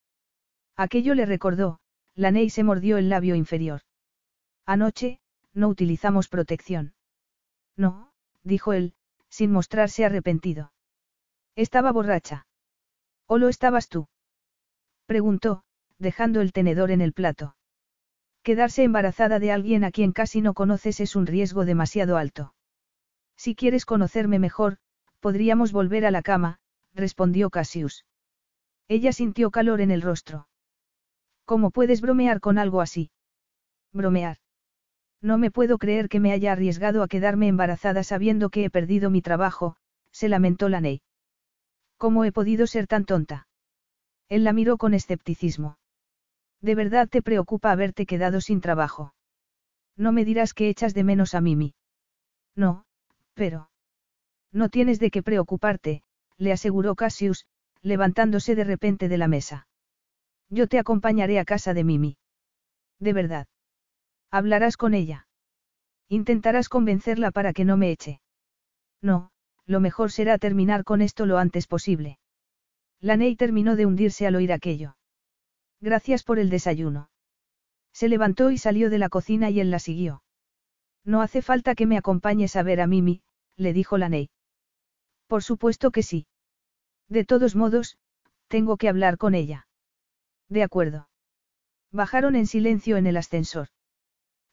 [SPEAKER 1] Aquello le recordó, Laney se mordió el labio inferior. Anoche, no utilizamos protección. No, dijo él, sin mostrarse arrepentido. Estaba borracha. ¿O lo estabas tú? Preguntó, dejando el tenedor en el plato. Quedarse embarazada de alguien a quien casi no conoces es un riesgo demasiado alto. Si quieres conocerme mejor, podríamos volver a la cama, respondió Cassius. Ella sintió calor en el rostro. ¿Cómo puedes bromear con algo así? Bromear. No me puedo creer que me haya arriesgado a quedarme embarazada sabiendo que he perdido mi trabajo, se lamentó la Ney. ¿Cómo he podido ser tan tonta? Él la miró con escepticismo. ¿De verdad te preocupa haberte quedado sin trabajo? No me dirás que echas de menos a Mimi. No, pero... No tienes de qué preocuparte, le aseguró Cassius, levantándose de repente de la mesa. Yo te acompañaré a casa de Mimi. De verdad. Hablarás con ella. Intentarás convencerla para que no me eche. No, lo mejor será terminar con esto lo antes posible. La Ney terminó de hundirse al oír aquello. Gracias por el desayuno. Se levantó y salió de la cocina y él la siguió. No hace falta que me acompañes a ver a Mimi, le dijo la Ney. Por supuesto que sí. De todos modos, tengo que hablar con ella. De acuerdo. Bajaron en silencio en el ascensor.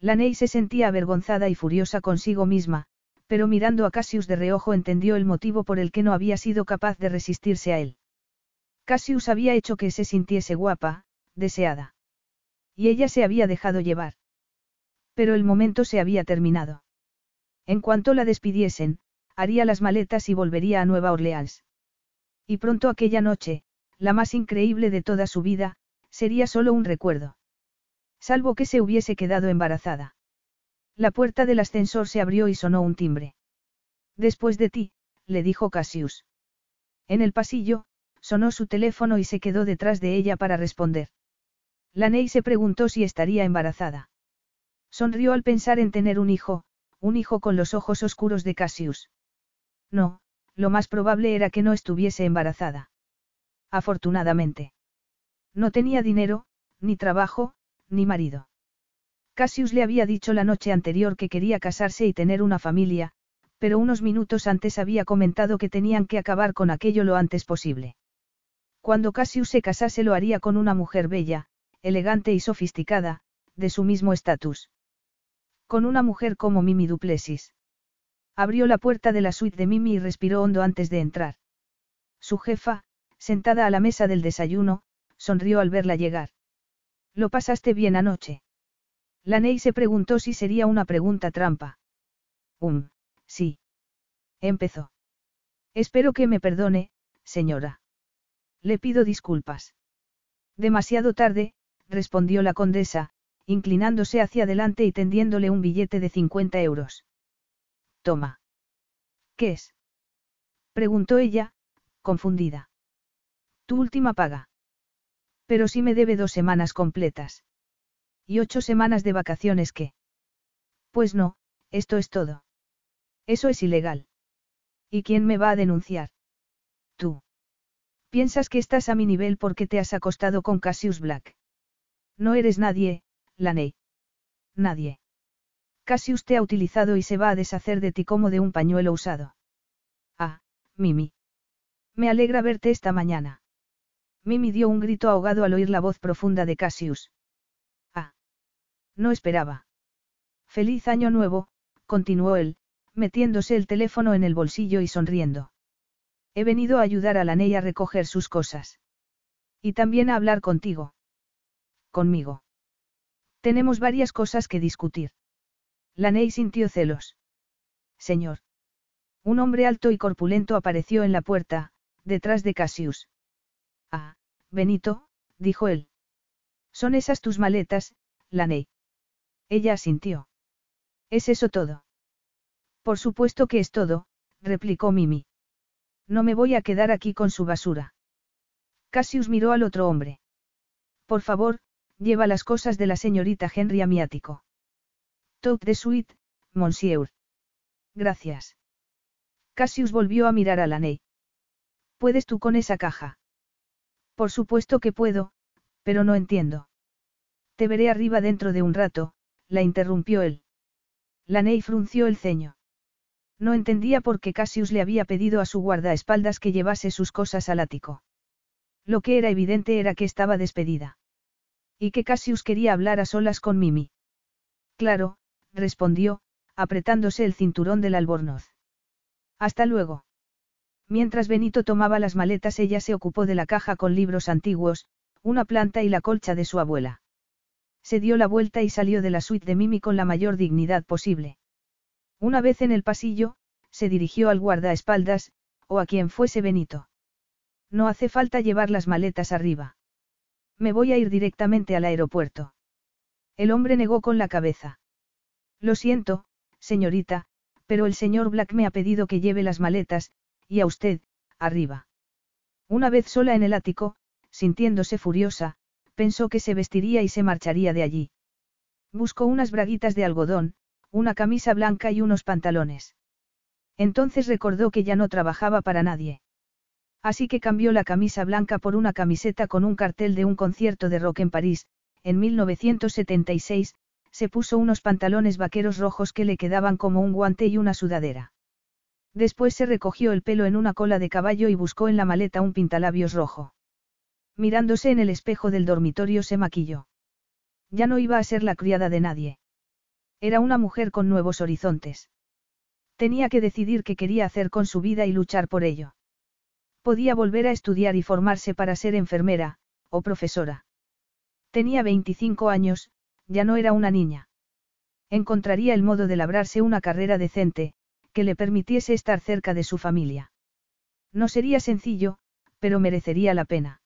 [SPEAKER 1] Laney se sentía avergonzada y furiosa consigo misma, pero mirando a Cassius de reojo entendió el motivo por el que no había sido capaz de resistirse a él. Cassius había hecho que se sintiese guapa, deseada. Y ella se había dejado llevar. Pero el momento se había terminado. En cuanto la despidiesen, haría las maletas y volvería a Nueva Orleans. Y pronto aquella noche, la más increíble de toda su vida, sería solo un recuerdo. Salvo que se hubiese quedado embarazada. La puerta del ascensor se abrió y sonó un timbre. Después de ti, le dijo Cassius. En el pasillo, sonó su teléfono y se quedó detrás de ella para responder. Laney se preguntó si estaría embarazada. Sonrió al pensar en tener un hijo, un hijo con los ojos oscuros de Cassius. No, lo más probable era que no estuviese embarazada. Afortunadamente. No tenía dinero, ni trabajo, ni marido. Cassius le había dicho la noche anterior que quería casarse y tener una familia, pero unos minutos antes había comentado que tenían que acabar con aquello lo antes posible. Cuando Cassius se casase lo haría con una mujer bella, elegante y sofisticada, de su mismo estatus. Con una mujer como Mimi Duplessis. Abrió la puerta de la suite de Mimi y respiró hondo antes de entrar. Su jefa, sentada a la mesa del desayuno, sonrió al verla llegar. ¿Lo pasaste bien anoche? Laney se preguntó si sería una pregunta trampa. Um, sí. Empezó. Espero que me perdone, señora. Le pido disculpas. Demasiado tarde, respondió la condesa, inclinándose hacia adelante y tendiéndole un billete de 50 euros. Toma. ¿Qué es? preguntó ella, confundida. Tu última paga. Pero si me debe dos semanas completas. ¿Y ocho semanas de vacaciones qué? Pues no, esto es todo. Eso es ilegal. ¿Y quién me va a denunciar? Tú. Piensas que estás a mi nivel porque te has acostado con Cassius Black. No eres nadie, Laney. Nadie. Cassius te ha utilizado y se va a deshacer de ti como de un pañuelo usado. Ah, Mimi. Me alegra verte esta mañana. Mimi dio un grito ahogado al oír la voz profunda de Cassius. Ah. No esperaba. Feliz año nuevo, continuó él, metiéndose el teléfono en el bolsillo y sonriendo. He venido a ayudar a la Ney a recoger sus cosas. Y también a hablar contigo. Conmigo. Tenemos varias cosas que discutir. La Ney sintió celos. Señor. Un hombre alto y corpulento apareció en la puerta, detrás de Cassius. Ah, Benito, dijo él. Son esas tus maletas, Laney. Ella asintió. ¿Es eso todo? Por supuesto que es todo, replicó Mimi. No me voy a quedar aquí con su basura. Cassius miró al otro hombre. Por favor, lleva las cosas de la señorita Henry a mi ático. Tout de suite, monsieur. Gracias. Cassius volvió a mirar a Laney. ¿Puedes tú con esa caja? Por supuesto que puedo, pero no entiendo. Te veré arriba dentro de un rato, la interrumpió él. Laney frunció el ceño. No entendía por qué Cassius le había pedido a su guardaespaldas que llevase sus cosas al ático. Lo que era evidente era que estaba despedida. Y que Cassius quería hablar a solas con Mimi. Claro, respondió, apretándose el cinturón del albornoz. Hasta luego. Mientras Benito tomaba las maletas ella se ocupó de la caja con libros antiguos, una planta y la colcha de su abuela. Se dio la vuelta y salió de la suite de Mimi con la mayor dignidad posible. Una vez en el pasillo, se dirigió al guardaespaldas, o a quien fuese Benito. No hace falta llevar las maletas arriba. Me voy a ir directamente al aeropuerto. El hombre negó con la cabeza. Lo siento, señorita, pero el señor Black me ha pedido que lleve las maletas, y a usted, arriba. Una vez sola en el ático, sintiéndose furiosa, pensó que se vestiría y se marcharía de allí. Buscó unas braguitas de algodón, una camisa blanca y unos pantalones. Entonces recordó que ya no trabajaba para nadie. Así que cambió la camisa blanca por una camiseta con un cartel de un concierto de rock en París, en 1976, se puso unos pantalones vaqueros rojos que le quedaban como un guante y una sudadera. Después se recogió el pelo en una cola de caballo y buscó en la maleta un pintalabios rojo. Mirándose en el espejo del dormitorio se maquilló. Ya no iba a ser la criada de nadie. Era una mujer con nuevos horizontes. Tenía que decidir qué quería hacer con su vida y luchar por ello. Podía volver a estudiar y formarse para ser enfermera, o profesora. Tenía 25 años, ya no era una niña. Encontraría el modo de labrarse una carrera decente, que le permitiese estar cerca de su familia. No sería sencillo, pero merecería la pena.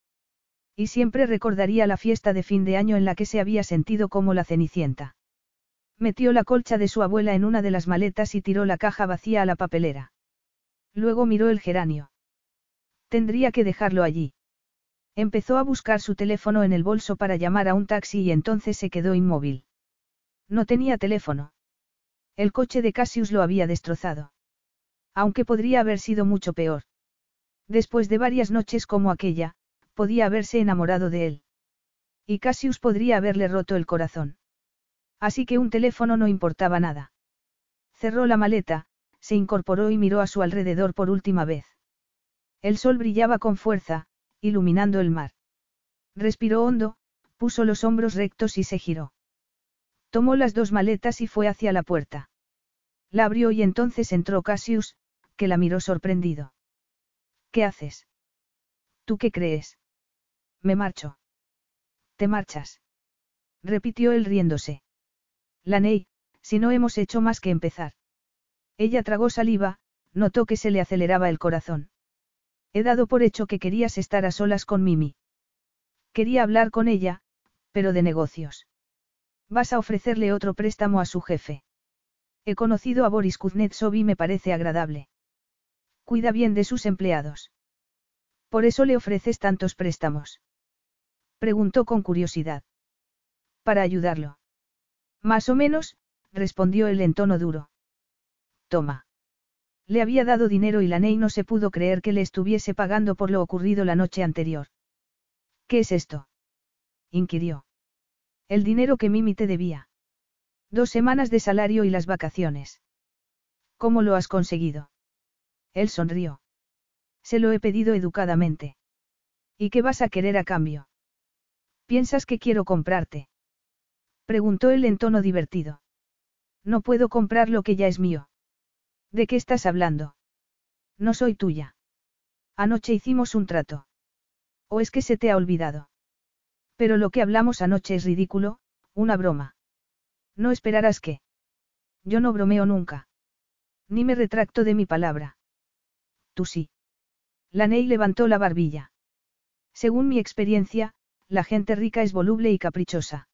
[SPEAKER 1] Y siempre recordaría la fiesta de fin de año en la que se había sentido como la cenicienta. Metió la colcha de su abuela en una de las maletas y tiró la caja vacía a la papelera. Luego miró el geranio. Tendría que dejarlo allí. Empezó a buscar su teléfono en el bolso para llamar a un taxi y entonces se quedó inmóvil. No tenía teléfono. El coche de Cassius lo había destrozado. Aunque podría haber sido mucho peor. Después de varias noches como aquella, podía haberse enamorado de él. Y Cassius podría haberle roto el corazón. Así que un teléfono no importaba nada. Cerró la maleta, se incorporó y miró a su alrededor por última vez. El sol brillaba con fuerza, iluminando el mar. Respiró hondo, puso los hombros rectos y se giró. Tomó las dos maletas y fue hacia la puerta. La abrió y entonces entró Cassius, que la miró sorprendido. ¿Qué haces? ¿Tú qué crees? Me marcho. ¿Te marchas? repitió él riéndose. Laney, si no hemos hecho más que empezar. Ella tragó saliva, notó que se le aceleraba el corazón. He dado por hecho que querías estar a solas con Mimi. Quería hablar con ella, pero de negocios. Vas a ofrecerle otro préstamo a su jefe. He conocido a Boris Kuznetsov y me parece agradable. Cuida bien de sus empleados. Por eso le ofreces tantos préstamos. Preguntó con curiosidad. Para ayudarlo. Más o menos, respondió él en tono duro. Toma. Le había dado dinero y la Ney no se pudo creer que le estuviese pagando por lo ocurrido la noche anterior. ¿Qué es esto? inquirió. El dinero que Mimi te debía. Dos semanas de salario y las vacaciones. ¿Cómo lo has conseguido? Él sonrió. Se lo he pedido educadamente. ¿Y qué vas a querer a cambio? ¿Piensas que quiero comprarte? Preguntó él en tono divertido. No puedo comprar lo que ya es mío. ¿De qué estás hablando? No soy tuya. Anoche hicimos un trato. ¿O es que se te ha olvidado? Pero lo que hablamos anoche es ridículo, una broma. No esperarás que. Yo no bromeo nunca. Ni me retracto de mi palabra. Tú sí. La Ney levantó la barbilla. Según mi experiencia, la gente rica es voluble y caprichosa.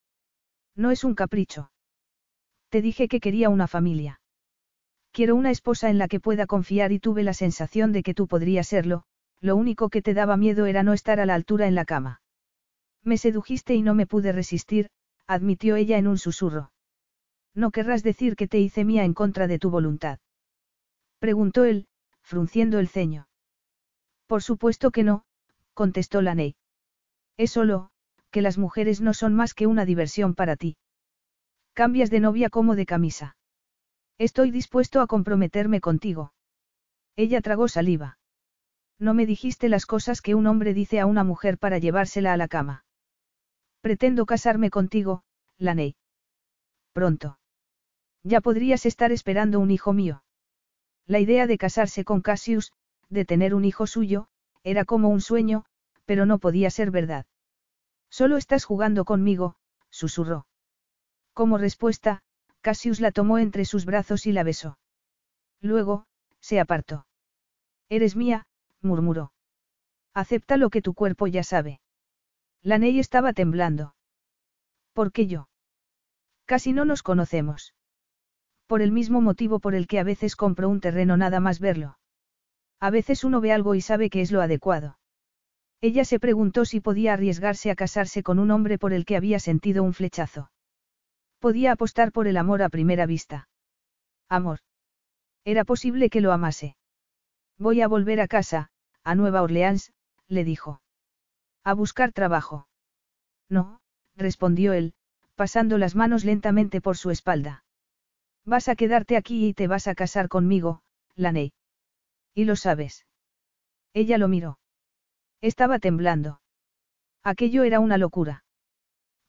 [SPEAKER 1] No es un capricho. Te dije que quería una familia. Quiero una esposa en la que pueda confiar y tuve la sensación de que tú podrías serlo, lo único que te daba miedo era no estar a la altura en la cama. Me sedujiste y no me pude resistir, admitió ella en un susurro. No querrás decir que te hice mía en contra de tu voluntad. Preguntó él, frunciendo el ceño. Por supuesto que no, contestó la Ney. Es solo, que las mujeres no son más que una diversión para ti. Cambias de novia como de camisa. Estoy dispuesto a comprometerme contigo. Ella tragó saliva. No me dijiste las cosas que un hombre dice a una mujer para llevársela a la cama. Pretendo casarme contigo, Laney. Pronto. Ya podrías estar esperando un hijo mío. La idea de casarse con Cassius, de tener un hijo suyo, era como un sueño, pero no podía ser verdad. Solo estás jugando conmigo, susurró. Como respuesta, Cassius la tomó entre sus brazos y la besó. Luego, se apartó. Eres mía, murmuró. Acepta lo que tu cuerpo ya sabe. La Ney estaba temblando. ¿Por qué yo? Casi no nos conocemos. Por el mismo motivo por el que a veces compro un terreno nada más verlo. A veces uno ve algo y sabe que es lo adecuado. Ella se preguntó si podía arriesgarse a casarse con un hombre por el que había sentido un flechazo. Podía apostar por el amor a primera vista. Amor. Era posible que lo amase. Voy a volver a casa, a Nueva Orleans, le dijo. A buscar trabajo. No, respondió él, pasando las manos lentamente por su espalda. Vas a quedarte aquí y te vas a casar conmigo, Laney. Y lo sabes. Ella lo miró. Estaba temblando. Aquello era una locura.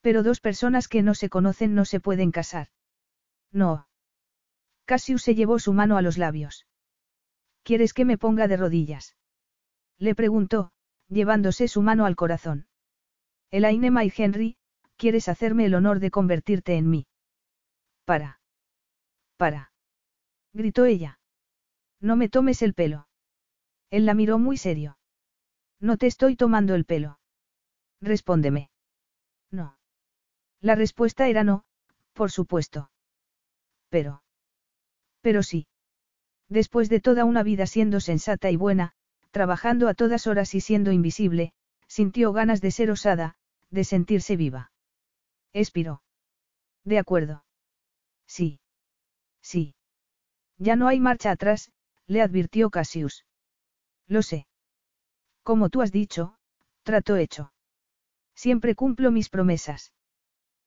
[SPEAKER 1] Pero dos personas que no se conocen no se pueden casar. No. Cassius se llevó su mano a los labios. ¿Quieres que me ponga de rodillas? Le preguntó, llevándose su mano al corazón. Elaine y Henry, ¿quieres hacerme el honor de convertirte en mí? Para. Para. Gritó ella. No me tomes el pelo. Él la miró muy serio. No te estoy tomando el pelo. Respóndeme. La respuesta era no, por supuesto. Pero. Pero sí. Después de toda una vida siendo sensata y buena, trabajando a todas horas y siendo invisible, sintió ganas de ser osada, de sentirse viva. Expiró. De acuerdo. Sí. Sí. Ya no hay marcha atrás, le advirtió Cassius. Lo sé. Como tú has dicho, trato hecho. Siempre cumplo mis promesas.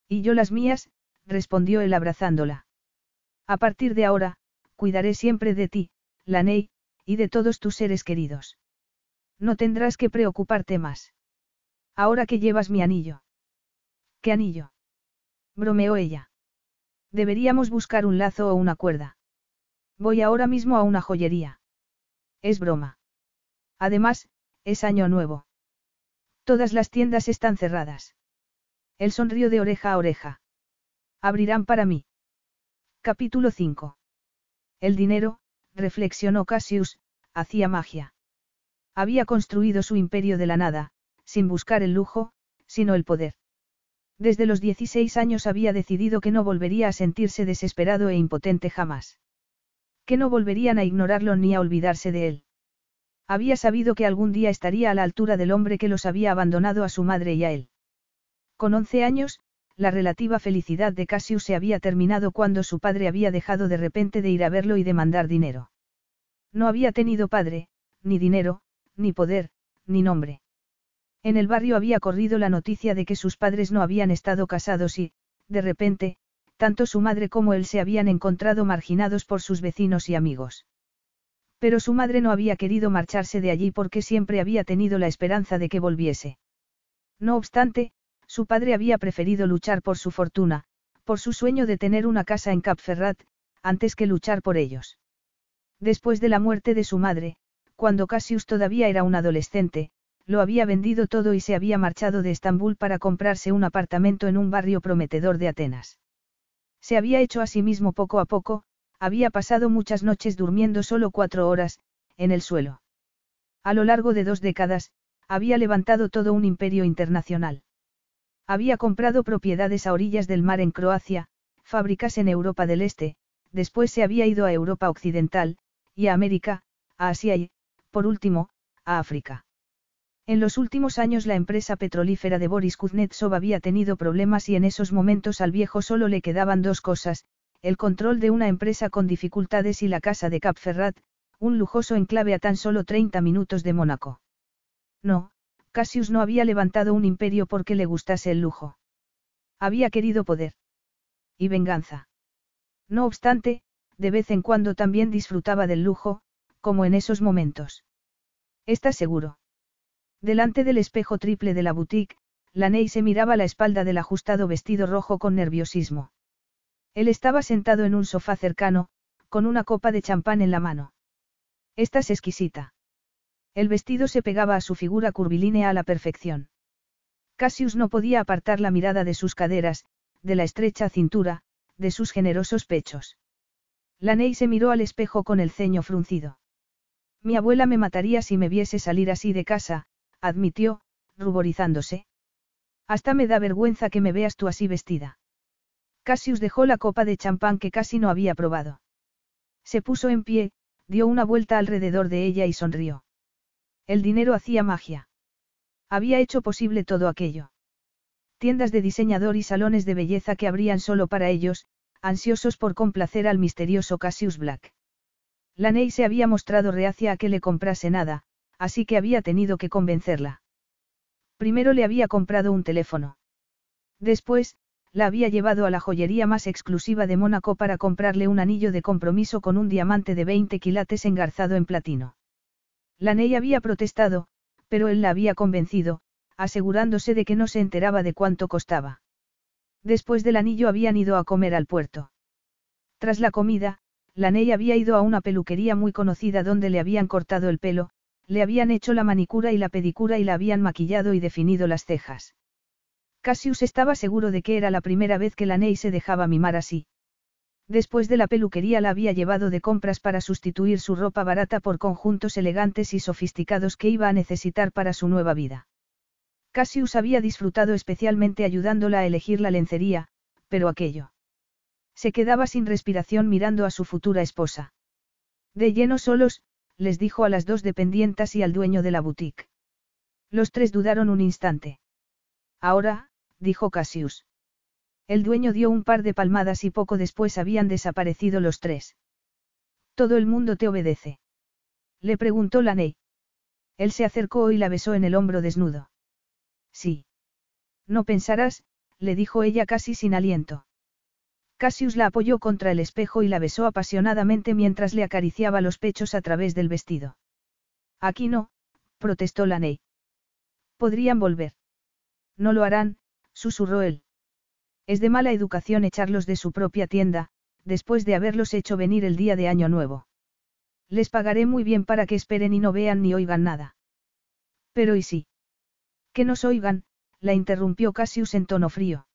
[SPEAKER 1] Y yo las mías, respondió él abrazándola. A partir de ahora, cuidaré siempre de ti, Laney, y de todos tus seres queridos. No tendrás que preocuparte más. Ahora que llevas mi anillo. ¿Qué anillo? bromeó ella. Deberíamos buscar un lazo o una cuerda. Voy ahora mismo a una joyería. Es broma. Además, es año nuevo. Todas las tiendas están cerradas. Él sonrió de oreja a oreja. Abrirán para mí. Capítulo 5. El dinero, reflexionó Cassius, hacía magia. Había construido su imperio de la nada, sin buscar el lujo, sino el poder. Desde los 16 años había decidido que no volvería a sentirse desesperado e impotente jamás. Que no volverían a ignorarlo ni a olvidarse de él. Había sabido que algún día estaría a la altura del hombre que los había abandonado a su madre y a él. Con 11 años, la relativa felicidad de Cassius se había terminado cuando su padre había dejado de repente de ir a verlo y demandar dinero. No había tenido padre, ni dinero, ni poder, ni nombre. En el barrio había corrido la noticia de que sus padres no habían estado casados y, de repente, tanto su madre como él se habían encontrado marginados por sus vecinos y amigos. Pero su madre no había querido marcharse de allí porque siempre había tenido la esperanza de que volviese. No obstante, su padre había preferido luchar por su fortuna, por su sueño de tener una casa en Capferrat, antes que luchar por ellos. Después de la muerte de su madre, cuando Cassius todavía era un adolescente, lo había vendido todo y se había marchado de Estambul para comprarse un apartamento en un barrio prometedor de Atenas. Se había hecho a sí mismo poco a poco, había pasado muchas noches durmiendo solo cuatro horas, en el suelo. A lo largo de dos décadas, había levantado todo un imperio internacional. Había comprado propiedades a orillas del mar en Croacia, fábricas en Europa del Este, después se había ido a Europa Occidental, y a América, a Asia y, por último, a África. En los últimos años la empresa petrolífera de Boris Kuznetsov había tenido problemas y en esos momentos al viejo solo le quedaban dos cosas, el control de una empresa con dificultades y la casa de Cap Ferrat, un lujoso enclave a tan solo 30 minutos de Mónaco. No, Cassius no había levantado un imperio porque le gustase el lujo. Había querido poder. Y venganza. No obstante, de vez en cuando también disfrutaba del lujo, como en esos momentos. ¿Estás seguro? Delante del espejo triple de la boutique, Laney se miraba la espalda del ajustado vestido rojo con nerviosismo. Él estaba sentado en un sofá cercano, con una copa de champán en la mano. Estás exquisita. El vestido se pegaba a su figura curvilínea a la perfección. Cassius no podía apartar la mirada de sus caderas, de la estrecha cintura, de sus generosos pechos. Laney se miró al espejo con el ceño fruncido. Mi abuela me mataría si me viese salir así de casa, admitió, ruborizándose. Hasta me da vergüenza que me veas tú así vestida. Cassius dejó la copa de champán que casi no había probado. Se puso en pie, dio una vuelta alrededor de ella y sonrió. El dinero hacía magia. Había hecho posible todo aquello. Tiendas de diseñador y salones de belleza que abrían solo para ellos, ansiosos por complacer al misterioso Cassius Black. Laney se había mostrado reacia a que le comprase nada, así que había tenido que convencerla. Primero le había comprado un teléfono. Después, la había llevado a la joyería más exclusiva de Mónaco para comprarle un anillo de compromiso con un diamante de 20 quilates engarzado en platino. Laney había protestado, pero él la había convencido, asegurándose de que no se enteraba de cuánto costaba. Después del anillo habían ido a comer al puerto. Tras la comida, Laney había ido a una peluquería muy conocida donde le habían cortado el pelo, le habían hecho la manicura y la pedicura y la habían maquillado y definido las cejas. Cassius estaba seguro de que era la primera vez que la Ney se dejaba mimar así. Después de la peluquería la había llevado de compras para sustituir su ropa barata por conjuntos elegantes y sofisticados que iba a necesitar para su nueva vida. Cassius había disfrutado especialmente ayudándola a elegir la lencería, pero aquello. Se quedaba sin respiración mirando a su futura esposa. De lleno solos, les dijo a las dos dependientas y al dueño de la boutique. Los tres dudaron un instante. Ahora, dijo Cassius. El dueño dio un par de palmadas y poco después habían desaparecido los tres. Todo el mundo te obedece. Le preguntó Laney. Él se acercó y la besó en el hombro desnudo. Sí. No pensarás, le dijo ella casi sin aliento. Cassius la apoyó contra el espejo y la besó apasionadamente mientras le acariciaba los pechos a través del vestido. Aquí no, protestó Laney. Podrían volver. No lo harán, susurró él. Es de mala educación echarlos de su propia tienda, después de haberlos hecho venir el día de Año Nuevo. Les pagaré muy bien para que esperen y no vean ni oigan nada. Pero ¿y sí? Que nos oigan, la interrumpió Cassius en tono frío.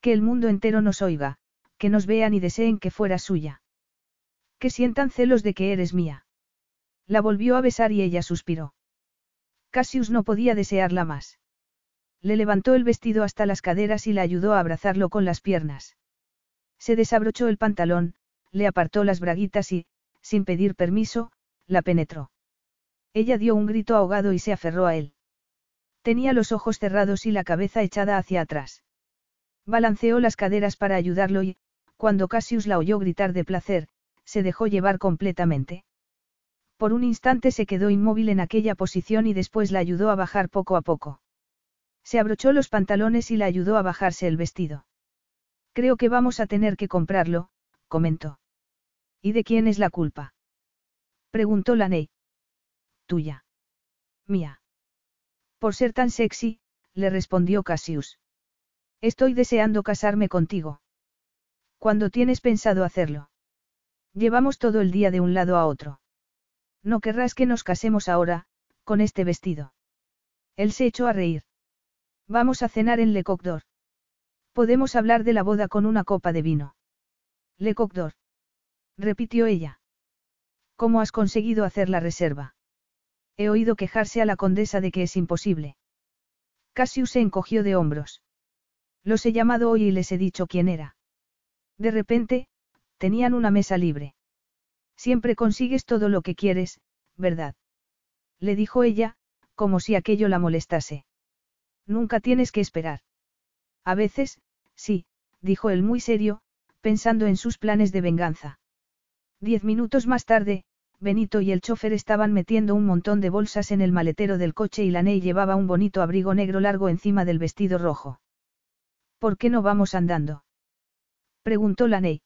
[SPEAKER 1] Que el mundo entero nos oiga, que nos vean y deseen que fuera suya. Que sientan celos de que eres mía. La volvió a besar y ella suspiró. Cassius no podía desearla más. Le levantó el vestido hasta las caderas y la ayudó a abrazarlo con las piernas. Se desabrochó el pantalón, le apartó las braguitas y, sin pedir permiso, la penetró. Ella dio un grito ahogado y se aferró a él. Tenía los ojos cerrados y la cabeza echada hacia atrás. Balanceó las caderas para ayudarlo y, cuando Cassius la oyó gritar de placer, se dejó llevar completamente. Por un instante se quedó inmóvil en aquella posición y después la ayudó a bajar poco a poco. Se abrochó los pantalones y la ayudó a bajarse el vestido. Creo que vamos a tener que comprarlo, comentó. ¿Y de quién es la culpa? Preguntó Laney. Tuya. Mía. Por ser tan sexy, le respondió Cassius. Estoy deseando casarme contigo. ¿Cuándo tienes pensado hacerlo? Llevamos todo el día de un lado a otro. No querrás que nos casemos ahora, con este vestido. Él se echó a reír. Vamos a cenar en Le Coq d'Or. Podemos hablar de la boda con una copa de vino. Le Coq d'Or. Repitió ella. ¿Cómo has conseguido hacer la reserva? He oído quejarse a la condesa de que es imposible. Cassius se encogió de hombros. Los he llamado hoy y les he dicho quién era. De repente, tenían una mesa libre. Siempre consigues todo lo que quieres, ¿verdad? Le dijo ella, como si aquello la molestase. Nunca tienes que esperar. A veces, sí, dijo él muy serio, pensando en sus planes de venganza. Diez minutos más tarde, Benito y el chofer estaban metiendo un montón de bolsas en el maletero del coche y la Ney llevaba un bonito abrigo negro largo encima del vestido rojo. ¿Por qué no vamos andando? preguntó la Ney.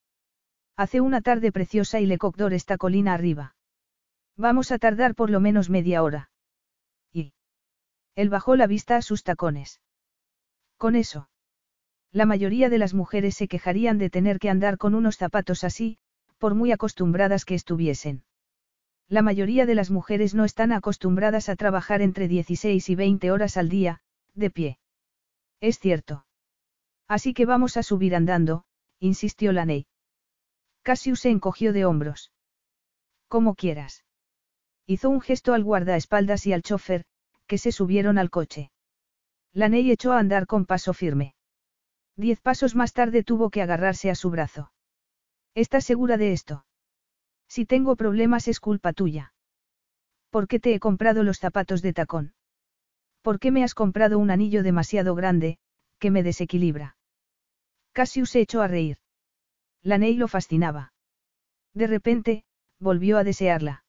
[SPEAKER 1] Hace una tarde preciosa y Le Cocdor está colina arriba. Vamos a tardar por lo menos media hora. Él bajó la vista a sus tacones. Con eso. La mayoría de las mujeres se quejarían de tener que andar con unos zapatos así, por muy acostumbradas que estuviesen. La mayoría de las mujeres no están acostumbradas a trabajar entre 16 y 20 horas al día, de pie. Es cierto. Así que vamos a subir andando, insistió Laney. Cassius se encogió de hombros. Como quieras. Hizo un gesto al guardaespaldas y al chofer, que se subieron al coche. Laney echó a andar con paso firme. Diez pasos más tarde tuvo que agarrarse a su brazo. ¿Estás segura de esto? Si tengo problemas es culpa tuya. ¿Por qué te he comprado los zapatos de tacón? ¿Por qué me has comprado un anillo demasiado grande, que me desequilibra? Cassius se echó a reír. La Ney lo fascinaba. De repente, volvió a desearla.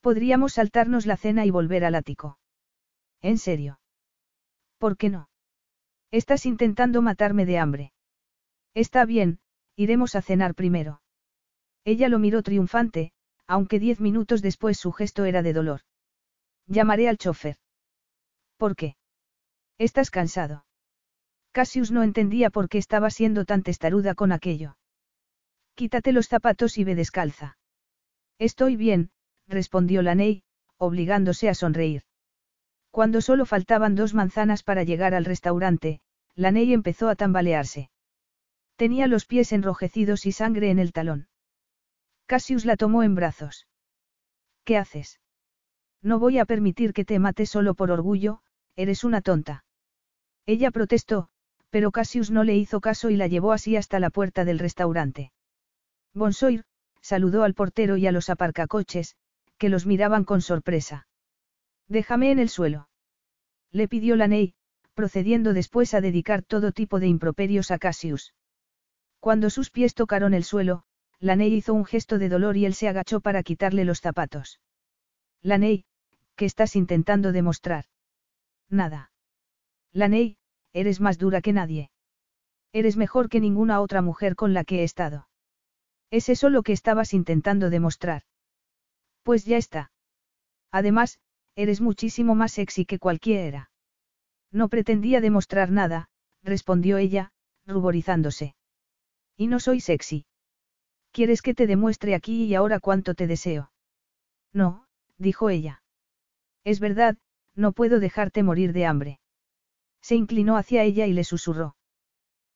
[SPEAKER 1] Podríamos saltarnos la cena y volver al ático. ¿En serio? ¿Por qué no? Estás intentando matarme de hambre. Está bien, iremos a cenar primero. Ella lo miró triunfante, aunque diez minutos después su gesto era de dolor. Llamaré al chofer. ¿Por qué? Estás cansado. Cassius no entendía por qué estaba siendo tan testaruda con aquello. Quítate los zapatos y ve descalza. Estoy bien, respondió la Ney, obligándose a sonreír. Cuando solo faltaban dos manzanas para llegar al restaurante, la Ney empezó a tambalearse. Tenía los pies enrojecidos y sangre en el talón. Cassius la tomó en brazos. ¿Qué haces? No voy a permitir que te mates solo por orgullo, eres una tonta. Ella protestó, pero Cassius no le hizo caso y la llevó así hasta la puerta del restaurante. Bonsoir, saludó al portero y a los aparcacoches, que los miraban con sorpresa. Déjame en el suelo. Le pidió la Ney, procediendo después a dedicar todo tipo de improperios a Cassius. Cuando sus pies tocaron el suelo, la Ney hizo un gesto de dolor y él se agachó para quitarle los zapatos. La Ney, ¿qué estás intentando demostrar? Nada. La Ney, eres más dura que nadie. Eres mejor que ninguna otra mujer con la que he estado. ¿Es eso lo que estabas intentando demostrar? Pues ya está. Además, eres muchísimo más sexy que cualquiera. No pretendía demostrar nada, respondió ella, ruborizándose. Y no soy sexy. ¿Quieres que te demuestre aquí y ahora cuánto te deseo? No, dijo ella. Es verdad, no puedo dejarte morir de hambre. Se inclinó hacia ella y le susurró.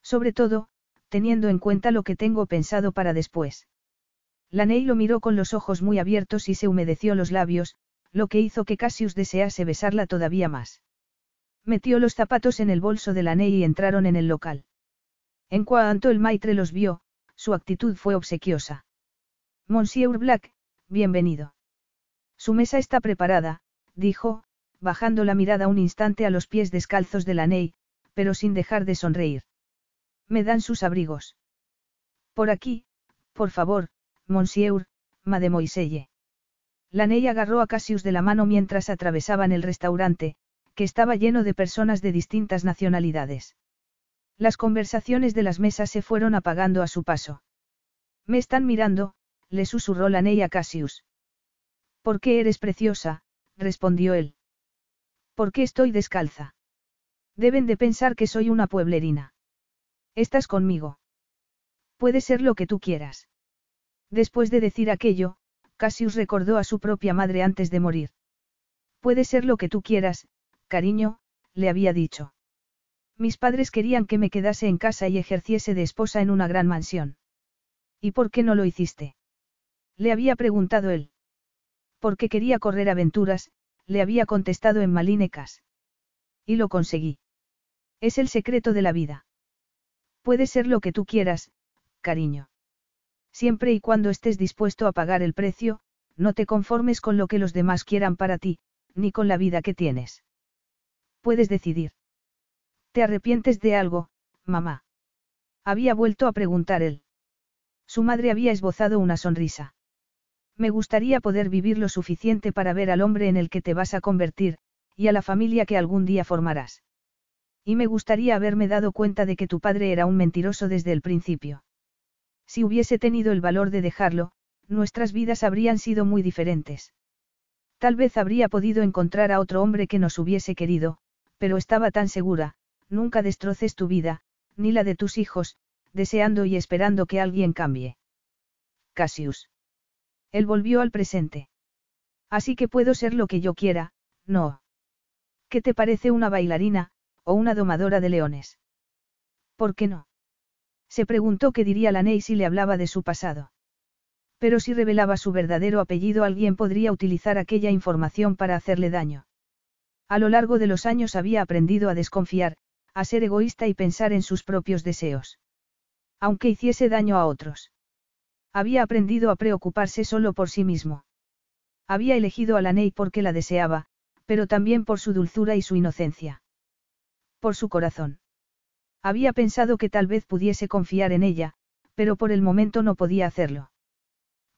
[SPEAKER 1] Sobre todo, teniendo en cuenta lo que tengo pensado para después. Laney lo miró con los ojos muy abiertos y se humedeció los labios, lo que hizo que Cassius desease besarla todavía más. Metió los zapatos en el bolso de la Ney y entraron en el local. En cuanto el maitre los vio, su actitud fue obsequiosa. Monsieur Black, bienvenido. Su mesa está preparada, dijo, bajando la mirada un instante a los pies descalzos de la Ney, pero sin dejar de sonreír. Me dan sus abrigos. Por aquí, por favor, Monsieur, mademoiselle. La Ney agarró a Cassius de la mano mientras atravesaban el restaurante, que estaba lleno de personas de distintas nacionalidades. Las conversaciones de las mesas se fueron apagando a su paso. Me están mirando, le susurró la Ney a Cassius. ¿Por qué eres preciosa? respondió él. ¿Por qué estoy descalza? Deben de pensar que soy una pueblerina. ¿Estás conmigo? Puede ser lo que tú quieras. Después de decir aquello, Cassius recordó a su propia madre antes de morir. Puede ser lo que tú quieras, cariño, le había dicho. Mis padres querían que me quedase en casa y ejerciese de esposa en una gran mansión. ¿Y por qué no lo hiciste? Le había preguntado él. Porque quería correr aventuras, le había contestado en Malinecas. Y lo conseguí. Es el secreto de la vida. Puede ser lo que tú quieras, cariño. Siempre y cuando estés dispuesto a pagar el precio, no te conformes con lo que los demás quieran para ti, ni con la vida que tienes. Puedes decidir. ¿Te arrepientes de algo, mamá? Había vuelto a preguntar él. Su madre había esbozado una sonrisa. Me gustaría poder vivir lo suficiente para ver al hombre en el que te vas a convertir, y a la familia que algún día formarás. Y me gustaría haberme dado cuenta de que tu padre era un mentiroso desde el principio. Si hubiese tenido el valor de dejarlo, nuestras vidas habrían sido muy diferentes. Tal vez habría podido encontrar a otro hombre que nos hubiese querido, pero estaba tan segura, nunca destroces tu vida, ni la de tus hijos, deseando y esperando que alguien cambie. Cassius. Él volvió al presente. Así que puedo ser lo que yo quiera, no. ¿Qué te parece una bailarina, o una domadora de leones? ¿Por qué no? Se preguntó qué diría la Ney si le hablaba de su pasado. Pero si revelaba su verdadero apellido alguien podría utilizar aquella información para hacerle daño. A lo largo de los años había aprendido a desconfiar, a ser egoísta y pensar en sus propios deseos. Aunque hiciese daño a otros. Había aprendido a preocuparse solo por sí mismo. Había elegido a la Ney porque la deseaba, pero también por su dulzura y su inocencia. Por su corazón. Había pensado que tal vez pudiese confiar en ella, pero por el momento no podía hacerlo.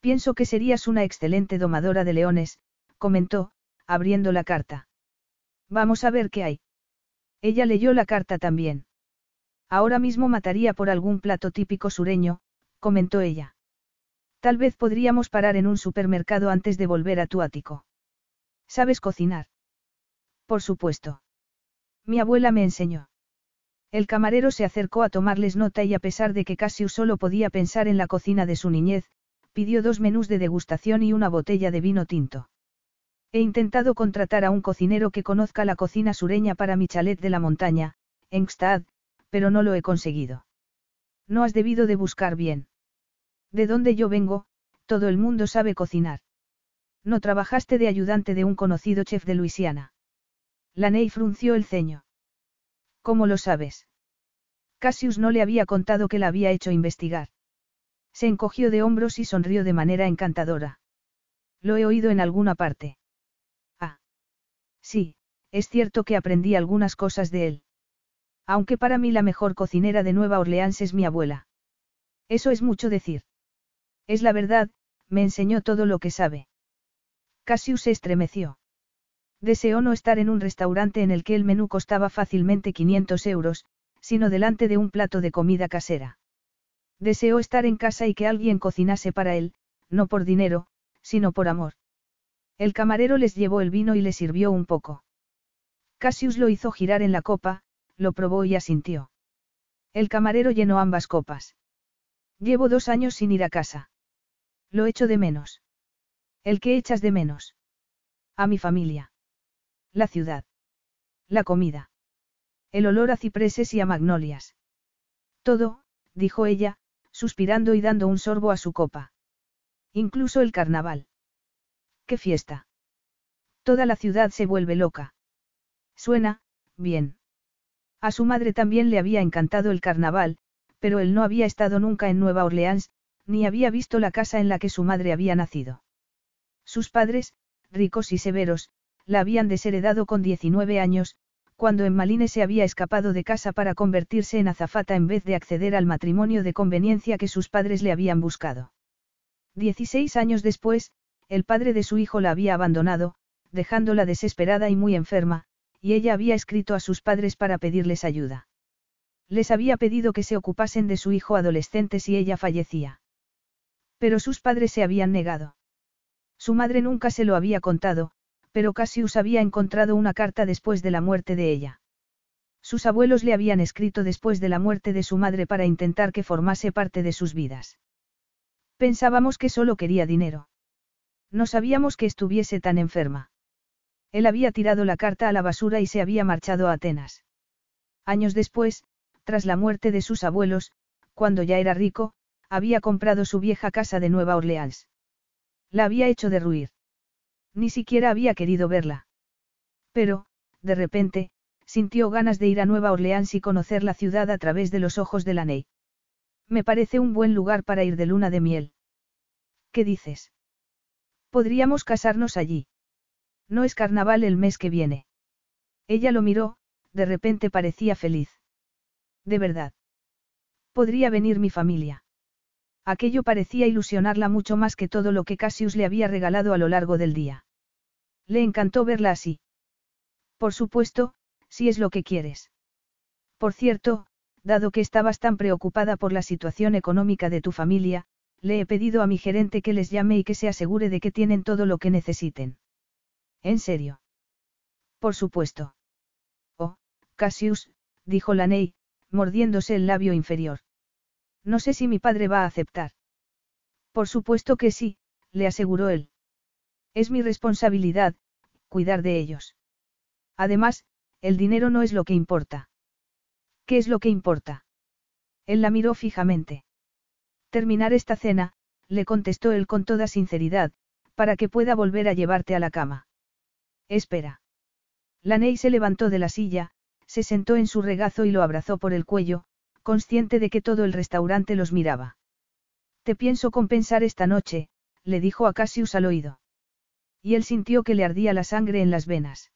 [SPEAKER 1] Pienso que serías una excelente domadora de leones, comentó, abriendo la carta. Vamos a ver qué hay. Ella leyó la carta también. Ahora mismo mataría por algún plato típico sureño, comentó ella. Tal vez podríamos parar en un supermercado antes de volver a tu ático. ¿Sabes cocinar? Por supuesto. Mi abuela me enseñó. El camarero se acercó a tomarles nota y a pesar de que Cassius solo podía pensar en la cocina de su niñez, pidió dos menús de degustación y una botella de vino tinto. He intentado contratar a un cocinero que conozca la cocina sureña para mi chalet de la montaña, en Gstad, pero no lo he conseguido. No has debido de buscar bien. De donde yo vengo, todo el mundo sabe cocinar. No trabajaste de ayudante de un conocido chef de Luisiana. Laney frunció el ceño. ¿Cómo lo sabes? Cassius no le había contado que la había hecho investigar. Se encogió de hombros y sonrió de manera encantadora. Lo he oído en alguna parte. Ah. Sí, es cierto que aprendí algunas cosas de él. Aunque para mí la mejor cocinera de Nueva Orleans es mi abuela. Eso es mucho decir. Es la verdad, me enseñó todo lo que sabe. Cassius se estremeció. Deseó no estar en un restaurante en el que el menú costaba fácilmente 500 euros, sino delante de un plato de comida casera. Deseó estar en casa y que alguien cocinase para él, no por dinero, sino por amor. El camarero les llevó el vino y le sirvió un poco. Cassius lo hizo girar en la copa, lo probó y asintió. El camarero llenó ambas copas. Llevo dos años sin ir a casa. Lo echo de menos. ¿El que echas de menos? A mi familia. La ciudad. La comida. El olor a cipreses y a magnolias. Todo, dijo ella, suspirando y dando un sorbo a su copa. Incluso el carnaval. ¡Qué fiesta! Toda la ciudad se vuelve loca. Suena, bien. A su madre también le había encantado el carnaval, pero él no había estado nunca en Nueva Orleans, ni había visto la casa en la que su madre había nacido. Sus padres, ricos y severos, la habían desheredado con 19 años, cuando en Maline se había escapado de casa para convertirse en azafata en vez de acceder al matrimonio de conveniencia que sus padres le habían buscado. Dieciséis años después, el padre de su hijo la había abandonado, dejándola desesperada y muy enferma, y ella había escrito a sus padres para pedirles ayuda. Les había pedido que se ocupasen de su hijo adolescente si ella fallecía. Pero sus padres se habían negado. Su madre nunca se lo había contado, pero Cassius había encontrado una carta después de la muerte de ella. Sus abuelos le habían escrito después de la muerte de su madre para intentar que formase parte de sus vidas. Pensábamos que solo quería dinero. No sabíamos que estuviese tan enferma. Él había tirado la carta a la basura y se había marchado a Atenas. Años después, tras la muerte de sus abuelos, cuando ya era rico, había comprado su vieja casa de Nueva Orleans. La había hecho derruir. Ni siquiera había querido verla. Pero, de repente, sintió ganas de ir a Nueva Orleans y conocer la ciudad a través de los ojos de la Ney. Me parece un buen lugar para ir de luna de miel. ¿Qué dices? Podríamos casarnos allí. No es carnaval el mes que viene. Ella lo miró, de repente parecía feliz. De verdad. Podría venir mi familia. Aquello parecía ilusionarla mucho más que todo lo que Cassius le había regalado a lo largo del día. Le encantó verla así. Por supuesto, si es lo que quieres. Por cierto, dado que estabas tan preocupada por la situación económica de tu familia, le he pedido a mi gerente que les llame y que se asegure de que tienen todo lo que necesiten. ¿En serio? Por supuesto. Oh, Cassius, dijo Laney, mordiéndose el labio inferior. No sé si mi padre va a aceptar. Por supuesto que sí, le aseguró él. Es mi responsabilidad, cuidar de ellos. Además, el dinero no es lo que importa. ¿Qué es lo que importa? Él la miró fijamente. Terminar esta cena, le contestó él con toda sinceridad, para que pueda volver a llevarte a la cama. Espera. Laney se levantó de la silla, se sentó en su regazo y lo abrazó por el cuello, consciente de que todo el restaurante los miraba. Te pienso compensar esta noche, le dijo a Cassius al oído. Y él sintió que le ardía la sangre en las venas.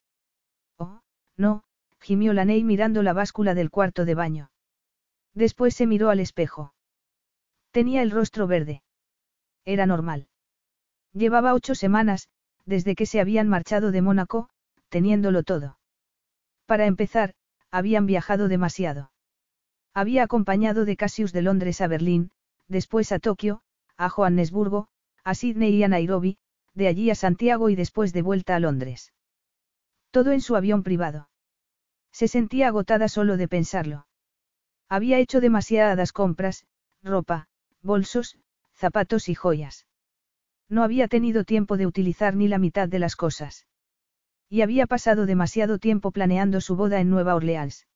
[SPEAKER 1] Oh, no, gimió Laney mirando la báscula del cuarto de baño. Después se miró al espejo. Tenía el rostro verde. Era normal. Llevaba ocho semanas, desde que se habían marchado de Mónaco, teniéndolo todo. Para empezar, habían viajado demasiado. Había acompañado de Cassius de Londres a Berlín, después a Tokio, a Johannesburgo, a Sydney y a Nairobi, de allí a Santiago y después de vuelta a Londres. Todo en su avión privado. Se sentía agotada solo de pensarlo. Había hecho demasiadas compras, ropa, bolsos, zapatos y joyas. No había tenido tiempo de utilizar ni la mitad de las cosas. Y había pasado demasiado tiempo planeando su boda en Nueva Orleans.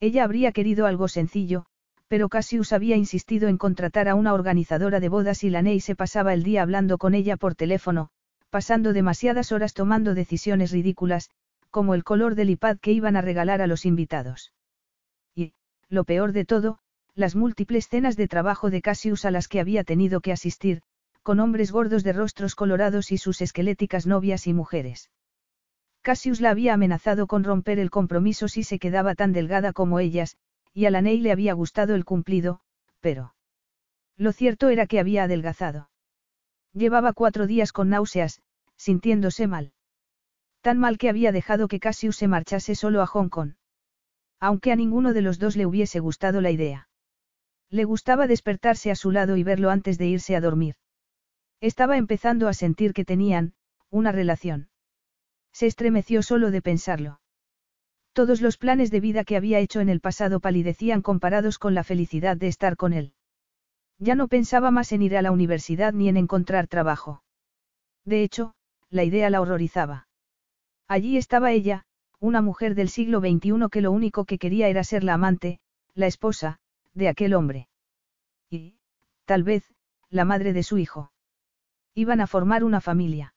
[SPEAKER 1] Ella habría querido algo sencillo, pero Cassius había insistido en contratar a una organizadora de bodas y Laney se pasaba el día hablando con ella por teléfono, pasando demasiadas horas tomando decisiones ridículas, como el color del iPad que iban a regalar a los invitados. Y, lo peor de todo, las múltiples cenas de trabajo de Cassius a las que había tenido que asistir, con hombres gordos de rostros colorados y sus esqueléticas novias y mujeres. Cassius la había amenazado con romper el compromiso si se quedaba tan delgada como ellas, y a la Ney le había gustado el cumplido, pero... Lo cierto era que había adelgazado. Llevaba cuatro días con náuseas, sintiéndose mal. Tan mal que había dejado que Cassius se marchase solo a Hong Kong. Aunque a ninguno de los dos le hubiese gustado la idea. Le gustaba despertarse a su lado y verlo antes de irse a dormir. Estaba empezando a sentir que tenían, una relación. Se estremeció solo de pensarlo. Todos los planes de vida que había hecho en el pasado palidecían comparados con la felicidad de estar con él. Ya no pensaba más en ir a la universidad ni en encontrar trabajo. De hecho, la idea la horrorizaba. Allí estaba ella, una mujer del siglo XXI que lo único que quería era ser la amante, la esposa, de aquel hombre. Y, tal vez, la madre de su hijo. Iban a formar una familia.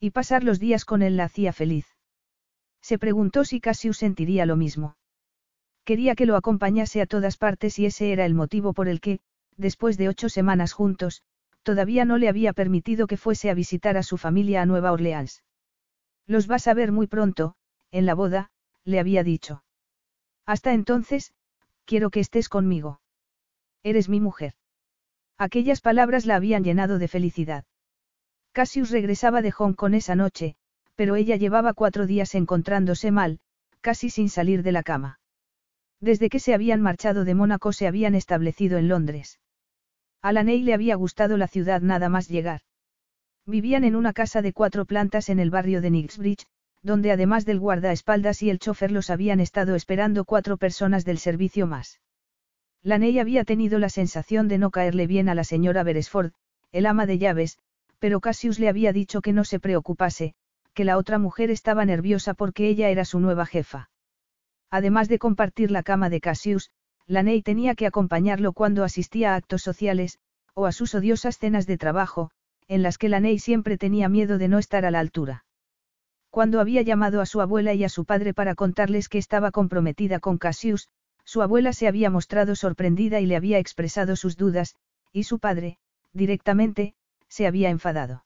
[SPEAKER 1] Y pasar los días con él la hacía feliz. Se preguntó si Cassius sentiría lo mismo. Quería que lo acompañase a todas partes y ese era el motivo por el que, después de ocho semanas juntos, todavía no le había permitido que fuese a visitar a su familia a Nueva Orleans. Los vas a ver muy pronto, en la boda, le había dicho. Hasta entonces, quiero que estés conmigo. Eres mi mujer. Aquellas palabras la habían llenado de felicidad. Cassius regresaba de Hong Kong esa noche, pero ella llevaba cuatro días encontrándose mal, casi sin salir de la cama. Desde que se habían marchado de Mónaco se habían establecido en Londres. A Laney le había gustado la ciudad nada más llegar. Vivían en una casa de cuatro plantas en el barrio de Knightsbridge, donde además del guardaespaldas y el chofer los habían estado esperando cuatro personas del servicio más. Laney había tenido la sensación de no caerle bien a la señora Beresford, el ama de llaves, pero Cassius le había dicho que no se preocupase, que la otra mujer estaba nerviosa porque ella era su nueva jefa. Además de compartir la cama de Cassius, Laney tenía que acompañarlo cuando asistía a actos sociales, o a sus odiosas cenas de trabajo, en las que Laney siempre tenía miedo de no estar a la altura. Cuando había llamado a su abuela y a su padre para contarles que estaba comprometida con Cassius, su abuela se había mostrado sorprendida y le había expresado sus dudas, y su padre, directamente, se había enfadado.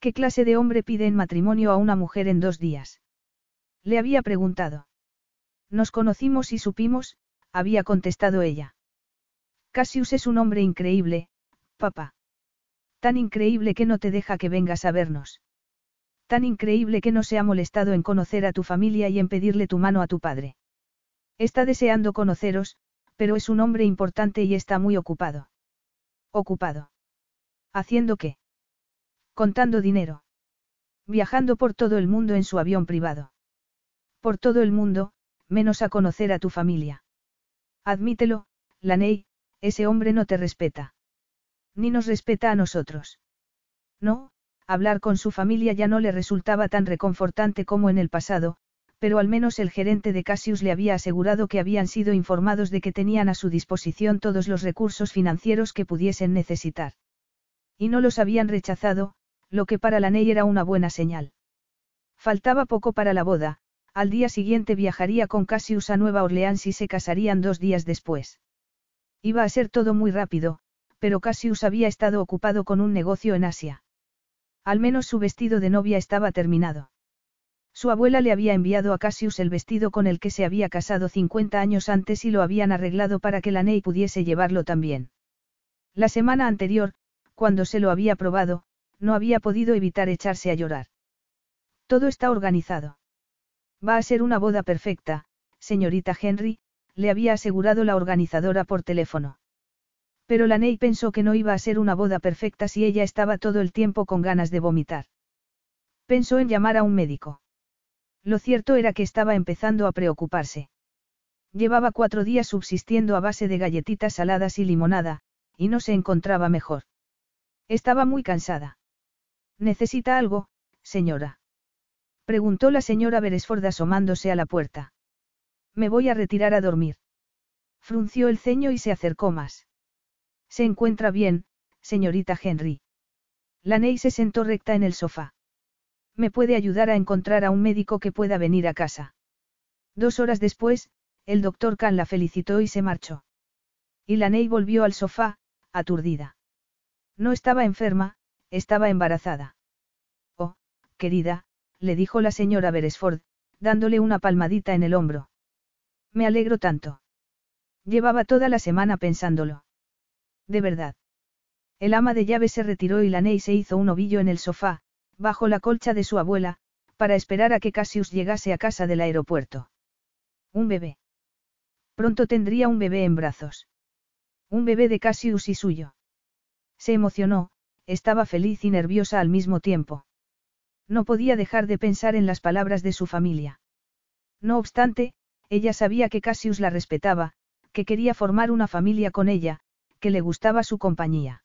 [SPEAKER 1] ¿Qué clase de hombre pide en matrimonio a una mujer en dos días? Le había preguntado. Nos conocimos y supimos, había contestado ella. Cassius es un hombre increíble, papá. Tan increíble que no te deja que vengas a vernos. Tan increíble que no se ha molestado en conocer a tu familia y en pedirle tu mano a tu padre. Está deseando conoceros, pero es un hombre importante y está muy ocupado. Ocupado. ¿Haciendo qué? Contando dinero. Viajando por todo el mundo en su avión privado. Por todo el mundo, menos a conocer a tu familia. Admítelo, Laney, ese hombre no te respeta. Ni nos respeta a nosotros. No, hablar con su familia ya no le resultaba tan reconfortante como en el pasado, pero al menos el gerente de Cassius le había asegurado que habían sido informados de que tenían a su disposición todos los recursos financieros que pudiesen necesitar. Y no los habían rechazado, lo que para Laney era una buena señal. Faltaba poco para la boda, al día siguiente viajaría con Cassius a Nueva Orleans y se casarían dos días después. Iba a ser todo muy rápido, pero Cassius había estado ocupado con un negocio en Asia. Al menos su vestido de novia estaba terminado. Su abuela le había enviado a Cassius el vestido con el que se había casado 50 años antes y lo habían arreglado para que la Ney pudiese llevarlo también. La semana anterior, cuando se lo había probado, no había podido evitar echarse a llorar. Todo está organizado. Va a ser una boda perfecta, señorita Henry, le había asegurado la organizadora por teléfono. Pero la Ney pensó que no iba a ser una boda perfecta si ella estaba todo el tiempo con ganas de vomitar. Pensó en llamar a un médico. Lo cierto era que estaba empezando a preocuparse. Llevaba cuatro días subsistiendo a base de galletitas saladas y limonada, y no se encontraba mejor. Estaba muy cansada. ¿Necesita algo, señora? Preguntó la señora Beresford asomándose a la puerta. Me voy a retirar a dormir. Frunció el ceño y se acercó más. Se encuentra bien, señorita Henry. Laney se sentó recta en el sofá. Me puede ayudar a encontrar a un médico que pueda venir a casa. Dos horas después, el doctor Khan la felicitó y se marchó. Y Laney volvió al sofá, aturdida. No estaba enferma, estaba embarazada. Oh, querida, le dijo la señora Beresford, dándole una palmadita en el hombro. Me alegro tanto. Llevaba toda la semana pensándolo. De verdad. El ama de llaves se retiró y la Ney se hizo un ovillo en el sofá, bajo la colcha de su abuela, para esperar a que Cassius llegase a casa del aeropuerto. Un bebé. Pronto tendría un bebé en brazos. Un bebé de Cassius y suyo. Se emocionó, estaba feliz y nerviosa al mismo tiempo. No podía dejar de pensar en las palabras de su familia. No obstante, ella sabía que Cassius la respetaba, que quería formar una familia con ella, que le gustaba su compañía.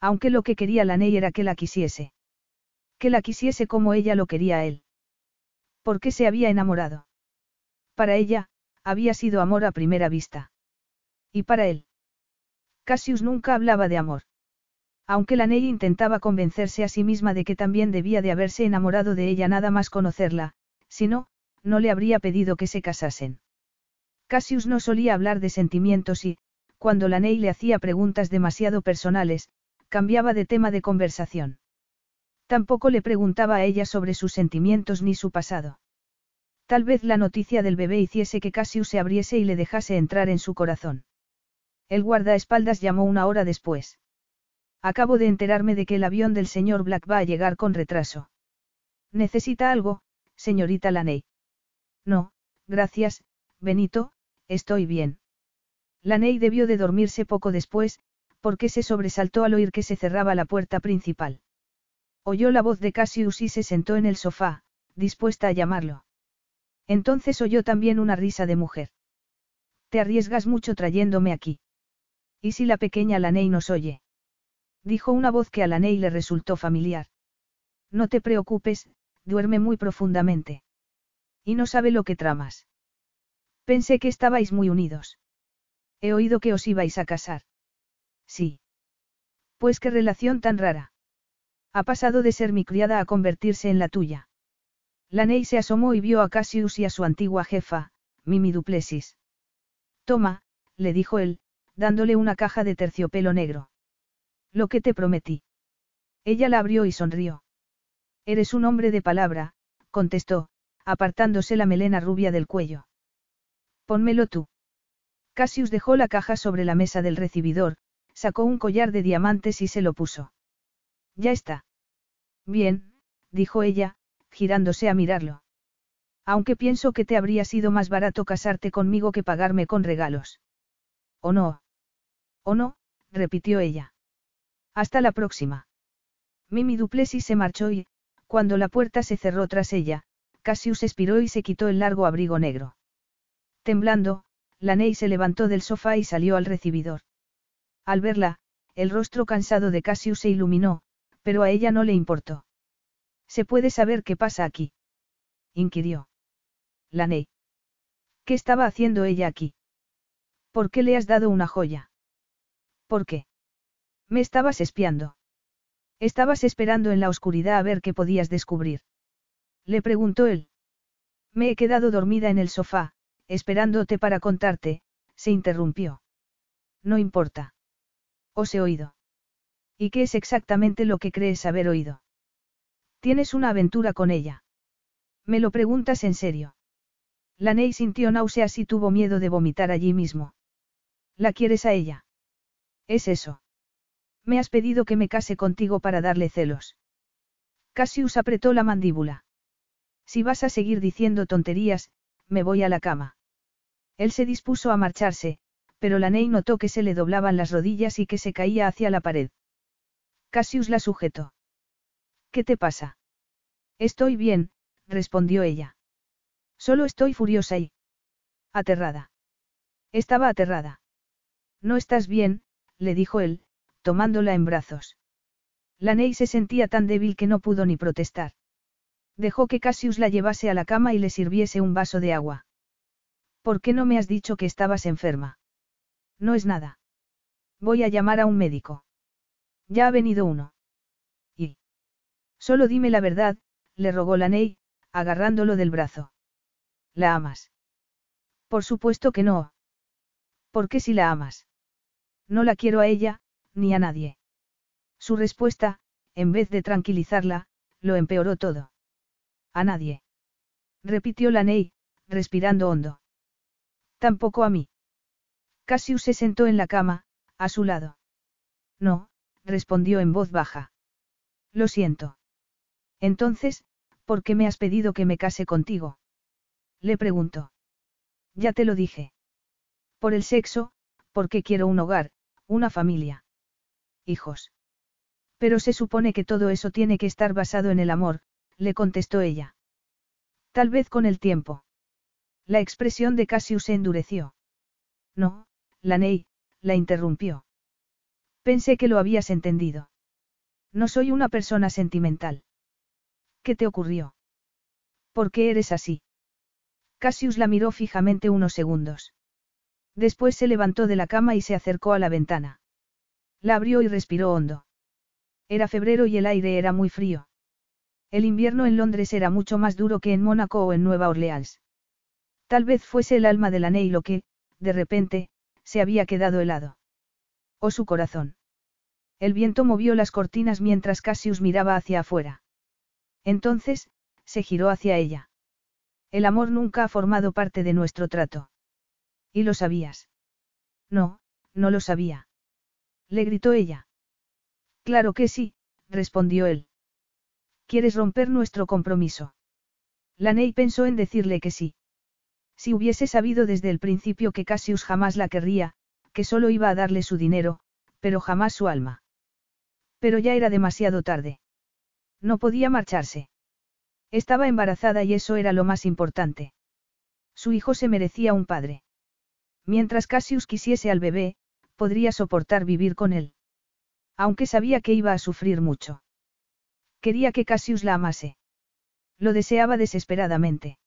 [SPEAKER 1] Aunque lo que quería la Ney era que la quisiese. Que la quisiese como ella lo quería a él. ¿Por qué se había enamorado? Para ella, había sido amor a primera vista. Y para él. Cassius nunca hablaba de amor. Aunque la Ney intentaba convencerse a sí misma de que también debía de haberse enamorado de ella nada más conocerla, si no, no le habría pedido que se casasen. Cassius no solía hablar de sentimientos y, cuando Laney le hacía preguntas demasiado personales, cambiaba de tema de conversación. Tampoco le preguntaba a ella sobre sus sentimientos ni su pasado. Tal vez la noticia del bebé hiciese que Cassius se abriese y le dejase entrar en su corazón. El guardaespaldas llamó una hora después. Acabo de enterarme de que el avión del señor Black va a llegar con retraso. ¿Necesita algo, señorita Laney? No, gracias, Benito, estoy bien. Laney debió de dormirse poco después, porque se sobresaltó al oír que se cerraba la puerta principal. Oyó la voz de Cassius y se sentó en el sofá, dispuesta a llamarlo. Entonces oyó también una risa de mujer. Te arriesgas mucho trayéndome aquí. ¿Y si la pequeña Laney nos oye? Dijo una voz que a Laney le resultó familiar. No te preocupes, duerme muy profundamente. Y no sabe lo que tramas. Pensé que estabais muy unidos. He oído que os ibais a casar. Sí. Pues qué relación tan rara. Ha pasado de ser mi criada a convertirse en la tuya. Laney se asomó y vio a Cassius y a su antigua jefa, Mimi Duplessis. Toma, le dijo él, dándole una caja de terciopelo negro. Lo que te prometí. Ella la abrió y sonrió. Eres un hombre de palabra, contestó, apartándose la melena rubia del cuello. Pónmelo tú. Cassius dejó la caja sobre la mesa del recibidor, sacó un collar de diamantes y se lo puso. Ya está. Bien, dijo ella, girándose a mirarlo. Aunque pienso que te habría sido más barato casarte conmigo que pagarme con regalos. ¿O no? ¿O no? repitió ella. Hasta la próxima. Mimi Duplessis se marchó y, cuando la puerta se cerró tras ella, Cassius expiró y se quitó el largo abrigo negro. Temblando, Laney se levantó del sofá y salió al recibidor. Al verla, el rostro cansado de Cassius se iluminó, pero a ella no le importó. ¿Se puede saber qué pasa aquí? inquirió. Laney. ¿Qué estaba haciendo ella aquí? ¿Por qué le has dado una joya? ¿Por qué? Me estabas espiando. Estabas esperando en la oscuridad a ver qué podías descubrir. Le preguntó él. Me he quedado dormida en el sofá, esperándote para contarte, se interrumpió. No importa. Os he oído. ¿Y qué es exactamente lo que crees haber oído? Tienes una aventura con ella. Me lo preguntas en serio. Laney sintió náuseas y tuvo miedo de vomitar allí mismo. ¿La quieres a ella? Es eso. Me has pedido que me case contigo para darle celos. Cassius apretó la mandíbula. Si vas a seguir diciendo tonterías, me voy a la cama. Él se dispuso a marcharse, pero la Ney notó que se le doblaban las rodillas y que se caía hacia la pared. Cassius la sujetó. ¿Qué te pasa? Estoy bien, respondió ella. Solo estoy furiosa y... aterrada. Estaba aterrada. No estás bien, le dijo él, tomándola en brazos. La Ney se sentía tan débil que no pudo ni protestar. Dejó que Cassius la llevase a la cama y le sirviese un vaso de agua. ¿Por qué no me has dicho que estabas enferma? No es nada. Voy a llamar a un médico. Ya ha venido uno. Y. Solo dime la verdad, le rogó la Ney, agarrándolo del brazo. ¿La amas? Por supuesto que no. ¿Por qué si la amas? No la quiero a ella, ni a nadie. Su respuesta, en vez de tranquilizarla, lo empeoró todo. A nadie. Repitió la Ney, respirando hondo. Tampoco a mí. Cassius se sentó en la cama, a su lado. No, respondió en voz baja. Lo siento. Entonces, ¿por qué me has pedido que me case contigo? Le preguntó. Ya te lo dije. Por el sexo, porque quiero un hogar, una familia. Hijos. Pero se supone que todo eso tiene que estar basado en el amor, le contestó ella. Tal vez con el tiempo. La expresión de Cassius se endureció. No, Laney, la interrumpió. Pensé que lo habías entendido. No soy una persona sentimental. ¿Qué te ocurrió? ¿Por qué eres así? Cassius la miró fijamente unos segundos. Después se levantó de la cama y se acercó a la ventana. La abrió y respiró hondo. Era febrero y el aire era muy frío. El invierno en Londres era mucho más duro que en Mónaco o en Nueva Orleans. Tal vez fuese el alma de la Ney lo que, de repente, se había quedado helado. O su corazón. El viento movió las cortinas mientras Cassius miraba hacia afuera. Entonces, se giró hacia ella. El amor nunca ha formado parte de nuestro trato. ¿Y lo sabías? No, no lo sabía. Le gritó ella. Claro que sí, respondió él. ¿Quieres romper nuestro compromiso? Laney pensó en decirle que sí. Si hubiese sabido desde el principio que Cassius jamás la querría, que solo iba a darle su dinero, pero jamás su alma. Pero ya era demasiado tarde. No podía marcharse. Estaba embarazada y eso era lo más importante. Su hijo se merecía un padre. Mientras Cassius quisiese al bebé, podría soportar vivir con él. Aunque sabía que iba a sufrir mucho. Quería que Cassius la amase. Lo deseaba desesperadamente.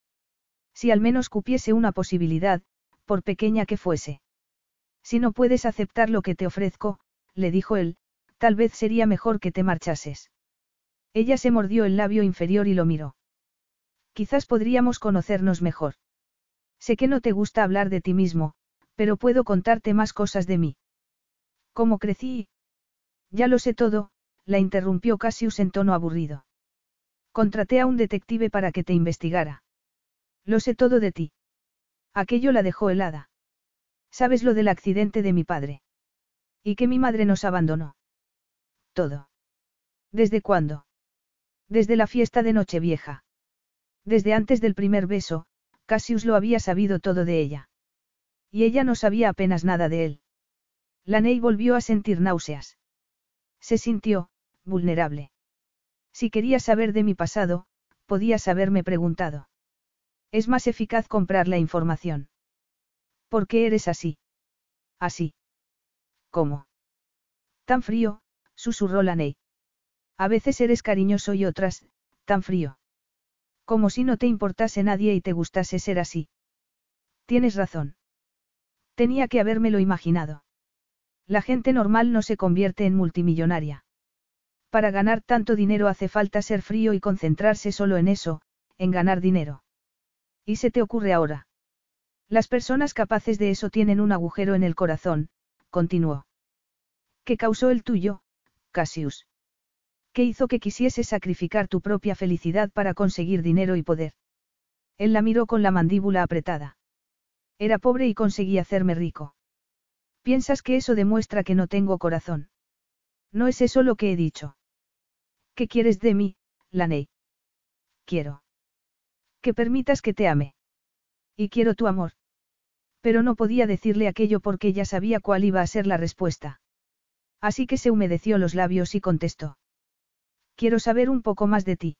[SPEAKER 1] Si al menos cupiese una posibilidad, por pequeña que fuese. Si no puedes aceptar lo que te ofrezco, le dijo él, tal vez sería mejor que te marchases. Ella se mordió el labio inferior y lo miró. Quizás podríamos conocernos mejor. Sé que no te gusta hablar de ti mismo, pero puedo contarte más cosas de mí. ¿Cómo crecí? Ya lo sé todo, la interrumpió Cassius en tono aburrido. Contraté a un detective para que te investigara. Lo sé todo de ti. Aquello la dejó helada. ¿Sabes lo del accidente de mi padre? Y que mi madre nos abandonó. Todo. ¿Desde cuándo? Desde la fiesta de Nochevieja. Desde antes del primer beso, Cassius lo había sabido todo de ella. Y ella no sabía apenas nada de él. Laney volvió a sentir náuseas. Se sintió, vulnerable. Si quería saber de mi pasado, podías haberme preguntado. Es más eficaz comprar la información. ¿Por qué eres así? Así. ¿Cómo? Tan frío, susurró Laney. A veces eres cariñoso y otras, tan frío. Como si no te importase nadie y te gustase ser así. Tienes razón. Tenía que habérmelo imaginado. La gente normal no se convierte en multimillonaria. Para ganar tanto dinero hace falta ser frío y concentrarse solo en eso, en ganar dinero. ¿Y se te ocurre ahora? Las personas capaces de eso tienen un agujero en el corazón, continuó. ¿Qué causó el tuyo, Cassius? ¿Qué hizo que quisiese sacrificar tu propia felicidad para conseguir dinero y poder? Él la miró con la mandíbula apretada. Era pobre y conseguí hacerme rico. ¿Piensas que eso demuestra que no tengo corazón? No es eso lo que he dicho. ¿Qué quieres de mí, Laney? Quiero. Que permitas que te ame. Y quiero tu amor. Pero no podía decirle aquello porque ya sabía cuál iba a ser la respuesta. Así que se humedeció los labios y contestó. Quiero saber un poco más de ti.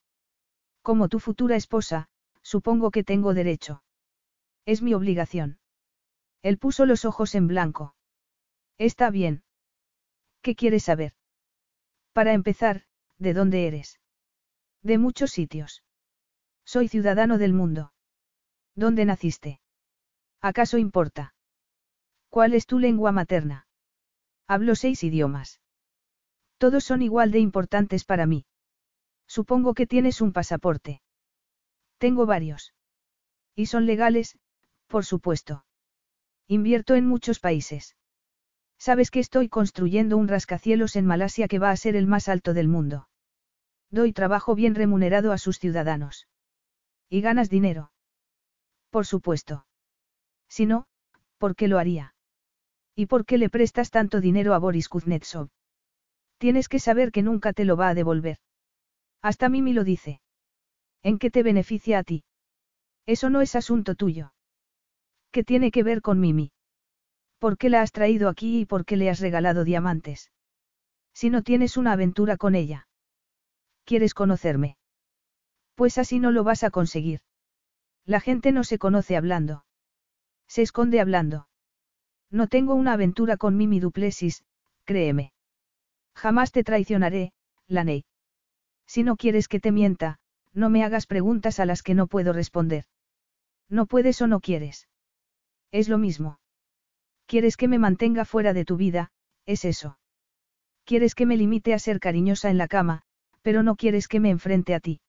[SPEAKER 1] Como tu futura esposa, supongo que tengo derecho. Es mi obligación. Él puso los ojos en blanco. Está bien. ¿Qué quieres saber? Para empezar, ¿de dónde eres? De muchos sitios. Soy ciudadano del mundo. ¿Dónde naciste? ¿Acaso importa? ¿Cuál es tu lengua materna? Hablo seis idiomas. Todos son igual de importantes para mí. Supongo que tienes un pasaporte. Tengo varios. Y son legales, por supuesto. Invierto en muchos países. Sabes que estoy construyendo un rascacielos en Malasia que va a ser el más alto del mundo. Doy trabajo bien remunerado a sus ciudadanos. ¿Y ganas dinero? Por supuesto. Si no, ¿por qué lo haría? ¿Y por qué le prestas tanto dinero a Boris Kuznetsov? Tienes que saber que nunca te lo va a devolver. Hasta Mimi lo dice. ¿En qué te beneficia a ti? Eso no es asunto tuyo. ¿Qué tiene que ver con Mimi? ¿Por qué la has traído aquí y por qué le has regalado diamantes? Si no tienes una aventura con ella. ¿Quieres conocerme? Pues así no lo vas a conseguir. La gente no se conoce hablando. Se esconde hablando. No tengo una aventura con Mimi Duplessis, créeme. Jamás te traicionaré, Laney. Si no quieres que te mienta, no me hagas preguntas a las que no puedo responder. No puedes o no quieres. Es lo mismo. Quieres que me mantenga fuera de tu vida, es eso. Quieres que me limite a ser cariñosa en la cama, pero no quieres que me enfrente a ti.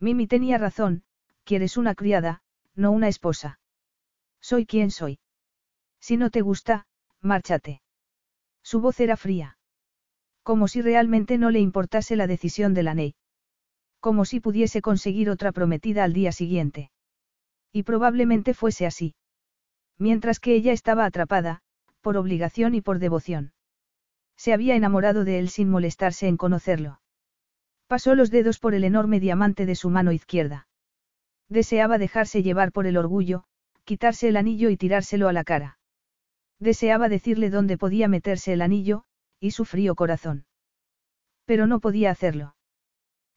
[SPEAKER 1] Mimi tenía razón, quieres una criada, no una esposa. Soy quien soy. Si no te gusta, márchate. Su voz era fría. Como si realmente no le importase la decisión de la Ney. Como si pudiese conseguir otra prometida al día siguiente. Y probablemente fuese así. Mientras que ella estaba atrapada, por obligación y por devoción. Se había enamorado de él sin molestarse en conocerlo. Pasó los dedos por el enorme diamante de su mano izquierda. Deseaba dejarse llevar por el orgullo, quitarse el anillo y tirárselo a la cara. Deseaba decirle dónde podía meterse el anillo, y su frío corazón. Pero no podía hacerlo.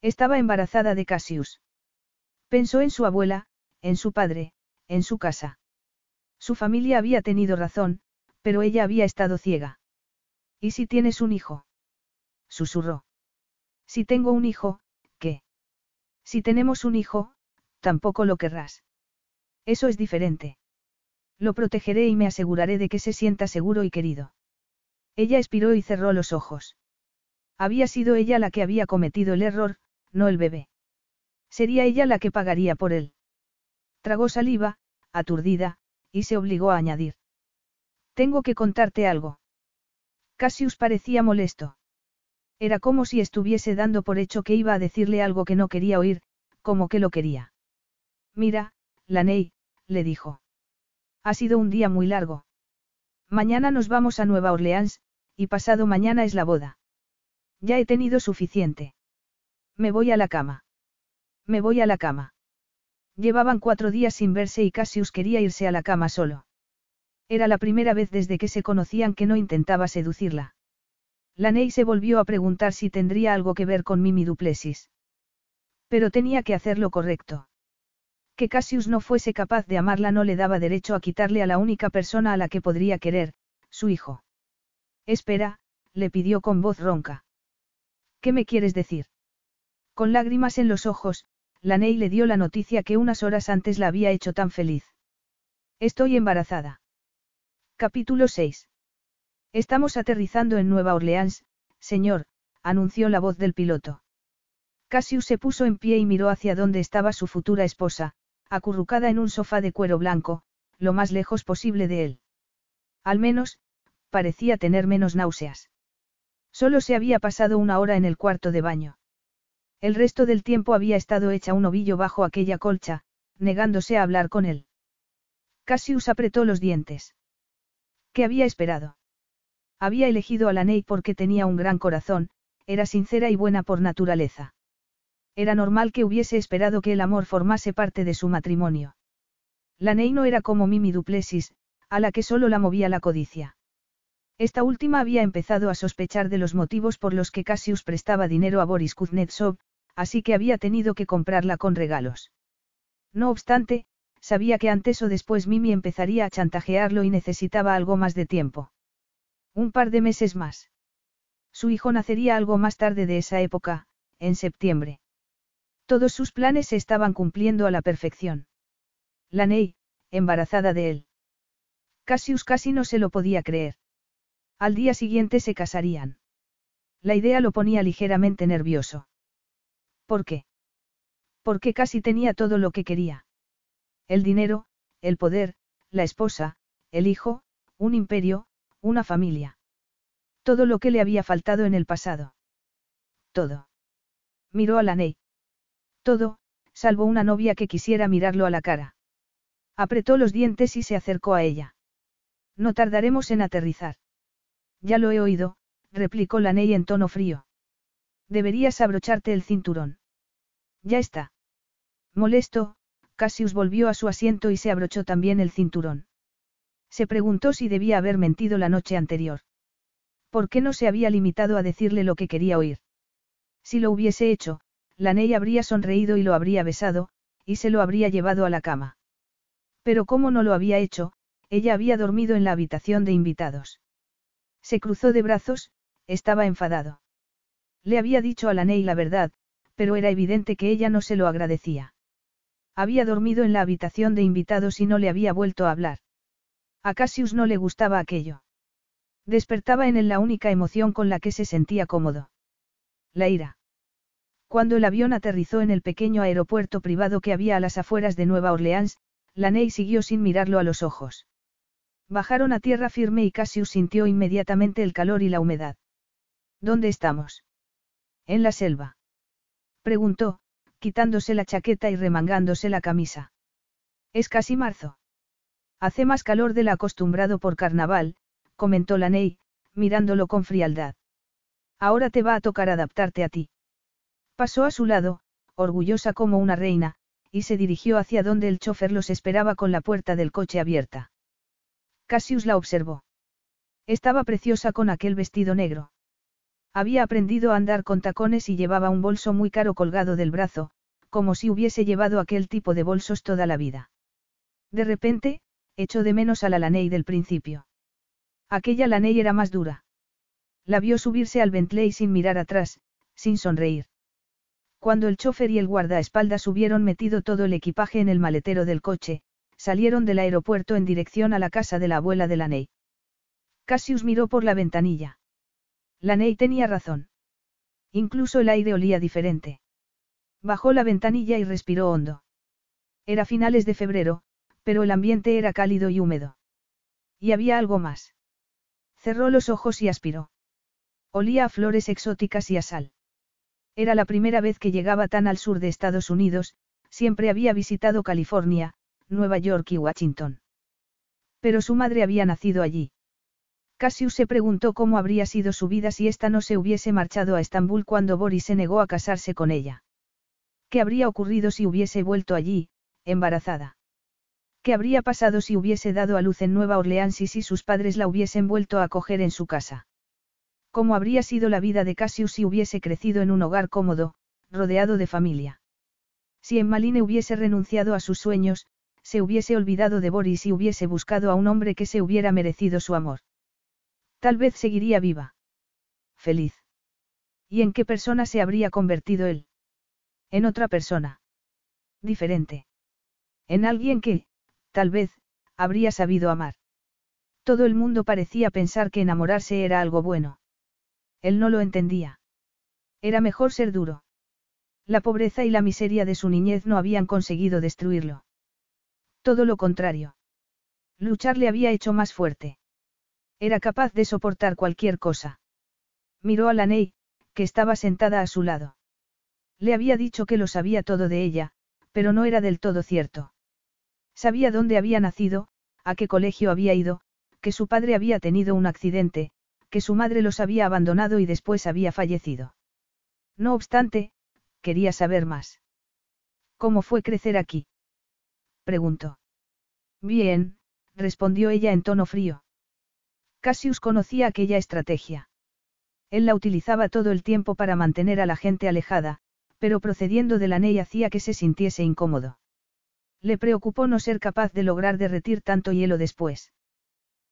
[SPEAKER 1] Estaba embarazada de Cassius. Pensó en su abuela, en su padre, en su casa. Su familia había tenido razón, pero ella había estado ciega. ¿Y si tienes un hijo? Susurró. Si tengo un hijo, ¿qué? Si tenemos un hijo, tampoco lo querrás. Eso es diferente. Lo protegeré y me aseguraré de que se sienta seguro y querido. Ella expiró y cerró los ojos. Había sido ella la que había cometido el error, no el bebé. Sería ella la que pagaría por él. Tragó saliva, aturdida, y se obligó a añadir. Tengo que contarte algo. Cassius parecía molesto. Era como si estuviese dando por hecho que iba a decirle algo que no quería oír, como que lo quería. Mira, Laney, le dijo. Ha sido un día muy largo. Mañana nos vamos a Nueva Orleans, y pasado mañana es la boda. Ya he tenido suficiente. Me voy a la cama. Me voy a la cama. Llevaban cuatro días sin verse y Cassius quería irse a la cama solo. Era la primera vez desde que se conocían que no intentaba seducirla. Laney se volvió a preguntar si tendría algo que ver con Mimi Duplessis. Pero tenía que hacerlo correcto. Que Cassius no fuese capaz de amarla no le daba derecho a quitarle a la única persona a la que podría querer, su hijo. Espera, le pidió con voz ronca. ¿Qué me quieres decir? Con lágrimas en los ojos, Laney le dio la noticia que unas horas antes la había hecho tan feliz. Estoy embarazada. Capítulo 6. Estamos aterrizando en Nueva Orleans, señor, anunció la voz del piloto. Cassius se puso en pie y miró hacia donde estaba su futura esposa, acurrucada en un sofá de cuero blanco, lo más lejos posible de él. Al menos, parecía tener menos náuseas. Solo se había pasado una hora en el cuarto de baño. El resto del tiempo había estado hecha un ovillo bajo aquella colcha, negándose a hablar con él. Cassius apretó los dientes. ¿Qué había esperado? Había elegido a la Ney porque tenía un gran corazón, era sincera y buena por naturaleza. Era normal que hubiese esperado que el amor formase parte de su matrimonio. La Ney no era como Mimi Duplessis, a la que solo la movía la codicia. Esta última había empezado a sospechar de los motivos por los que Cassius prestaba dinero a Boris Kuznetsov, así que había tenido que comprarla con regalos. No obstante, sabía que antes o después Mimi empezaría a chantajearlo y necesitaba algo más de tiempo. Un par de meses más. Su hijo nacería algo más tarde de esa época, en septiembre. Todos sus planes se estaban cumpliendo a la perfección. La Ney, embarazada de él. Cassius casi no se lo podía creer. Al día siguiente se casarían. La idea lo ponía ligeramente nervioso. ¿Por qué? Porque casi tenía todo lo que quería. El dinero, el poder, la esposa, el hijo, un imperio, una familia. Todo lo que le había faltado en el pasado. Todo. Miró a la Ney. Todo, salvo una novia que quisiera mirarlo a la cara. Apretó los dientes y se acercó a ella. No tardaremos en aterrizar. Ya lo he oído, replicó la Ney en tono frío. Deberías abrocharte el cinturón. Ya está. Molesto, Cassius volvió a su asiento y se abrochó también el cinturón. Se preguntó si debía haber mentido la noche anterior. ¿Por qué no se había limitado a decirle lo que quería oír? Si lo hubiese hecho, la Ney habría sonreído y lo habría besado, y se lo habría llevado a la cama. Pero como no lo había hecho, ella había dormido en la habitación de invitados. Se cruzó de brazos, estaba enfadado. Le había dicho a la Ney la verdad, pero era evidente que ella no se lo agradecía. Había dormido en la habitación de invitados y no le había vuelto a hablar. A Cassius no le gustaba aquello. Despertaba en él la única emoción con la que se sentía cómodo. La ira. Cuando el avión aterrizó en el pequeño aeropuerto privado que había a las afueras de Nueva Orleans, Laney siguió sin mirarlo a los ojos. Bajaron a tierra firme y Cassius sintió inmediatamente el calor y la humedad. ¿Dónde estamos? En la selva. Preguntó, quitándose la chaqueta y remangándose la camisa. Es casi marzo. Hace más calor del acostumbrado por carnaval, comentó Laney, mirándolo con frialdad. Ahora te va a tocar adaptarte a ti. Pasó a su lado, orgullosa como una reina, y se dirigió hacia donde el chofer los esperaba con la puerta del coche abierta. Cassius la observó. Estaba preciosa con aquel vestido negro. Había aprendido a andar con tacones y llevaba un bolso muy caro colgado del brazo, como si hubiese llevado aquel tipo de bolsos toda la vida. De repente, echó de menos a la Laney del principio. Aquella Laney era más dura. La vio subirse al Bentley sin mirar atrás, sin sonreír. Cuando el chofer y el guardaespaldas hubieron metido todo el equipaje en el maletero del coche, salieron del aeropuerto en dirección a la casa de la abuela de Laney. Cassius miró por la ventanilla. Laney tenía razón. Incluso el aire olía diferente. Bajó la ventanilla y respiró hondo. Era finales de febrero, pero el ambiente era cálido y húmedo. Y había algo más. Cerró los ojos y aspiró. Olía a flores exóticas y a sal. Era la primera vez que llegaba tan al sur de Estados Unidos, siempre había visitado California, Nueva York y Washington. Pero su madre había nacido allí. Cassius se preguntó cómo habría sido su vida si ésta no se hubiese marchado a Estambul cuando Boris se negó a casarse con ella. ¿Qué habría ocurrido si hubiese vuelto allí, embarazada? ¿Qué habría pasado si hubiese dado a luz en Nueva Orleans y si sus padres la hubiesen vuelto a acoger en su casa? ¿Cómo habría sido la vida de Cassius si hubiese crecido en un hogar cómodo, rodeado de familia? Si en Maline hubiese renunciado a sus sueños, se hubiese olvidado de Boris y hubiese buscado a un hombre que se hubiera merecido su amor. Tal vez seguiría viva. Feliz. ¿Y en qué persona se habría convertido él? En otra persona. Diferente. En alguien que, tal vez, habría sabido amar. Todo el mundo parecía pensar que enamorarse era algo bueno. Él no lo entendía. Era mejor ser duro. La pobreza y la miseria de su niñez no habían conseguido destruirlo. Todo lo contrario. Luchar le había hecho más fuerte. Era capaz de soportar cualquier cosa. Miró a la Ney, que estaba sentada a su lado. Le había dicho que lo sabía todo de ella, pero no era del todo cierto. Sabía dónde había nacido, a qué colegio había ido, que su padre había tenido un accidente, que su madre los había abandonado y después había fallecido. No obstante, quería saber más. ¿Cómo fue crecer aquí? preguntó. Bien, respondió ella en tono frío. Cassius conocía aquella estrategia. Él la utilizaba todo el tiempo para mantener a la gente alejada, pero procediendo de la Ney hacía que se sintiese incómodo. Le preocupó no ser capaz de lograr derretir tanto hielo después.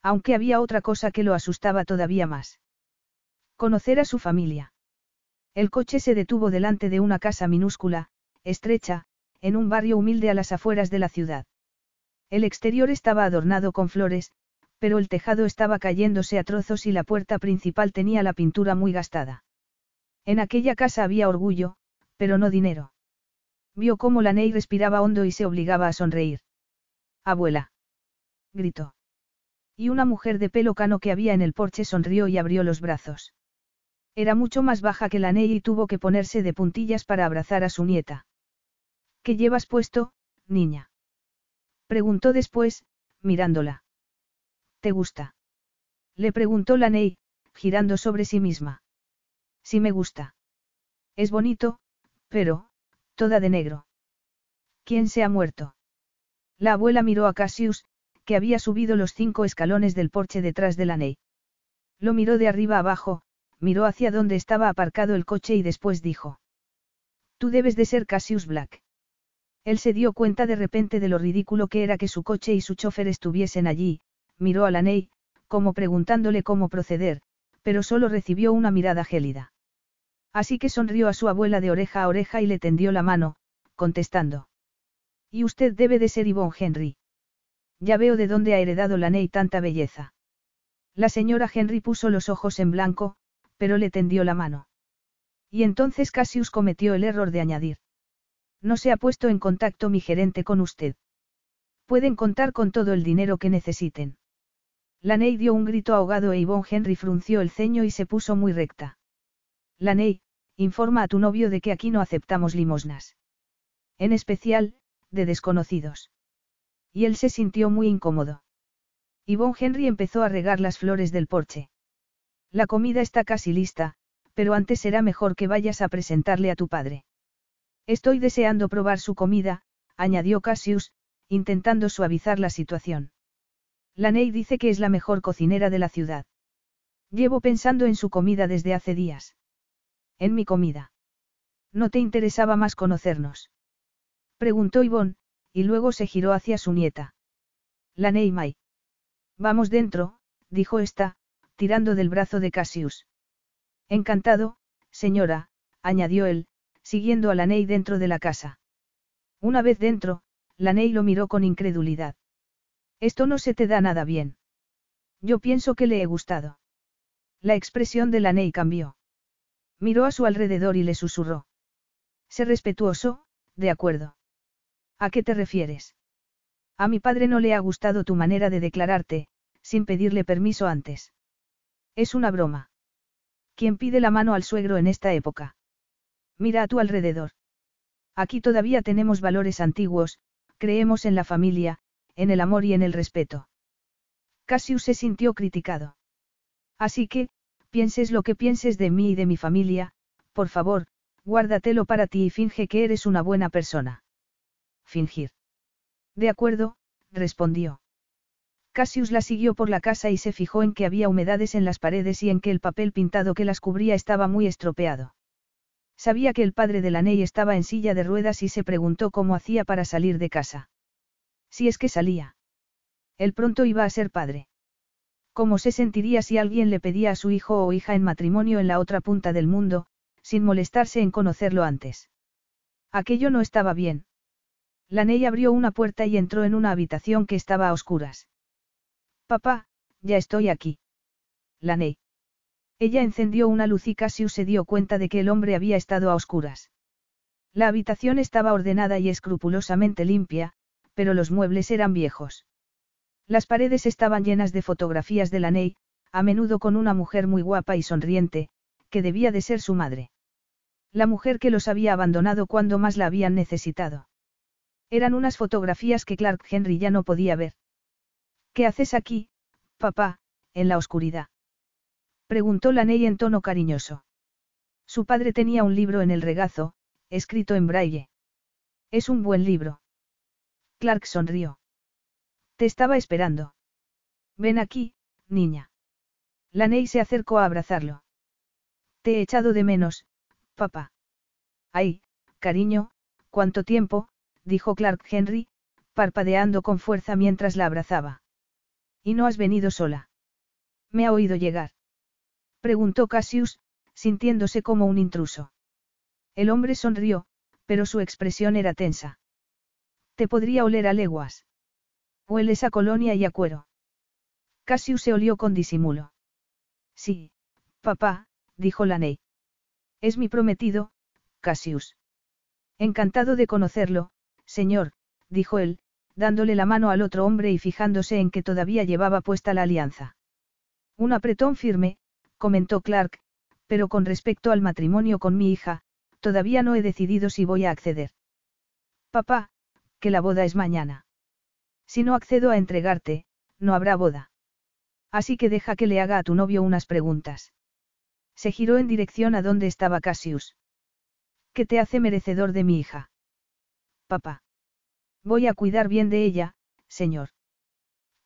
[SPEAKER 1] Aunque había otra cosa que lo asustaba todavía más. Conocer a su familia. El coche se detuvo delante de una casa minúscula, estrecha, en un barrio humilde a las afueras de la ciudad. El exterior estaba adornado con flores, pero el tejado estaba cayéndose a trozos y la puerta principal tenía la pintura muy gastada. En aquella casa había orgullo, pero no dinero. Vio cómo la Ney respiraba hondo y se obligaba a sonreír. Abuela. gritó. Y una mujer de pelo cano que había en el porche sonrió y abrió los brazos. Era mucho más baja que la Ney y tuvo que ponerse de puntillas para abrazar a su nieta. ¿Qué llevas puesto, niña? Preguntó después, mirándola. ¿Te gusta? Le preguntó la Ney, girando sobre sí misma. Sí me gusta. Es bonito, pero, toda de negro. ¿Quién se ha muerto? La abuela miró a Cassius, que había subido los cinco escalones del porche detrás de la Ney. Lo miró de arriba abajo, miró hacia donde estaba aparcado el coche y después dijo. Tú debes de ser Cassius Black. Él se dio cuenta de repente de lo ridículo que era que su coche y su chofer estuviesen allí, miró a la Ney, como preguntándole cómo proceder, pero solo recibió una mirada gélida. Así que sonrió a su abuela de oreja a oreja y le tendió la mano, contestando. Y usted debe de ser Yvonne Henry. Ya veo de dónde ha heredado la Ney tanta belleza. La señora Henry puso los ojos en blanco, pero le tendió la mano. Y entonces Cassius cometió el error de añadir. No se ha puesto en contacto mi gerente con usted. Pueden contar con todo el dinero que necesiten. Laney dio un grito ahogado e Yvonne Henry frunció el ceño y se puso muy recta. Laney, informa a tu novio de que aquí no aceptamos limosnas. En especial, de desconocidos. Y él se sintió muy incómodo. Yvonne Henry empezó a regar las flores del porche. La comida está casi lista, pero antes será mejor que vayas a presentarle a tu padre. Estoy deseando probar su comida, añadió Cassius, intentando suavizar la situación. Laney dice que es la mejor cocinera de la ciudad. Llevo pensando en su comida desde hace días. En mi comida. ¿No te interesaba más conocernos? Preguntó Ivonne, y luego se giró hacia su nieta. Laney May. Vamos dentro, dijo esta, tirando del brazo de Cassius. Encantado, señora, añadió él, siguiendo a Laney dentro de la casa. Una vez dentro, Laney lo miró con incredulidad. Esto no se te da nada bien. Yo pienso que le he gustado. La expresión de Laney cambió. Miró a su alrededor y le susurró. Sé respetuoso, de acuerdo. ¿A qué te refieres? A mi padre no le ha gustado tu manera de declararte, sin pedirle permiso antes. Es una broma. ¿Quién pide la mano al suegro en esta época? Mira a tu alrededor. Aquí todavía tenemos valores antiguos, creemos en la familia, en el amor y en el respeto. Cassius se sintió criticado. Así que, pienses lo que pienses de mí y de mi familia, por favor, guárdatelo para ti y finge que eres una buena persona. Fingir. De acuerdo, respondió. Cassius la siguió por la casa y se fijó en que había humedades en las paredes y en que el papel pintado que las cubría estaba muy estropeado. Sabía que el padre de la Ney estaba en silla de ruedas y se preguntó cómo hacía para salir de casa. Si es que salía. Él pronto iba a ser padre. ¿Cómo se sentiría si alguien le pedía a su hijo o hija en matrimonio en la otra punta del mundo, sin molestarse en conocerlo antes? Aquello no estaba bien. La Ney abrió una puerta y entró en una habitación que estaba a oscuras. Papá, ya estoy aquí. La Ney. Ella encendió una luz y Cassius se dio cuenta de que el hombre había estado a oscuras. La habitación estaba ordenada y escrupulosamente limpia, pero los muebles eran viejos. Las paredes estaban llenas de fotografías de la Ney, a menudo con una mujer muy guapa y sonriente, que debía de ser su madre. La mujer que los había abandonado cuando más la habían necesitado. Eran unas fotografías que Clark Henry ya no podía ver. ¿Qué haces aquí, papá, en la oscuridad? Preguntó Laney en tono cariñoso. Su padre tenía un libro en el regazo, escrito en braille. Es un buen libro. Clark sonrió. Te estaba esperando. Ven aquí, niña. Laney se acercó a abrazarlo. Te he echado de menos, papá. Ay, cariño, cuánto tiempo, dijo Clark Henry, parpadeando con fuerza mientras la abrazaba. ¿Y no has venido sola? Me ha oído llegar. Preguntó Cassius, sintiéndose como un intruso. El hombre sonrió, pero su expresión era tensa. Te podría oler a leguas. Hueles a colonia y a cuero. Cassius se olió con disimulo. Sí, papá, dijo Laney. Es mi prometido, Cassius. Encantado de conocerlo, señor, dijo él, dándole la mano al otro hombre y fijándose en que todavía llevaba puesta la alianza. Un apretón firme, comentó Clark, pero con respecto al matrimonio con mi hija, todavía no he decidido si voy a acceder. Papá, que la boda es mañana. Si no accedo a entregarte, no habrá boda. Así que deja que le haga a tu novio unas preguntas. Se giró en dirección a donde estaba Cassius. ¿Qué te hace merecedor de mi hija? Papá. Voy a cuidar bien de ella, señor.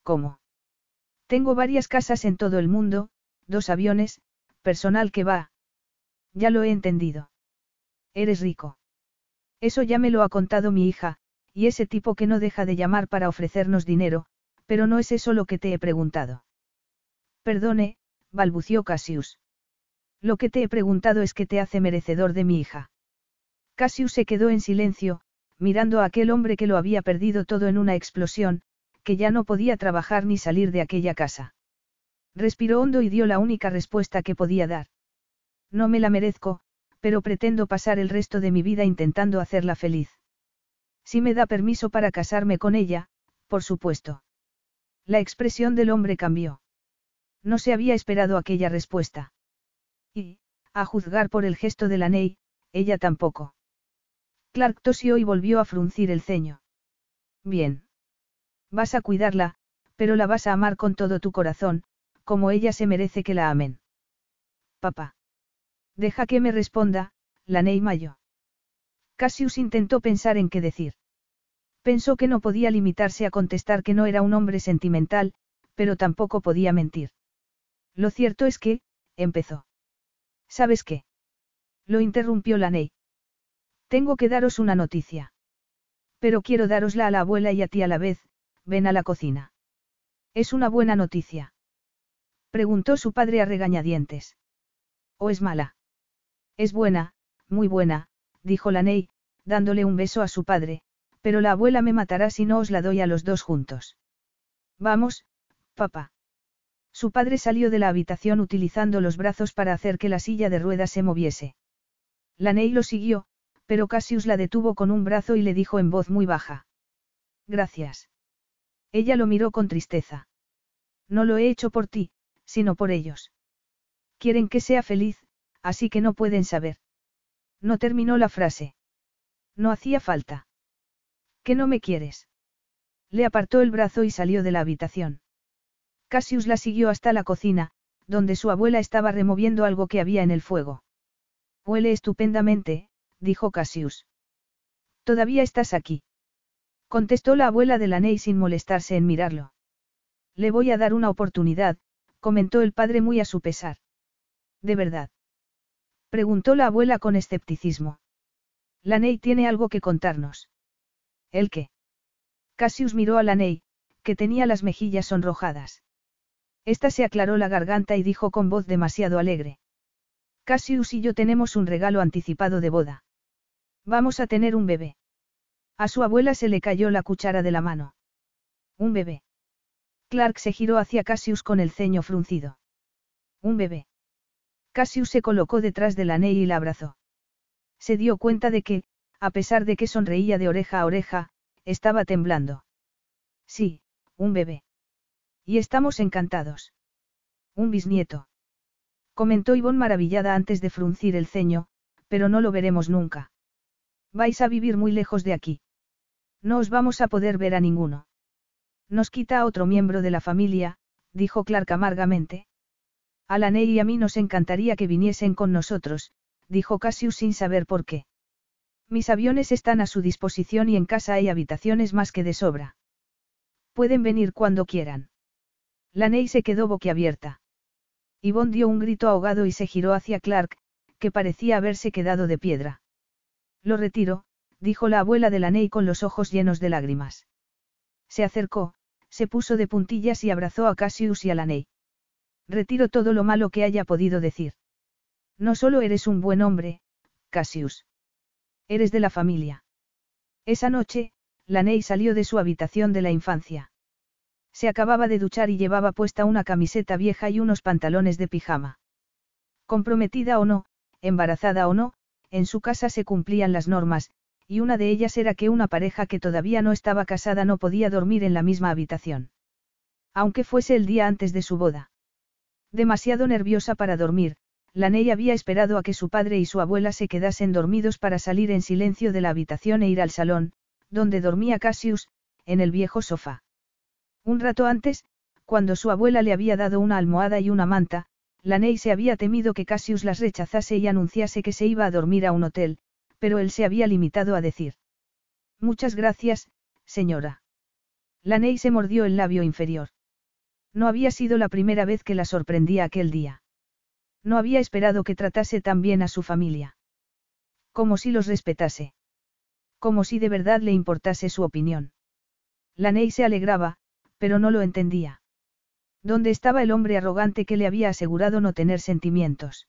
[SPEAKER 1] ¿Cómo? Tengo varias casas en todo el mundo, dos aviones, personal que va. Ya lo he entendido. Eres rico. Eso ya me lo ha contado mi hija, y ese tipo que no deja de llamar para ofrecernos dinero, pero no es eso lo que te he preguntado. Perdone, balbució Cassius. Lo que te he preguntado es qué te hace merecedor de mi hija. Cassius se quedó en silencio, mirando a aquel hombre que lo había perdido todo en una explosión, que ya no podía trabajar ni salir de aquella casa. Respiró hondo y dio la única respuesta que podía dar. No me la merezco, pero pretendo pasar el resto de mi vida intentando hacerla feliz. Si me da permiso para casarme con ella, por supuesto. La expresión del hombre cambió. No se había esperado aquella respuesta. Y, a juzgar por el gesto de la Ney, ella tampoco. Clark tosió y volvió a fruncir el ceño. Bien. Vas a cuidarla, pero la vas a amar con todo tu corazón, como ella se merece que la amen. Papá. Deja que me responda, la Ney Mayo. Cassius intentó pensar en qué decir. Pensó que no podía limitarse a contestar que no era un hombre sentimental, pero tampoco podía mentir. Lo cierto es que, empezó. ¿Sabes qué? Lo interrumpió la Ney. Tengo que daros una noticia. Pero quiero darosla a la abuela y a ti a la vez, ven a la cocina. ¿Es una buena noticia? Preguntó su padre a regañadientes. ¿O es mala? Es buena, muy buena, dijo la Ney, dándole un beso a su padre, pero la abuela me matará si no os la doy a los dos juntos. Vamos, papá. Su padre salió de la habitación utilizando los brazos para hacer que la silla de ruedas se moviese. La Ney lo siguió, pero Cassius la detuvo con un brazo y le dijo en voz muy baja. Gracias. Ella lo miró con tristeza. No lo he hecho por ti, sino por ellos. Quieren que sea feliz, así que no pueden saber. No terminó la frase. No hacía falta. ¿Que no me quieres? Le apartó el brazo y salió de la habitación. Cassius la siguió hasta la cocina, donde su abuela estaba removiendo algo que había en el fuego. Huele estupendamente, dijo Cassius. ¿Todavía estás aquí? Contestó la abuela de la Ney sin molestarse en mirarlo. Le voy a dar una oportunidad, comentó el padre muy a su pesar. ¿De verdad? Preguntó la abuela con escepticismo. La Ney tiene algo que contarnos. ¿El qué? Cassius miró a la Ney, que tenía las mejillas sonrojadas. Esta se aclaró la garganta y dijo con voz demasiado alegre. Cassius y yo tenemos un regalo anticipado de boda. Vamos a tener un bebé. A su abuela se le cayó la cuchara de la mano. Un bebé. Clark se giró hacia Cassius con el ceño fruncido. Un bebé. Cassius se colocó detrás de la Ney y la abrazó. Se dio cuenta de que, a pesar de que sonreía de oreja a oreja, estaba temblando. Sí, un bebé. Y estamos encantados. Un bisnieto. Comentó Ivonne maravillada antes de fruncir el ceño, pero no lo veremos nunca. Vais a vivir muy lejos de aquí. No os vamos a poder ver a ninguno. Nos quita a otro miembro de la familia, dijo Clark amargamente. A la Ney y a mí nos encantaría que viniesen con nosotros, dijo Cassius sin saber por qué. Mis aviones están a su disposición y en casa hay habitaciones más que de sobra. Pueden venir cuando quieran. La Ney se quedó boquiabierta. Yvonne dio un grito ahogado y se giró hacia Clark, que parecía haberse quedado de piedra. Lo retiro, dijo la abuela de la Ney con los ojos llenos de lágrimas. Se acercó, se puso de puntillas y abrazó a Cassius y a la Ney. Retiro todo lo malo que haya podido decir. No solo eres un buen hombre, Cassius. Eres de la familia. Esa noche, la Ney salió de su habitación de la infancia. Se acababa de duchar y llevaba puesta una camiseta vieja y unos pantalones de pijama. Comprometida o no, embarazada o no, en su casa se cumplían las normas, y una de ellas era que una pareja que todavía no estaba casada no podía dormir en la misma habitación. Aunque fuese el día antes de su boda. Demasiado nerviosa para dormir, Laney había esperado a que su padre y su abuela se quedasen dormidos para salir en silencio de la habitación e ir al salón, donde dormía Cassius, en el viejo sofá. Un rato antes, cuando su abuela le había dado una almohada y una manta, Laney se había temido que Cassius las rechazase y anunciase que se iba a dormir a un hotel, pero él se había limitado a decir. Muchas gracias, señora. Laney se mordió el labio inferior. No había sido la primera vez que la sorprendía aquel día. No había esperado que tratase tan bien a su familia. Como si los respetase. Como si de verdad le importase su opinión. Laney se alegraba, pero no lo entendía. ¿Dónde estaba el hombre arrogante que le había asegurado no tener sentimientos?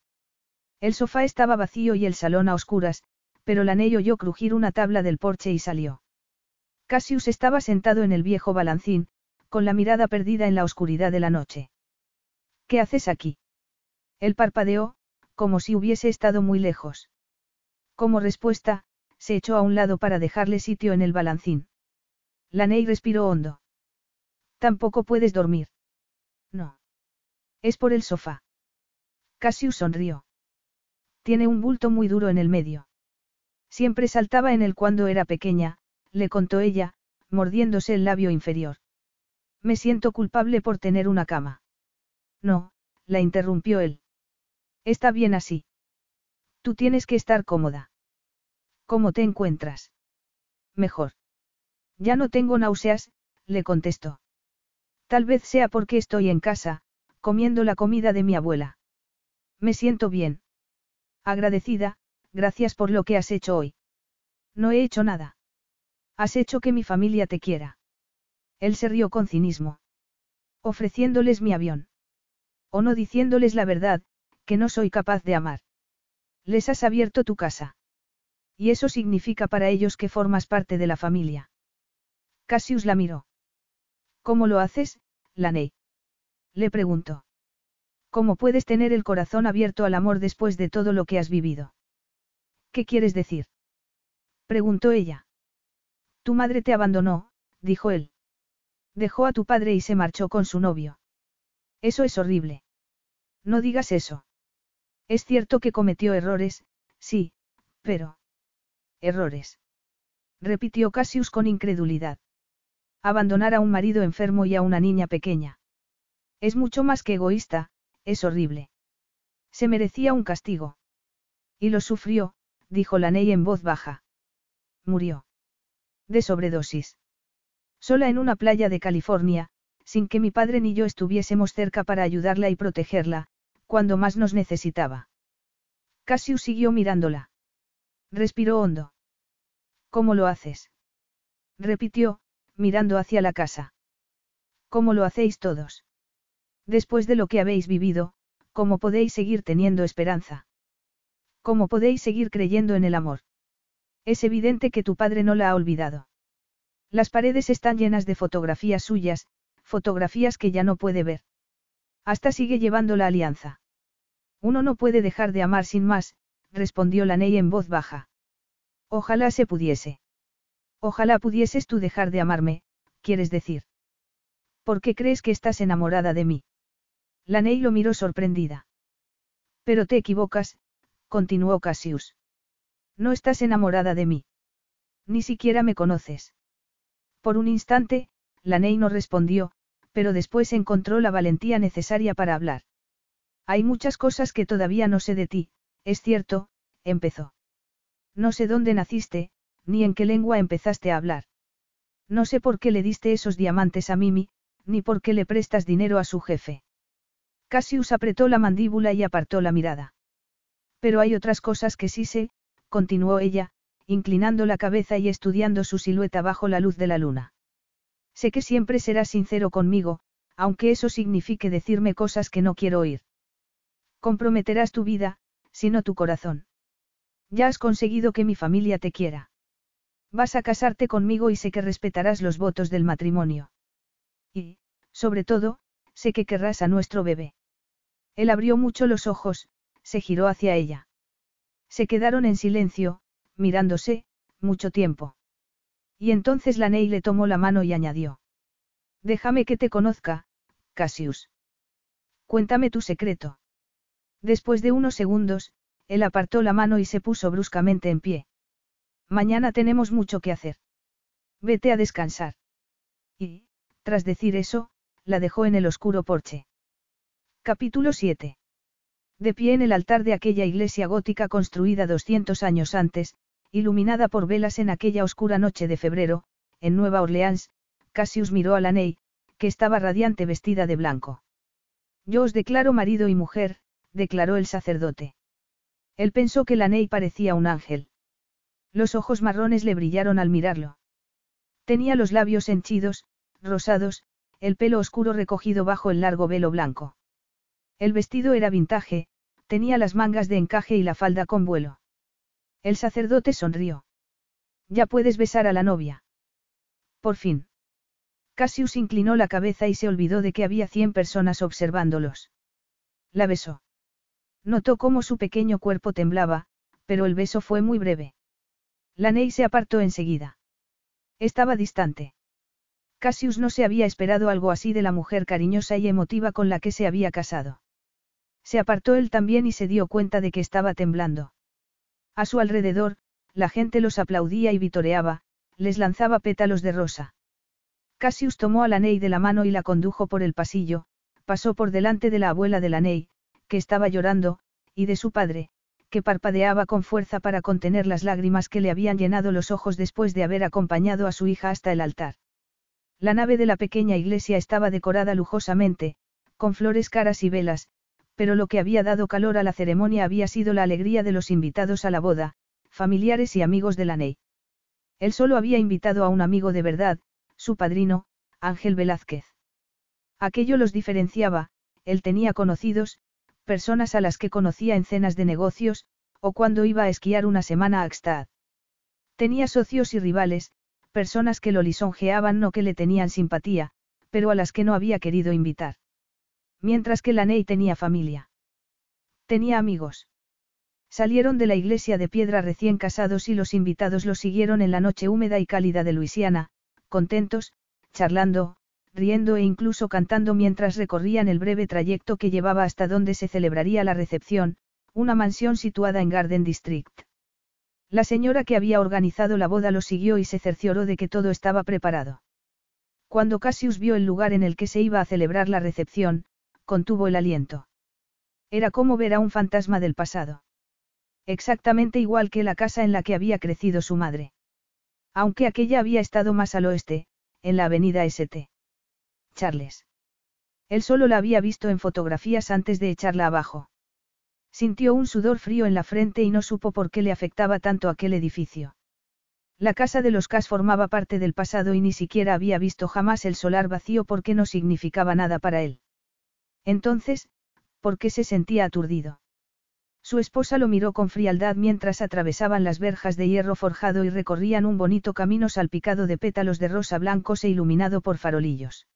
[SPEAKER 1] El sofá estaba vacío y el salón a oscuras, pero Laney oyó crujir una tabla del porche y salió. Cassius estaba sentado en el viejo balancín, con la mirada perdida en la oscuridad de la noche. ¿Qué haces aquí? Él parpadeó, como si hubiese estado muy lejos. Como respuesta, se echó a un lado para dejarle sitio en el balancín. Laney respiró hondo. Tampoco puedes dormir. No. Es por el sofá. Cassius sonrió. Tiene un bulto muy duro en el medio. Siempre saltaba en él cuando era pequeña, le contó ella, mordiéndose el labio inferior. Me siento culpable por tener una cama. No, la interrumpió él. Está bien así. Tú tienes que estar cómoda. ¿Cómo te encuentras? Mejor. Ya no tengo náuseas, le contestó. Tal vez sea porque estoy en casa, comiendo la comida de mi abuela. Me siento bien. Agradecida, gracias por lo que has hecho hoy. No he hecho nada. Has hecho que mi familia te quiera. Él se rió con cinismo. Ofreciéndoles mi avión. O no diciéndoles la verdad, que no soy capaz de amar. Les has abierto tu casa. Y eso significa para ellos que formas parte de la familia. Cassius la miró. ¿Cómo lo haces, Laney? Le preguntó. ¿Cómo puedes tener el corazón abierto al amor después de todo lo que has vivido? ¿Qué quieres decir? preguntó ella. Tu madre te abandonó, dijo él. Dejó a tu padre y se marchó con su novio. Eso es horrible. No digas eso. Es cierto que cometió errores, sí, pero... Errores. Repitió Cassius con incredulidad. Abandonar a un marido enfermo y a una niña pequeña. Es mucho más que egoísta, es horrible. Se merecía un castigo. Y lo sufrió, dijo Laney en voz baja. Murió. De sobredosis. Sola en una playa de California, sin que mi padre ni yo estuviésemos cerca para ayudarla y protegerla, cuando más nos necesitaba. Cassius siguió mirándola. Respiró hondo. ¿Cómo lo haces? Repitió, mirando hacia la casa. ¿Cómo lo hacéis todos? Después de lo que habéis vivido, ¿cómo podéis seguir teniendo esperanza? ¿Cómo podéis seguir creyendo en el amor? Es evidente que tu padre no la ha olvidado. Las paredes están llenas de fotografías suyas, fotografías que ya no puede ver. Hasta sigue llevando la alianza. Uno no puede dejar de amar sin más, respondió la Ney en voz baja. Ojalá se pudiese. Ojalá pudieses tú dejar de amarme, quieres decir. ¿Por qué crees que estás enamorada de mí? La Ney lo miró sorprendida. Pero te equivocas, continuó Cassius. No estás enamorada de mí. Ni siquiera me conoces. Por un instante, la Ney no respondió, pero después encontró la valentía necesaria para hablar. Hay muchas cosas que todavía no sé de ti, es cierto, empezó. No sé dónde naciste, ni en qué lengua empezaste a hablar. No sé por qué le diste esos diamantes a Mimi, ni por qué le prestas dinero a su jefe. Cassius apretó la mandíbula y apartó la mirada. Pero hay otras cosas que sí sé, continuó ella, inclinando la cabeza y estudiando su silueta bajo la luz de la luna. Sé que siempre serás sincero conmigo, aunque eso signifique decirme cosas que no quiero oír. Comprometerás tu vida, sino tu corazón. Ya has conseguido que mi familia te quiera. Vas a casarte conmigo y sé que respetarás los votos del matrimonio. Y, sobre todo, sé que querrás a nuestro bebé. Él abrió mucho los ojos, se giró hacia ella. Se quedaron en silencio, mirándose, mucho tiempo. Y entonces la Ney le tomó la mano y añadió. Déjame que te conozca, Cassius. Cuéntame tu secreto. Después de unos segundos, él apartó la mano y se puso bruscamente en pie. Mañana tenemos mucho que hacer. Vete a descansar. Y, tras decir eso, la dejó en el oscuro porche. Capítulo 7. De pie en el altar de aquella iglesia gótica construida 200 años antes, iluminada por velas en aquella oscura noche de febrero, en Nueva Orleans, Cassius miró a la Ney, que estaba radiante vestida de blanco. Yo os declaro marido y mujer, declaró el sacerdote. Él pensó que la Ney parecía un ángel. Los ojos marrones le brillaron al mirarlo. Tenía los labios henchidos, rosados, el pelo oscuro recogido bajo el largo velo blanco. El vestido era vintage, tenía las mangas de encaje y la falda con vuelo. El sacerdote sonrió. Ya puedes besar a la novia. Por fin. Cassius inclinó la cabeza y se olvidó de que había cien personas observándolos. La besó. Notó cómo su pequeño cuerpo temblaba, pero el beso fue muy breve. Laney se apartó enseguida. Estaba distante. Cassius no se había esperado algo así de la mujer cariñosa y emotiva con la que se había casado. Se apartó él también y se dio cuenta de que estaba temblando. A su alrededor, la gente los aplaudía y vitoreaba, les lanzaba pétalos de rosa. Cassius tomó a Laney de la mano y la condujo por el pasillo, pasó por delante de la abuela de Laney, que estaba llorando, y de su padre, que parpadeaba con fuerza para contener las lágrimas que le habían llenado los ojos después de haber acompañado a su hija hasta el altar. La nave de la pequeña iglesia estaba decorada lujosamente, con flores caras y velas, pero lo que había dado calor a la ceremonia había sido la alegría de los invitados a la boda, familiares y amigos de la Ney. Él solo había invitado a un amigo de verdad, su padrino, Ángel Velázquez. Aquello los diferenciaba, él tenía conocidos, personas a las que conocía en cenas de negocios, o cuando iba a esquiar una semana a Axtad. Tenía socios y rivales, personas que lo lisonjeaban o que le tenían simpatía, pero a las que no había querido invitar. Mientras que Laney tenía familia. Tenía amigos. Salieron de la iglesia de piedra recién casados y los invitados los siguieron en la noche húmeda y cálida de Luisiana, contentos, charlando, riendo e incluso cantando mientras recorrían el breve trayecto que llevaba hasta donde se celebraría la recepción, una mansión situada en Garden District. La señora que había organizado la boda lo siguió y se cercioró de que todo estaba preparado. Cuando Cassius vio el lugar en el que se iba a celebrar la recepción, contuvo el aliento. Era como ver a un fantasma del pasado. Exactamente igual que la casa en la que había crecido su madre. Aunque aquella había estado más al oeste, en la avenida St. Charles. Él solo la había visto en fotografías antes de echarla abajo. Sintió un sudor frío en la frente y no supo por qué le afectaba tanto aquel edificio. La casa de los Cas formaba parte del pasado y ni siquiera había visto jamás el solar vacío porque no significaba nada para él. Entonces, ¿por qué se sentía aturdido? Su esposa lo miró con frialdad mientras atravesaban las verjas de hierro forjado y recorrían un bonito camino salpicado de pétalos de rosa blancos e iluminado por farolillos.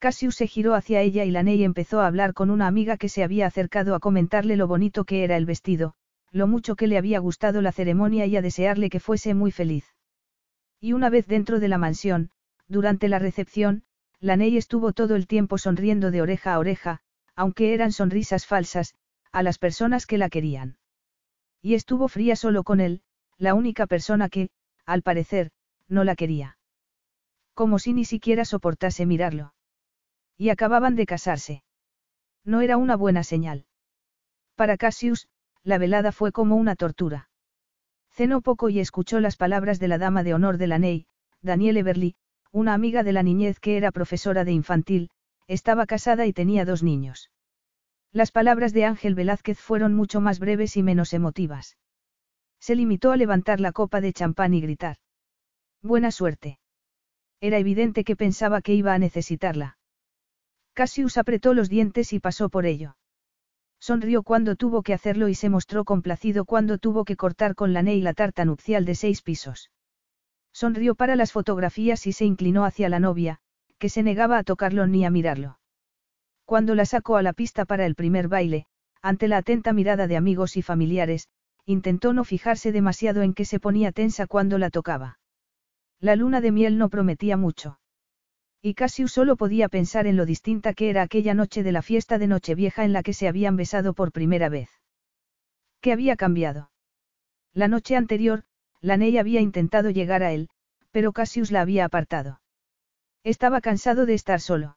[SPEAKER 1] Cassius se giró hacia ella y Laney empezó a hablar con una amiga que se había acercado a comentarle lo bonito que era el vestido, lo mucho que le había gustado la ceremonia y a desearle que fuese muy feliz. Y una vez dentro de la mansión, durante la recepción, Laney estuvo todo el tiempo sonriendo de oreja a oreja, aunque eran sonrisas falsas, a las personas que la querían. Y estuvo fría solo con él, la única persona que, al parecer, no la quería. Como si ni siquiera soportase mirarlo. Y acababan de casarse. No era una buena señal. Para Cassius, la velada fue como una tortura. Cenó poco y escuchó las palabras de la dama de honor de la Ney, Danielle Everly, una amiga de la niñez que era profesora de infantil, estaba casada y tenía dos niños. Las palabras de Ángel Velázquez fueron mucho más breves y menos emotivas. Se limitó a levantar la copa de champán y gritar. Buena suerte. Era evidente que pensaba que iba a necesitarla. Cassius apretó los dientes y pasó por ello. Sonrió cuando tuvo que hacerlo y se mostró complacido cuando tuvo que cortar con la ney la tarta nupcial de seis pisos. Sonrió para las fotografías y se inclinó hacia la novia, que se negaba a tocarlo ni a mirarlo. Cuando la sacó a la pista para el primer baile, ante la atenta mirada de amigos y familiares, intentó no fijarse demasiado en que se ponía tensa cuando la tocaba. La luna de miel no prometía mucho. Y Cassius solo podía pensar en lo distinta que era aquella noche de la fiesta de Nochevieja en la que se habían besado por primera vez. ¿Qué había cambiado? La noche anterior, Laney había intentado llegar a él, pero Cassius la había apartado. Estaba cansado de estar solo.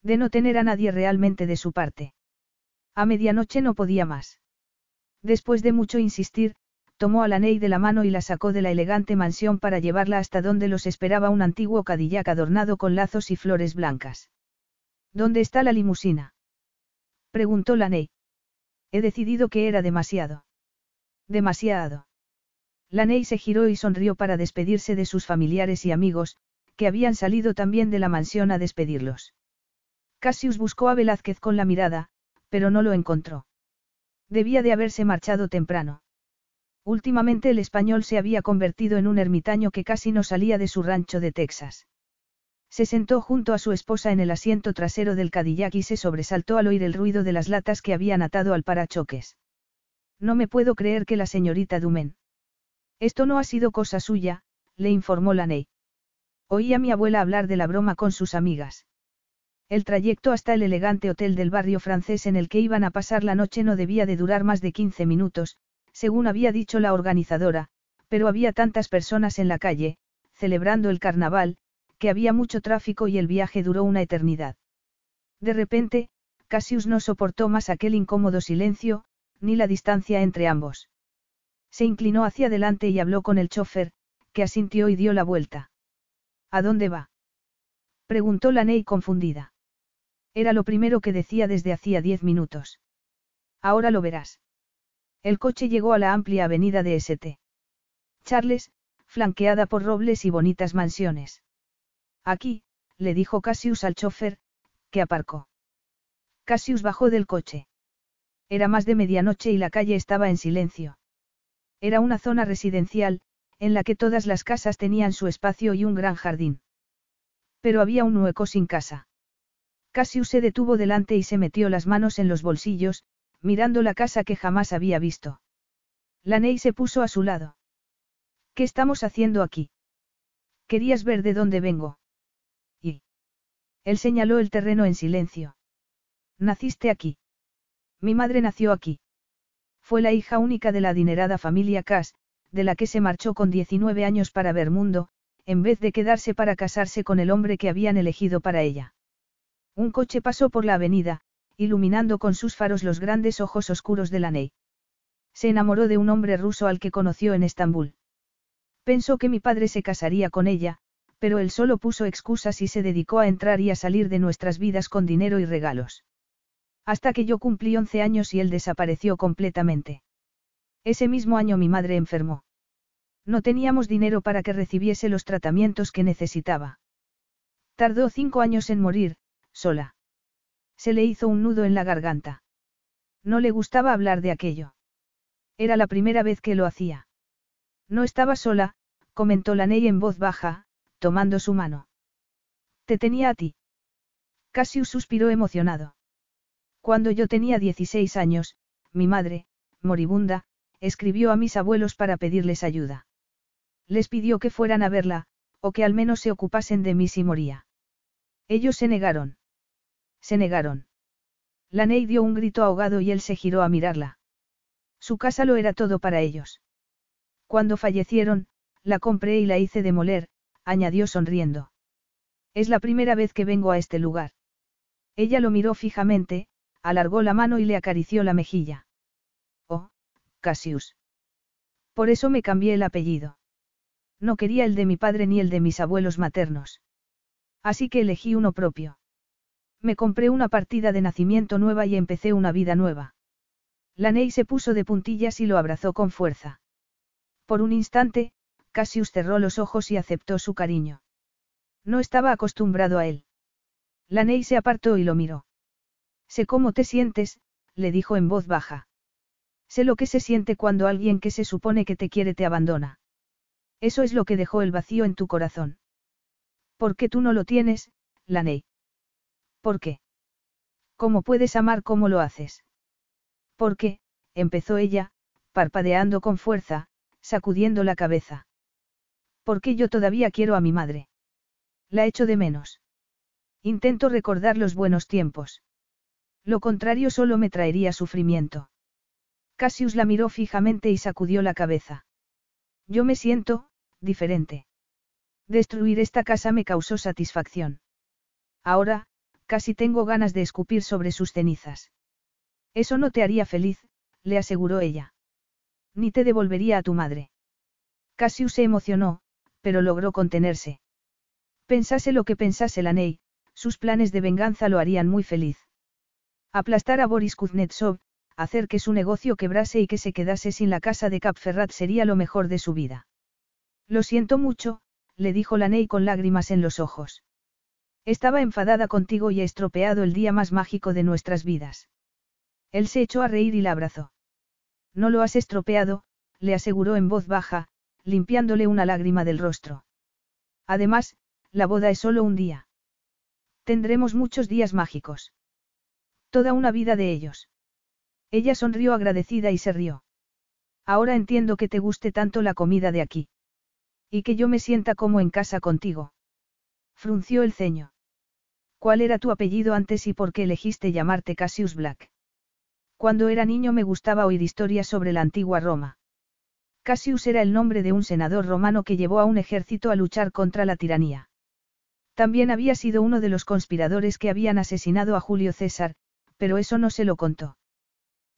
[SPEAKER 1] De no tener a nadie realmente de su parte. A medianoche no podía más. Después de mucho insistir, tomó a la Ney de la mano y la sacó de la elegante mansión para llevarla hasta donde los esperaba un antiguo Cadillac adornado con lazos y flores blancas. ¿Dónde está la limusina? preguntó la Ney. He decidido que era demasiado. Demasiado. La Ney se giró y sonrió para despedirse de sus familiares y amigos, que habían salido también de la mansión a despedirlos. Cassius buscó a Velázquez con la mirada, pero no lo encontró. Debía de haberse marchado temprano. Últimamente el español se había convertido en un ermitaño que casi no salía de su rancho de Texas. Se sentó junto a su esposa en el asiento trasero del Cadillac y se sobresaltó al oír el ruido de las latas que habían atado al parachoques. No me puedo creer que la señorita Dumen. Esto no ha sido cosa suya, le informó Laney. Oí a mi abuela hablar de la broma con sus amigas. El trayecto hasta el elegante hotel del barrio francés en el que iban a pasar la noche no debía de durar más de 15 minutos, según había dicho la organizadora, pero había tantas personas en la calle, celebrando el carnaval, que había mucho tráfico y el viaje duró una eternidad. De repente, Cassius no soportó más aquel incómodo silencio, ni la distancia entre ambos. Se inclinó hacia adelante y habló con el chofer, que asintió y dio la vuelta. ¿A dónde va? preguntó la Ney confundida. Era lo primero que decía desde hacía diez minutos. Ahora lo verás. El coche llegó a la amplia avenida de St. Charles, flanqueada por robles y bonitas mansiones. Aquí, le dijo Cassius al chofer, que aparcó. Cassius bajó del coche. Era más de medianoche y la calle estaba en silencio. Era una zona residencial, en la que todas las casas tenían su espacio y un gran jardín. Pero había un hueco sin casa. Cassius se detuvo delante y se metió las manos en los bolsillos, mirando la casa que jamás había visto. Laney se puso a su lado. ¿Qué estamos haciendo aquí? Querías ver de dónde vengo. Y. Él señaló el terreno en silencio. Naciste aquí. Mi madre nació aquí. Fue la hija única de la adinerada familia Cass, de la que se marchó con 19 años para ver mundo, en vez de quedarse para casarse con el hombre que habían elegido para ella. Un coche pasó por la avenida, iluminando con sus faros los grandes ojos oscuros de la Ney. Se enamoró de un hombre ruso al que conoció en Estambul. Pensó que mi padre se casaría con ella, pero él solo puso excusas y se dedicó a entrar y a salir de nuestras vidas con dinero y regalos. Hasta que yo cumplí 11 años y él desapareció completamente. Ese mismo año mi madre enfermó. No teníamos dinero para que recibiese los tratamientos que necesitaba. Tardó cinco años en morir, sola. Se le hizo un nudo en la garganta. No le gustaba hablar de aquello. Era la primera vez que lo hacía. No estaba sola, comentó la Ney en voz baja, tomando su mano. Te tenía a ti. Cassius suspiró emocionado. Cuando yo tenía 16 años, mi madre, moribunda, escribió a mis abuelos para pedirles ayuda. Les pidió que fueran a verla, o que al menos se ocupasen de mí si moría. Ellos se negaron. Se negaron. La Ney dio un grito ahogado y él se giró a mirarla. Su casa lo era todo para ellos. Cuando fallecieron, la compré y la hice demoler, añadió sonriendo. Es la primera vez que vengo a este lugar. Ella lo miró fijamente, alargó la mano y le acarició la mejilla. Oh, Cassius. Por eso me cambié el apellido. No quería el de mi padre ni el de mis abuelos maternos. Así que elegí uno propio. Me compré una partida de nacimiento nueva y empecé una vida nueva. Laney se puso de puntillas y lo abrazó con fuerza. Por un instante, Cassius cerró los ojos y aceptó su cariño. No estaba acostumbrado a él. Laney se apartó y lo miró. Sé cómo te sientes, le dijo en voz baja. Sé lo que se siente cuando alguien que se supone que te quiere te abandona. Eso es lo que dejó el vacío en tu corazón. ¿Por qué tú no lo tienes, Laney? ¿Por qué? ¿Cómo puedes amar como lo haces? Porque, empezó ella, parpadeando con fuerza, sacudiendo la cabeza. Porque yo todavía quiero a mi madre. La echo de menos. Intento recordar los buenos tiempos. Lo contrario solo me traería sufrimiento. Cassius la miró fijamente y sacudió la cabeza. Yo me siento, diferente. Destruir esta casa me causó satisfacción. Ahora, casi tengo ganas de escupir sobre sus cenizas. Eso no te haría feliz, le aseguró ella. Ni te devolvería a tu madre. Cassius se emocionó, pero logró contenerse. Pensase lo que pensase la Ney, sus planes de venganza lo harían muy feliz. Aplastar a Boris Kuznetsov, hacer que su negocio quebrase y que se quedase sin la casa de Capferrat sería lo mejor de su vida. Lo siento mucho, le dijo Laney con lágrimas en los ojos. Estaba enfadada contigo y he estropeado el día más mágico de nuestras vidas. Él se echó a reír y la abrazó. No lo has estropeado, le aseguró en voz baja, limpiándole una lágrima del rostro. Además, la boda es solo un día. Tendremos muchos días mágicos. Toda una vida de ellos. Ella sonrió agradecida y se rió. Ahora entiendo que te guste tanto la comida de aquí. Y que yo me sienta como en casa contigo. Frunció el ceño. ¿Cuál era tu apellido antes y por qué elegiste llamarte Cassius Black? Cuando era niño me gustaba oír historias sobre la antigua Roma. Cassius era el nombre de un senador romano que llevó a un ejército a luchar contra la tiranía. También había sido uno de los conspiradores que habían asesinado a Julio César, pero eso no se lo contó.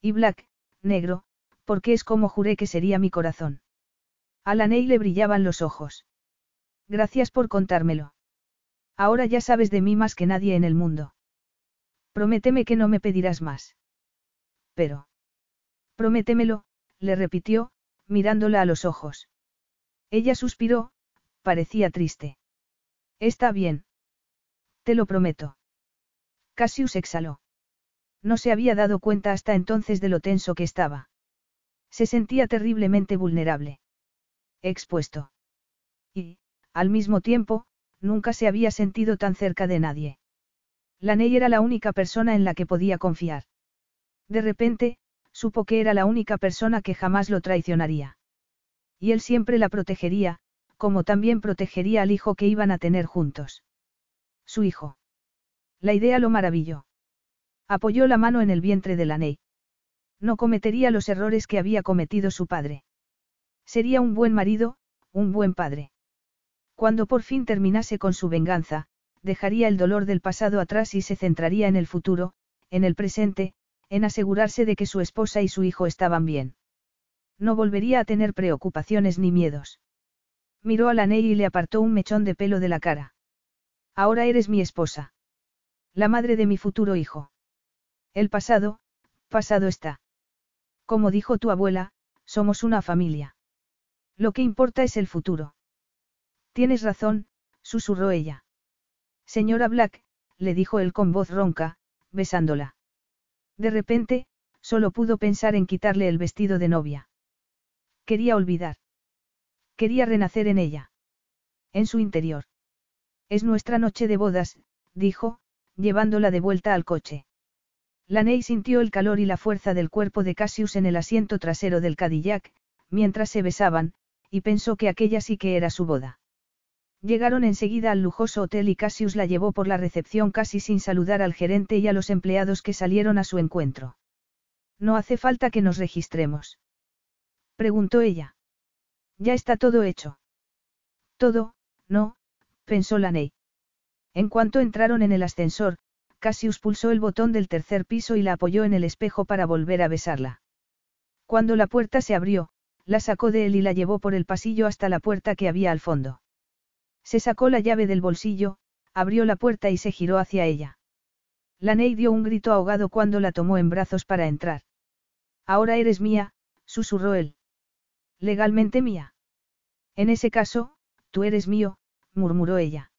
[SPEAKER 1] Y Black, negro, porque es como juré que sería mi corazón. A la Ney le brillaban los ojos. Gracias por contármelo. Ahora ya sabes de mí más que nadie en el mundo. Prométeme que no me pedirás más. Pero. Prométemelo, le repitió, mirándola a los ojos. Ella suspiró, parecía triste. Está bien. Te lo prometo. Cassius exhaló. No se había dado cuenta hasta entonces de lo tenso que estaba. Se sentía terriblemente vulnerable. Expuesto. Y, al mismo tiempo, nunca se había sentido tan cerca de nadie. La Ney era la única persona en la que podía confiar. De repente, supo que era la única persona que jamás lo traicionaría. Y él siempre la protegería, como también protegería al hijo que iban a tener juntos. Su hijo. La idea lo maravilló. Apoyó la mano en el vientre de la Ney. No cometería los errores que había cometido su padre. Sería un buen marido, un buen padre. Cuando por fin terminase con su venganza, dejaría el dolor del pasado atrás y se centraría en el futuro, en el presente, en asegurarse de que su esposa y su hijo estaban bien. No volvería a tener preocupaciones ni miedos. Miró a la Ney y le apartó un mechón de pelo de la cara. Ahora eres mi esposa. La madre de mi futuro hijo. El pasado, pasado está. Como dijo tu abuela, somos una familia. Lo que importa es el futuro. Tienes razón, susurró ella. Señora Black, le dijo él con voz ronca, besándola. De repente, solo pudo pensar en quitarle el vestido de novia. Quería olvidar. Quería renacer en ella. En su interior. Es nuestra noche de bodas, dijo, llevándola de vuelta al coche. Laney sintió el calor y la fuerza del cuerpo de Cassius en el asiento trasero del Cadillac, mientras se besaban, y pensó que aquella sí que era su boda. Llegaron enseguida al lujoso hotel y Cassius la llevó por la recepción casi sin saludar al gerente y a los empleados que salieron a su encuentro. No hace falta que nos registremos. Preguntó ella. Ya está todo hecho. Todo, no, pensó Laney. En cuanto entraron en el ascensor, Cassius pulsó el botón del tercer piso y la apoyó en el espejo para volver a besarla. Cuando la puerta se abrió, la sacó de él y la llevó por el pasillo hasta la puerta que había al fondo. Se sacó la llave del bolsillo, abrió la puerta y se giró hacia ella. La Ney dio un grito ahogado cuando la tomó en brazos para entrar. Ahora eres mía, susurró él. Legalmente mía. En ese caso, tú eres mío, murmuró ella.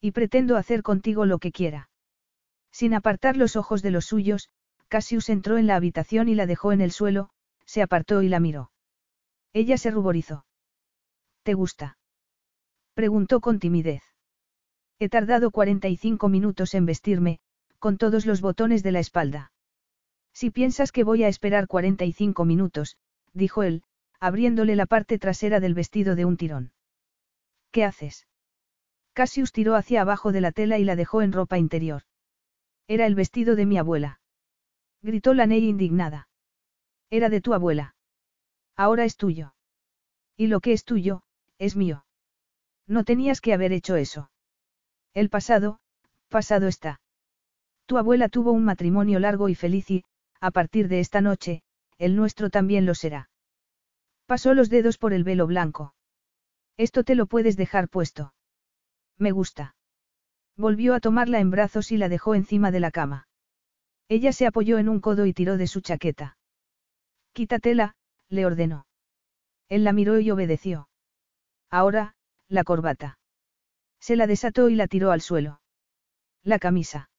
[SPEAKER 1] Y pretendo hacer contigo lo que quiera. Sin apartar los ojos de los suyos, Cassius entró en la habitación y la dejó en el suelo, se apartó y la miró. Ella se ruborizó. ¿Te gusta? Preguntó con timidez. He tardado 45 minutos en vestirme, con todos los botones de la espalda. Si piensas que voy a esperar 45 minutos, dijo él, abriéndole la parte trasera del vestido de un tirón. ¿Qué haces? Cassius tiró hacia abajo de la tela y la dejó en ropa interior. Era el vestido de mi abuela. Gritó la Ney indignada. Era de tu abuela. Ahora es tuyo. Y lo que es tuyo, es mío. No tenías que haber hecho eso. El pasado, pasado está. Tu abuela tuvo un matrimonio largo y feliz y, a partir de esta noche, el nuestro también lo será. Pasó los dedos por el velo blanco. Esto te lo puedes dejar puesto. Me gusta. Volvió a tomarla en brazos y la dejó encima de la cama. Ella se apoyó en un codo y tiró de su chaqueta. Quítatela, le ordenó. Él la miró y obedeció. Ahora, la corbata. Se la desató y la tiró al suelo. La camisa.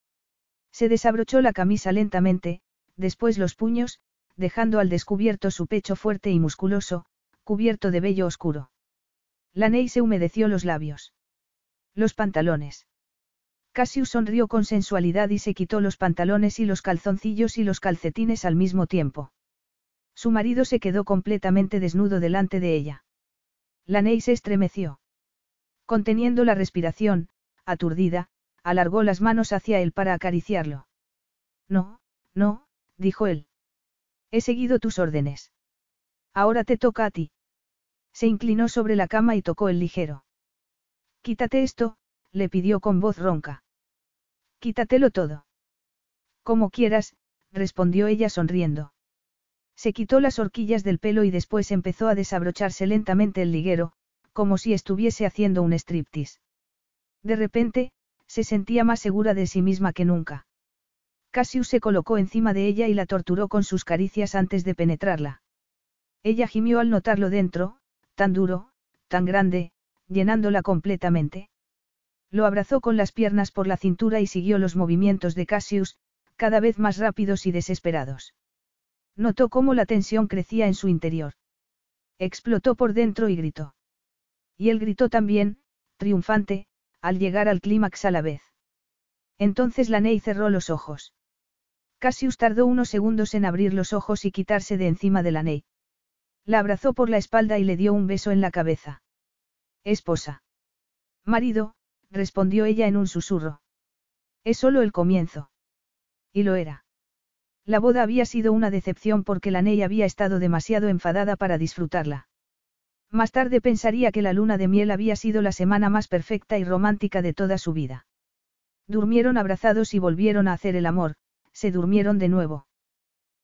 [SPEAKER 1] Se desabrochó la camisa lentamente, después los puños, dejando al descubierto su pecho fuerte y musculoso, cubierto de vello oscuro. La Ney se humedeció los labios. Los pantalones. Cassius sonrió con sensualidad y se quitó los pantalones y los calzoncillos y los calcetines al mismo tiempo. Su marido se quedó completamente desnudo delante de ella. La Ney se estremeció. Conteniendo la respiración, aturdida, alargó las manos hacia él para acariciarlo. No, no, dijo él. He seguido tus órdenes. Ahora te toca a ti. Se inclinó sobre la cama y tocó el ligero. Quítate esto, le pidió con voz ronca. Quítatelo todo. Como quieras, respondió ella sonriendo. Se quitó las horquillas del pelo y después empezó a desabrocharse lentamente el liguero, como si estuviese haciendo un striptease. De repente, se sentía más segura de sí misma que nunca. Cassius se colocó encima de ella y la torturó con sus caricias antes de penetrarla. Ella gimió al notarlo dentro, tan duro, tan grande, llenándola completamente. Lo abrazó con las piernas por la cintura y siguió los movimientos de Cassius, cada vez más rápidos y desesperados. Notó cómo la tensión crecía en su interior. Explotó por dentro y gritó. Y él gritó también, triunfante, al llegar al clímax a la vez. Entonces la Ney cerró los ojos. Cassius tardó unos segundos en abrir los ojos y quitarse de encima de la Ney. La abrazó por la espalda y le dio un beso en la cabeza. Esposa. Marido, respondió ella en un susurro. Es solo el comienzo. Y lo era. La boda había sido una decepción porque la Ney había estado demasiado enfadada para disfrutarla. Más tarde pensaría que la luna de miel había sido la semana más perfecta y romántica de toda su vida. Durmieron abrazados y volvieron a hacer el amor, se durmieron de nuevo.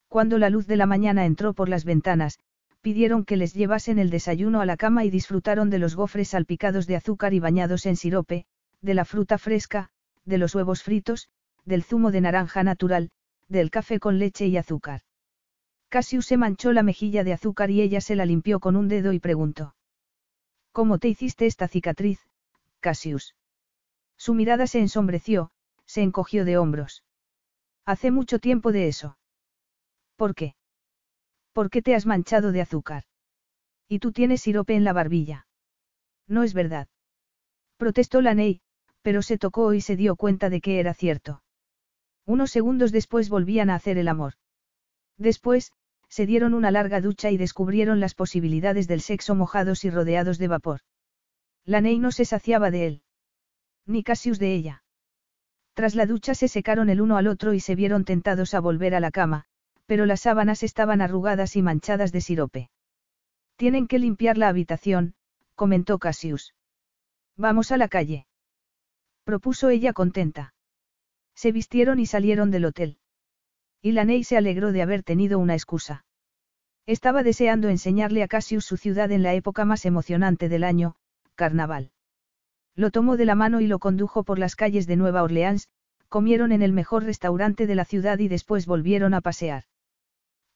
[SPEAKER 1] Cuando la luz de la mañana entró por las ventanas, pidieron que les llevasen el desayuno a la cama y disfrutaron de los gofres salpicados de azúcar y bañados en sirope, de la fruta fresca, de los huevos fritos, del zumo de naranja natural, del café con leche y azúcar. Cassius se manchó la mejilla de azúcar y ella se la limpió con un dedo y preguntó. ¿Cómo te hiciste esta cicatriz, Cassius? Su mirada se ensombreció, se encogió de hombros. Hace mucho tiempo de eso. ¿Por qué? ¿Por qué te has manchado de azúcar? Y tú tienes sirope en la barbilla. No es verdad. Protestó la Ney, pero se tocó y se dio cuenta de que era cierto. Unos segundos después volvían a hacer el amor. Después, se dieron una larga ducha y descubrieron las posibilidades del sexo mojados y rodeados de vapor. La Ney no se saciaba de él. Ni Cassius de ella. Tras la ducha se secaron el uno al otro y se vieron tentados a volver a la cama, pero las sábanas estaban arrugadas y manchadas de sirope. Tienen que limpiar la habitación, comentó Cassius. Vamos a la calle. Propuso ella contenta. Se vistieron y salieron del hotel. Y la Ney se alegró de haber tenido una excusa. Estaba deseando enseñarle a Cassius su ciudad en la época más emocionante del año, carnaval. Lo tomó de la mano y lo condujo por las calles de Nueva Orleans, comieron en el mejor restaurante de la ciudad y después volvieron a pasear.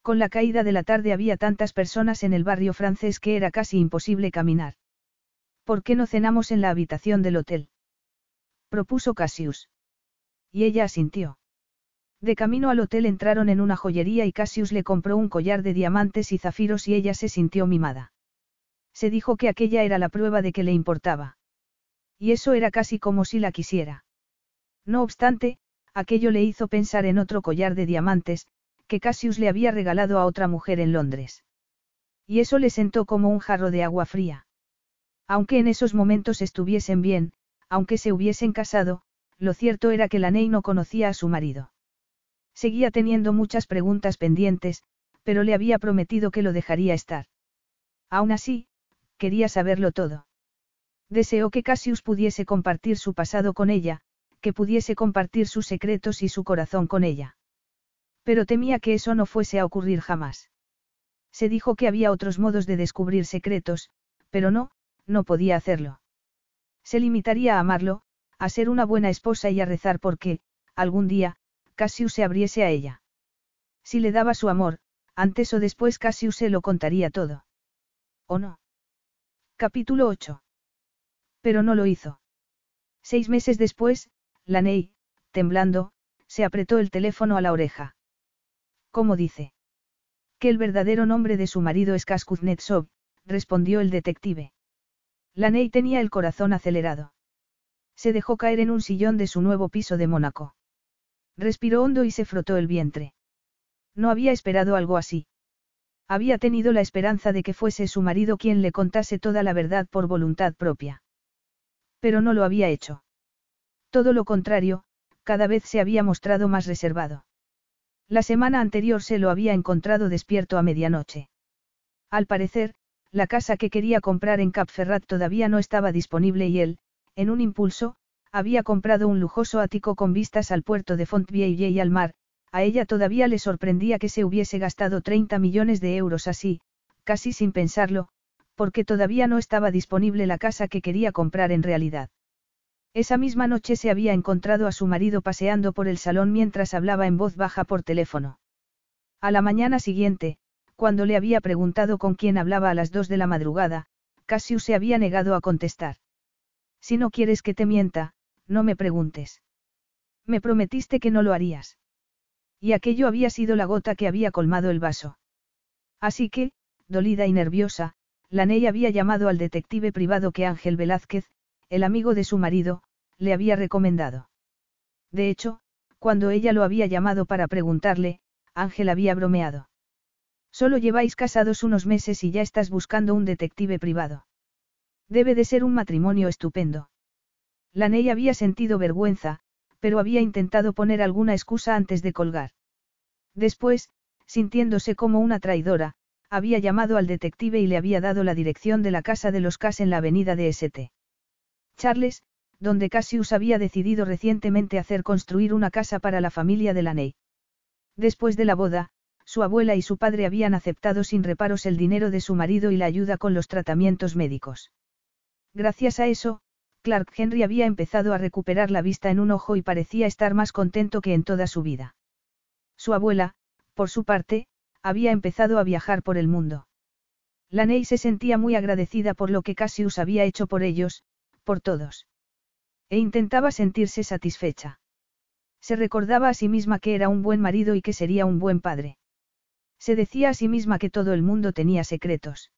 [SPEAKER 1] Con la caída de la tarde había tantas personas en el barrio francés que era casi imposible caminar. ¿Por qué no cenamos en la habitación del hotel? Propuso Cassius. Y ella asintió. De camino al hotel entraron en una joyería y Cassius le compró un collar de diamantes y zafiros y ella se sintió mimada. Se dijo que aquella era la prueba de que le importaba. Y eso era casi como si la quisiera. No obstante, aquello le hizo pensar en otro collar de diamantes, que Cassius le había regalado a otra mujer en Londres. Y eso le sentó como un jarro de agua fría. Aunque en esos momentos estuviesen bien, aunque se hubiesen casado, lo cierto era que la Ney no conocía a su marido. Seguía teniendo muchas preguntas pendientes, pero le había prometido que lo dejaría estar. Aún así, quería saberlo todo. Deseó que Cassius pudiese compartir su pasado con ella, que pudiese compartir sus secretos y su corazón con ella. Pero temía que eso no fuese a ocurrir jamás. Se dijo que había otros modos de descubrir secretos, pero no, no podía hacerlo. Se limitaría a amarlo, a ser una buena esposa y a rezar porque, algún día, Cassius se abriese a ella. Si le daba su amor, antes o después Cassius se lo contaría todo. ¿O no? Capítulo 8. Pero no lo hizo. Seis meses después, Laney, temblando, se apretó el teléfono a la oreja. ¿Cómo dice? Que el verdadero nombre de su marido es Kaskuznetsov, respondió el detective. Laney tenía el corazón acelerado. Se dejó caer en un sillón de su nuevo piso de Mónaco. Respiró hondo y se frotó el vientre. No había esperado algo así. Había tenido la esperanza de que fuese su marido quien le contase toda la verdad por voluntad propia. Pero no lo había hecho. Todo lo contrario, cada vez se había mostrado más reservado. La semana anterior se lo había encontrado despierto a medianoche. Al parecer, la casa que quería comprar en Capferrat todavía no estaba disponible y él, en un impulso, había comprado un lujoso ático con vistas al puerto de Fontvieille y al mar, a ella todavía le sorprendía que se hubiese gastado 30 millones de euros así, casi sin pensarlo, porque todavía no estaba disponible la casa que quería comprar en realidad. Esa misma noche se había encontrado a su marido paseando por el salón mientras hablaba en voz baja por teléfono. A la mañana siguiente, cuando le había preguntado con quién hablaba a las dos de la madrugada, Cassius se había negado a contestar. Si no quieres que te mienta, no me preguntes. Me prometiste que no lo harías. Y aquello había sido la gota que había colmado el vaso. Así que, dolida y nerviosa, Laney había llamado al detective privado que Ángel Velázquez, el amigo de su marido, le había recomendado. De hecho, cuando ella lo había llamado para preguntarle, Ángel había bromeado. Solo lleváis casados unos meses y ya estás buscando un detective privado. Debe de ser un matrimonio estupendo. Laney había sentido vergüenza, pero había intentado poner alguna excusa antes de colgar. Después, sintiéndose como una traidora, había llamado al detective y le había dado la dirección de la casa de los Cas en la avenida de St. Charles, donde Cassius había decidido recientemente hacer construir una casa para la familia de Laney. Después de la boda, su abuela y su padre habían aceptado sin reparos el dinero de su marido y la ayuda con los tratamientos médicos. Gracias a eso, Clark Henry había empezado a recuperar la vista en un ojo y parecía estar más contento que en toda su vida. Su abuela, por su parte, había empezado a viajar por el mundo. Laney se sentía muy agradecida por lo que Cassius había hecho por ellos, por todos. E intentaba sentirse satisfecha. Se recordaba a sí misma que era un buen marido y que sería un buen padre. Se decía a sí misma que todo el mundo tenía secretos.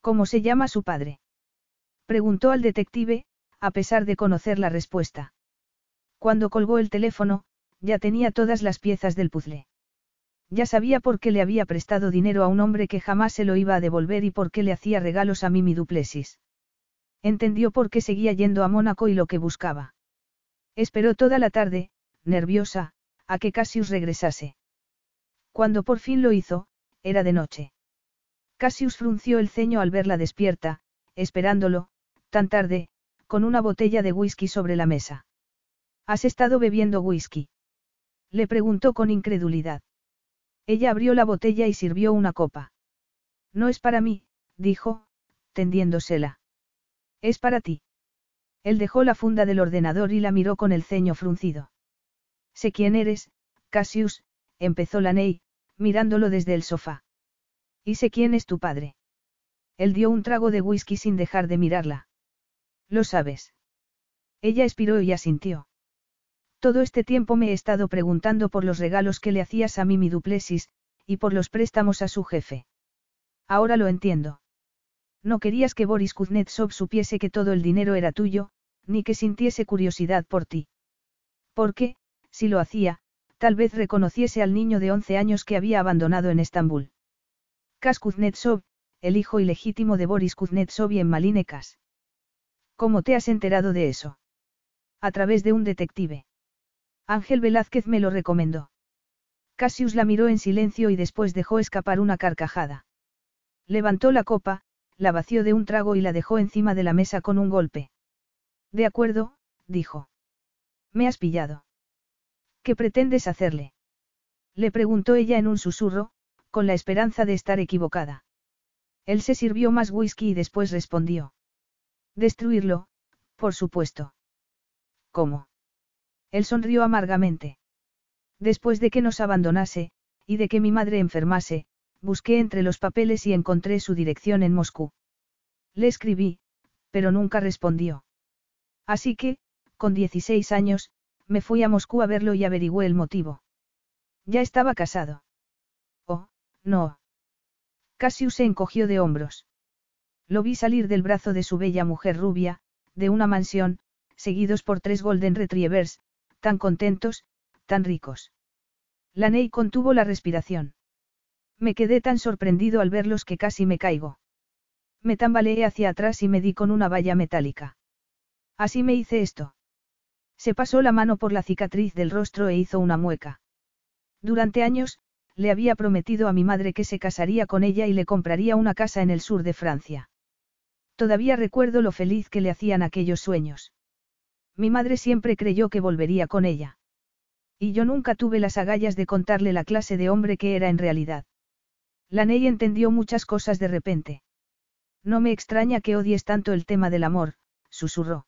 [SPEAKER 1] ¿Cómo se llama su padre? Preguntó al detective, a pesar de conocer la respuesta. Cuando colgó el teléfono, ya tenía todas las piezas del puzzle. Ya sabía por qué le había prestado dinero a un hombre que jamás se lo iba a devolver y por qué le hacía regalos a Mimi Duplessis. Entendió por qué seguía yendo a Mónaco y lo que buscaba. Esperó toda la tarde, nerviosa, a que Cassius regresase. Cuando por fin lo hizo, era de noche. Cassius frunció el ceño al verla despierta, esperándolo, tan tarde, con una botella de whisky sobre la mesa. ¿Has estado bebiendo whisky? Le preguntó con incredulidad. Ella abrió la botella y sirvió una copa. No es para mí, dijo, tendiéndosela. Es para ti. Él dejó la funda del ordenador y la miró con el ceño fruncido. Sé quién eres, Cassius, empezó la Ney, mirándolo desde el sofá. Y sé quién es tu padre. Él dio un trago de whisky sin dejar de mirarla. Lo sabes. Ella expiró y asintió. Todo este tiempo me he estado preguntando por los regalos que le hacías a Mimi Duplessis, y por los préstamos a su jefe. Ahora lo entiendo. No querías que Boris Kuznetsov supiese que todo el dinero era tuyo, ni que sintiese curiosidad por ti. Porque, si lo hacía, tal vez reconociese al niño de 11 años que había abandonado en Estambul. Kas Kuznetsov, el hijo ilegítimo de Boris Kuznetsov y en Malinekas. ¿Cómo te has enterado de eso? A través de un detective. Ángel Velázquez me lo recomendó. Cassius la miró en silencio y después dejó escapar una carcajada. Levantó la copa, la vació de un trago y la dejó encima de la mesa con un golpe. De acuerdo, dijo. Me has pillado. ¿Qué pretendes hacerle? Le preguntó ella en un susurro, con la esperanza de estar equivocada. Él se sirvió más whisky y después respondió. Destruirlo, por supuesto. ¿Cómo? Él sonrió amargamente. Después de que nos abandonase, y de que mi madre enfermase, busqué entre los papeles y encontré su dirección en Moscú. Le escribí, pero nunca respondió. Así que, con 16 años, me fui a Moscú a verlo y averigüé el motivo. Ya estaba casado. Oh, no. Cassius se encogió de hombros. Lo vi salir del brazo de su bella mujer rubia, de una mansión, seguidos por tres Golden Retrievers, tan contentos, tan ricos. Laney contuvo la respiración. Me quedé tan sorprendido al verlos que casi me caigo. Me tambaleé hacia atrás y me di con una valla metálica. Así me hice esto. Se pasó la mano por la cicatriz del rostro e hizo una mueca. Durante años, le había prometido a mi madre que se casaría con ella y le compraría una casa en el sur de Francia. Todavía recuerdo lo feliz que le hacían aquellos sueños. Mi madre siempre creyó que volvería con ella. Y yo nunca tuve las agallas de contarle la clase de hombre que era en realidad. Laney entendió muchas cosas de repente. No me extraña que odies tanto el tema del amor, susurró.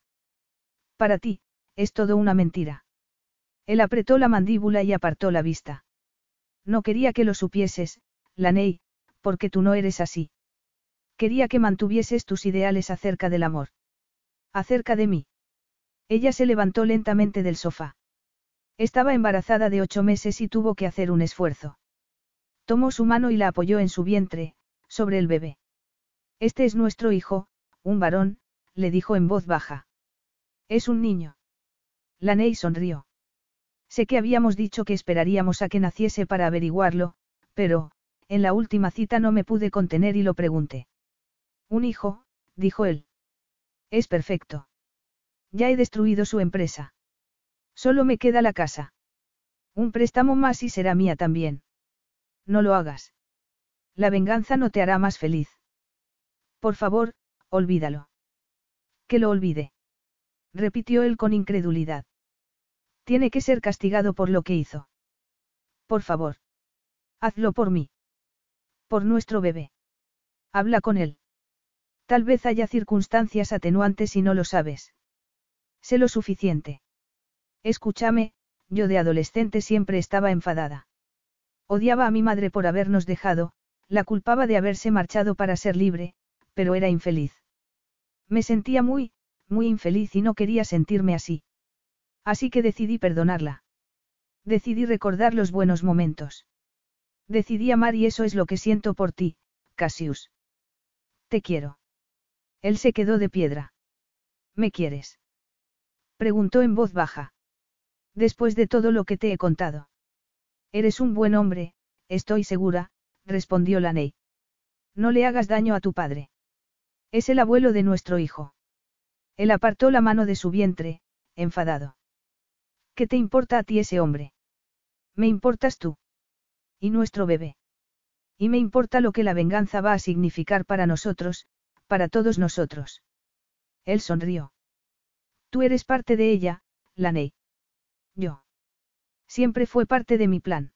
[SPEAKER 1] Para ti, es todo una mentira. Él apretó la mandíbula y apartó la vista. No quería que lo supieses, Laney, porque tú no eres así. Quería que mantuvieses tus ideales acerca del amor. Acerca de mí. Ella se levantó lentamente del sofá. Estaba embarazada de ocho meses y tuvo que hacer un esfuerzo. Tomó su mano y la apoyó en su vientre, sobre el bebé. Este es nuestro hijo, un varón, le dijo en voz baja. Es un niño. Laney sonrió. Sé que habíamos dicho que esperaríamos a que naciese para averiguarlo, pero, en la última cita no me pude contener y lo pregunté. Un hijo, dijo él. Es perfecto. Ya he destruido su empresa. Solo me queda la casa. Un préstamo más y será mía también. No lo hagas. La venganza no te hará más feliz. Por favor, olvídalo. Que lo olvide. Repitió él con incredulidad. Tiene que ser castigado por lo que hizo. Por favor. Hazlo por mí. Por nuestro bebé. Habla con él. Tal vez haya circunstancias atenuantes y no lo sabes. Sé lo suficiente. Escúchame, yo de adolescente siempre estaba enfadada. Odiaba a mi madre por habernos dejado, la culpaba de haberse marchado para ser libre, pero era infeliz. Me sentía muy, muy infeliz y no quería sentirme así. Así que decidí perdonarla. Decidí recordar los buenos momentos. Decidí amar y eso es lo que siento por ti, Cassius. Te quiero. Él se quedó de piedra. ¿Me quieres? Preguntó en voz baja. Después de todo lo que te he contado. Eres un buen hombre, estoy segura, respondió Laney. No le hagas daño a tu padre. Es el abuelo de nuestro hijo. Él apartó la mano de su vientre, enfadado. ¿Qué te importa a ti ese hombre? Me importas tú. Y nuestro bebé. Y me importa lo que la venganza va a significar para nosotros, para todos nosotros. Él sonrió. Tú eres parte de ella, Laney. Yo. Siempre fue parte de mi plan.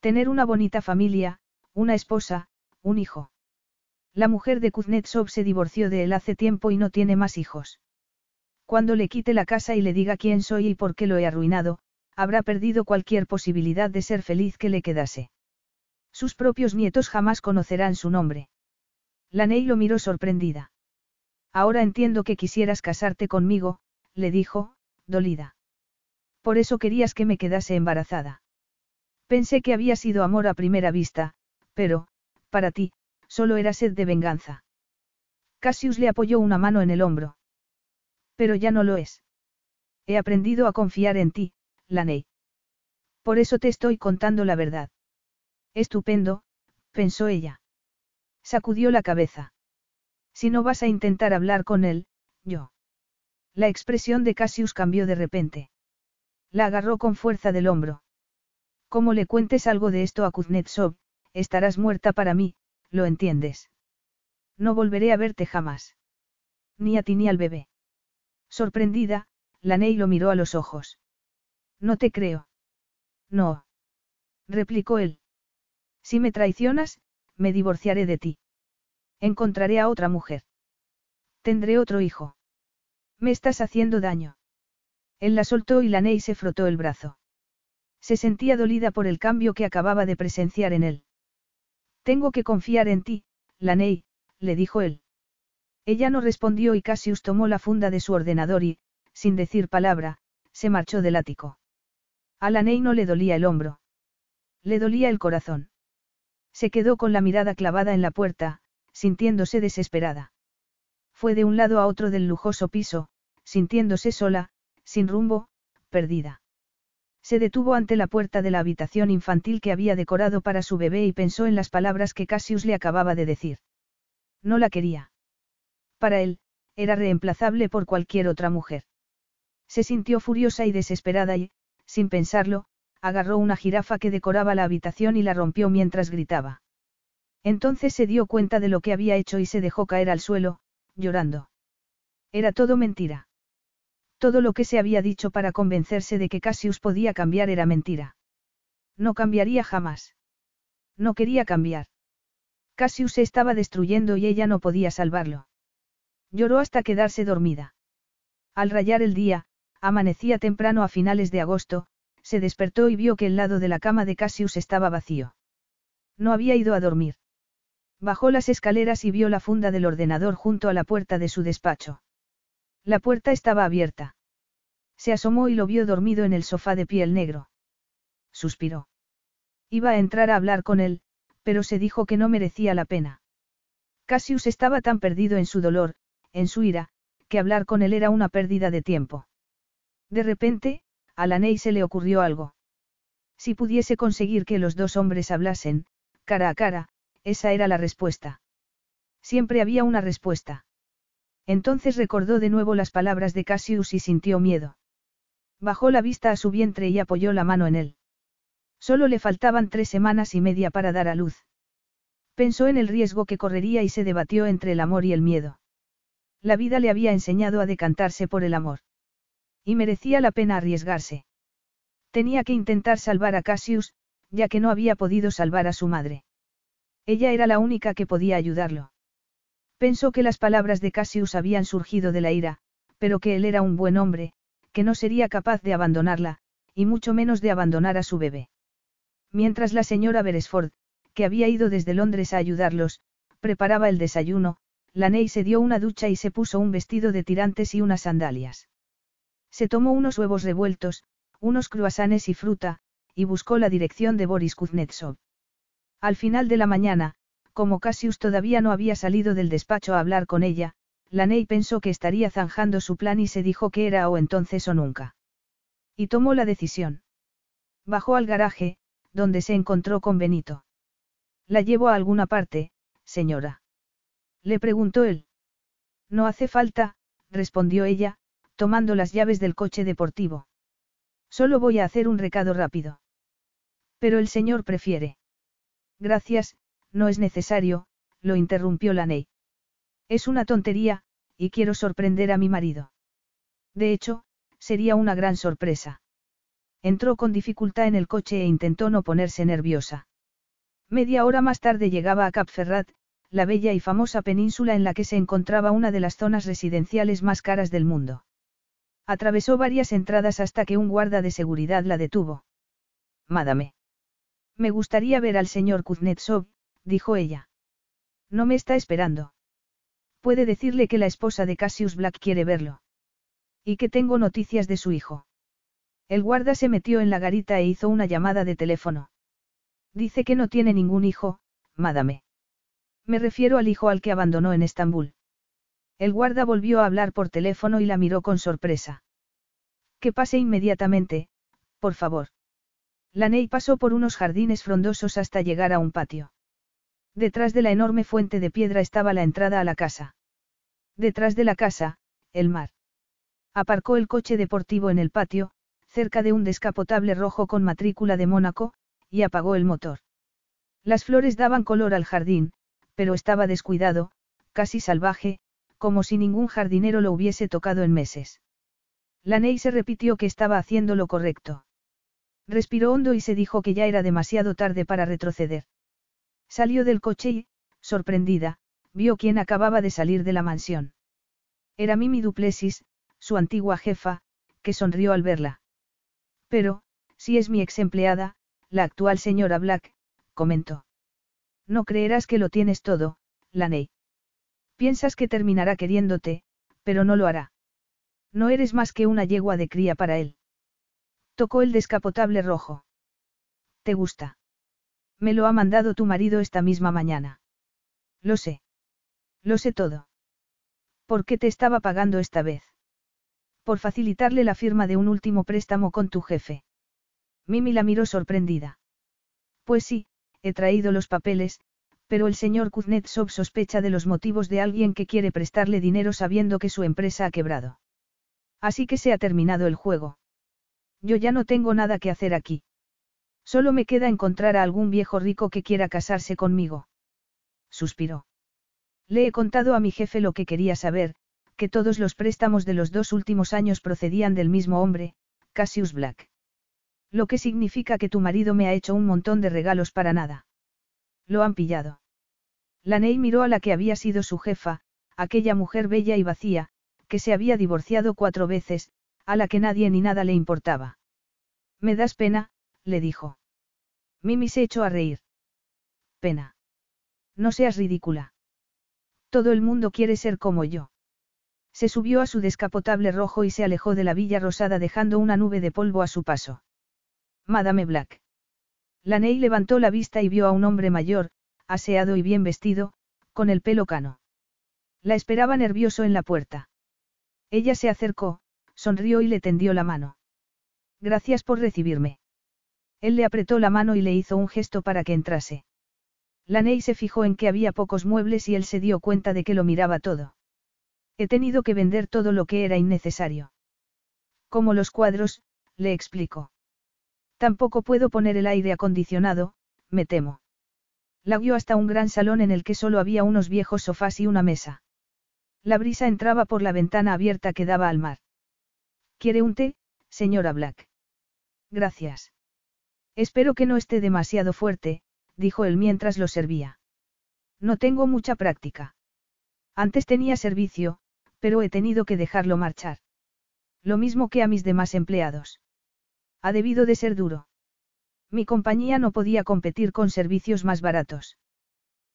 [SPEAKER 1] Tener una bonita familia, una esposa, un hijo. La mujer de Kuznetsov se divorció de él hace tiempo y no tiene más hijos. Cuando le quite la casa y le diga quién soy y por qué lo he arruinado, habrá perdido cualquier posibilidad de ser feliz que le quedase. Sus propios nietos jamás conocerán su nombre. Laney lo miró sorprendida. Ahora entiendo que quisieras casarte conmigo, le dijo, dolida. Por eso querías que me quedase embarazada. Pensé que había sido amor a primera vista, pero, para ti, solo era sed de venganza. Cassius le apoyó una mano en el hombro. Pero ya no lo es. He aprendido a confiar en ti, Laney. Por eso te estoy contando la verdad. Estupendo, pensó ella. Sacudió la cabeza. Si no vas a intentar hablar con él, yo. La expresión de Cassius cambió de repente. La agarró con fuerza del hombro. Como le cuentes algo de esto a Kuznetsov, estarás muerta para mí, ¿lo entiendes? No volveré a verte jamás. Ni a ti ni al bebé. Sorprendida, Laney lo miró a los ojos. No te creo. No. Replicó él. Si me traicionas, me divorciaré de ti. Encontraré a otra mujer. Tendré otro hijo. Me estás haciendo daño. Él la soltó y Laney se frotó el brazo. Se sentía dolida por el cambio que acababa de presenciar en él. Tengo que confiar en ti, Laney, le dijo él. Ella no respondió y Cassius tomó la funda de su ordenador y, sin decir palabra, se marchó del ático. A Laney no le dolía el hombro. Le dolía el corazón. Se quedó con la mirada clavada en la puerta, sintiéndose desesperada. Fue de un lado a otro del lujoso piso, sintiéndose sola, sin rumbo, perdida. Se detuvo ante la puerta de la habitación infantil que había decorado para su bebé y pensó en las palabras que Cassius le acababa de decir. No la quería. Para él, era reemplazable por cualquier otra mujer. Se sintió furiosa y desesperada y, sin pensarlo, agarró una jirafa que decoraba la habitación y la rompió mientras gritaba. Entonces se dio cuenta de lo que había hecho y se dejó caer al suelo, llorando. Era todo mentira. Todo lo que se había dicho para convencerse de que Cassius podía cambiar era mentira. No cambiaría jamás. No quería cambiar. Cassius se estaba destruyendo y ella no podía salvarlo. Lloró hasta quedarse dormida. Al rayar el día, amanecía temprano a finales de agosto, se despertó y vio que el lado de la cama de Cassius estaba vacío. No había ido a dormir. Bajó las escaleras y vio la funda del ordenador junto a la puerta de su despacho. La puerta estaba abierta. Se asomó y lo vio dormido en el sofá de piel negro. Suspiró. Iba a entrar a hablar con él, pero se dijo que no merecía la pena. Cassius estaba tan perdido en su dolor, en su ira, que hablar con él era una pérdida de tiempo. De repente, a Laney se le ocurrió algo. Si pudiese conseguir que los dos hombres hablasen, cara a cara, esa era la respuesta. Siempre había una respuesta. Entonces recordó de nuevo las palabras de Cassius y sintió miedo. Bajó la vista a su vientre y apoyó la mano en él. Solo le faltaban tres semanas y media para dar a luz. Pensó en el riesgo que correría y se debatió entre el amor y el miedo. La vida le había enseñado a decantarse por el amor. Y merecía la pena arriesgarse. Tenía que intentar salvar a Cassius, ya que no había podido salvar a su madre. Ella era la única que podía ayudarlo. Pensó que las palabras de Cassius habían surgido de la ira, pero que él era un buen hombre, que no sería capaz de abandonarla, y mucho menos de abandonar a su bebé. Mientras la señora Beresford, que había ido desde Londres a ayudarlos, preparaba el desayuno, Laney se dio una ducha y se puso un vestido de tirantes y unas sandalias. Se tomó unos huevos revueltos, unos cruasanes y fruta, y buscó la dirección de Boris Kuznetsov. Al final de la mañana, como Cassius todavía no había salido del despacho a hablar con ella, Laney pensó que estaría zanjando su plan y se dijo que era o entonces o nunca. Y tomó la decisión. Bajó al garaje, donde se encontró con Benito. ¿La llevo a alguna parte, señora? Le preguntó él. No hace falta, respondió ella, tomando las llaves del coche deportivo. Solo voy a hacer un recado rápido. Pero el señor prefiere. Gracias, no es necesario, lo interrumpió Laney. Es una tontería, y quiero sorprender a mi marido. De hecho, sería una gran sorpresa. Entró con dificultad en el coche e intentó no ponerse nerviosa. Media hora más tarde llegaba a Cap Ferrat, la bella y famosa península en la que se encontraba una de las zonas residenciales más caras del mundo. Atravesó varias entradas hasta que un guarda de seguridad la detuvo. Mádame. Me gustaría ver al señor Kuznetsov, dijo ella. No me está esperando. Puede decirle que la esposa de Cassius Black quiere verlo. Y que tengo noticias de su hijo. El guarda se metió en la garita e hizo una llamada de teléfono. Dice que no tiene ningún hijo, madame. Me refiero al hijo al que abandonó en Estambul. El guarda volvió a hablar por teléfono y la miró con sorpresa. Que pase inmediatamente, por favor. La Ney pasó por unos jardines frondosos hasta llegar a un patio. Detrás de la enorme fuente de piedra estaba la entrada a la casa. Detrás de la casa, el mar. Aparcó el coche deportivo en el patio, cerca de un descapotable rojo con matrícula de Mónaco, y apagó el motor. Las flores daban color al jardín, pero estaba descuidado, casi salvaje, como si ningún jardinero lo hubiese tocado en meses. La Ney se repitió que estaba haciendo lo correcto. Respiró hondo y se dijo que ya era demasiado tarde para retroceder. Salió del coche y, sorprendida, vio quién acababa de salir de la mansión. Era Mimi Duplessis, su antigua jefa, que sonrió al verla. Pero, si es mi ex empleada, la actual señora Black, comentó. No creerás que lo tienes todo, Laney. Piensas que terminará queriéndote, pero no lo hará. No eres más que una yegua de cría para él. Tocó el descapotable rojo. ¿Te gusta? Me lo ha mandado tu marido esta misma mañana. Lo sé. Lo sé todo. ¿Por qué te estaba pagando esta vez? Por facilitarle la firma de un último préstamo con tu jefe. Mimi la miró sorprendida. Pues sí, he traído los papeles, pero el señor Kuznetsov sospecha de los motivos de alguien que quiere prestarle dinero sabiendo que su empresa ha quebrado. Así que se ha terminado el juego. Yo ya no tengo nada que hacer aquí. Solo me queda encontrar a algún viejo rico que quiera casarse conmigo. Suspiró. Le he contado a mi jefe lo que quería saber, que todos los préstamos de los dos últimos años procedían del mismo hombre, Cassius Black. Lo que significa que tu marido me ha hecho un montón de regalos para nada. Lo han pillado. Laney miró a la que había sido su jefa, aquella mujer bella y vacía, que se había divorciado cuatro veces, a la que nadie ni nada le importaba. Me das pena, le dijo. Mimi se echó a reír. Pena. No seas ridícula. Todo el mundo quiere ser como yo. Se subió a su descapotable rojo y se alejó de la villa rosada dejando una nube de polvo a su paso. Madame Black. Laney levantó la vista y vio a un hombre mayor, aseado y bien vestido, con el pelo cano. La esperaba nervioso en la puerta. Ella se acercó, sonrió y le tendió la mano. Gracias por recibirme. Él le apretó la mano y le hizo un gesto para que entrase. Laney se fijó en que había pocos muebles y él se dio cuenta de que lo miraba todo. He tenido que vender todo lo que era innecesario. Como los cuadros, le explicó. Tampoco puedo poner el aire acondicionado, me temo. La guió hasta un gran salón en el que solo había unos viejos sofás y una mesa. La brisa entraba por la ventana abierta que daba al mar. ¿Quiere un té, señora Black? Gracias. Espero que no esté demasiado fuerte, dijo él mientras lo servía. No tengo mucha práctica. Antes tenía servicio, pero he tenido que dejarlo marchar. Lo mismo que a mis demás empleados. Ha debido de ser duro. Mi compañía no podía competir con servicios más baratos.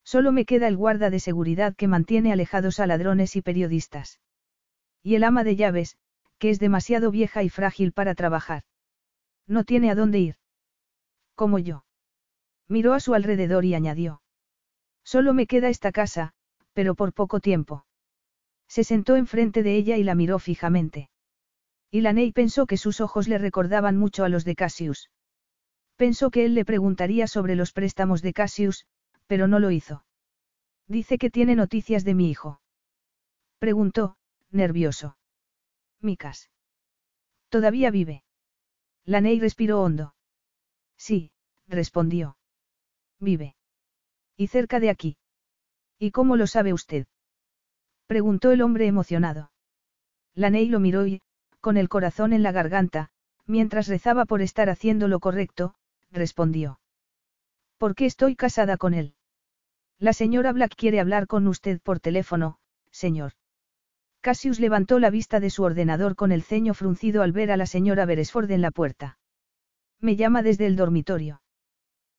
[SPEAKER 1] Solo me queda el guarda de seguridad que mantiene alejados a ladrones y periodistas. Y el ama de llaves, que es demasiado vieja y frágil para trabajar. No tiene a dónde ir. Como yo. Miró a su alrededor y añadió. Solo me queda esta casa, pero por poco tiempo. Se sentó enfrente de ella y la miró fijamente. Y Laney pensó que sus ojos le recordaban mucho a los de Cassius. Pensó que él le preguntaría sobre los préstamos de Cassius, pero no lo hizo. Dice que tiene noticias de mi hijo. Preguntó, nervioso. Micas. Todavía vive. Laney respiró hondo. Sí, respondió. Vive. Y cerca de aquí. ¿Y cómo lo sabe usted? Preguntó el hombre emocionado. Laney lo miró y, con el corazón en la garganta, mientras rezaba por estar haciendo lo correcto, respondió. ¿Por qué estoy casada con él? La señora Black quiere hablar con usted por teléfono, señor. Cassius levantó la vista de su ordenador con el ceño fruncido al ver a la señora Beresford en la puerta. Me llama desde el dormitorio.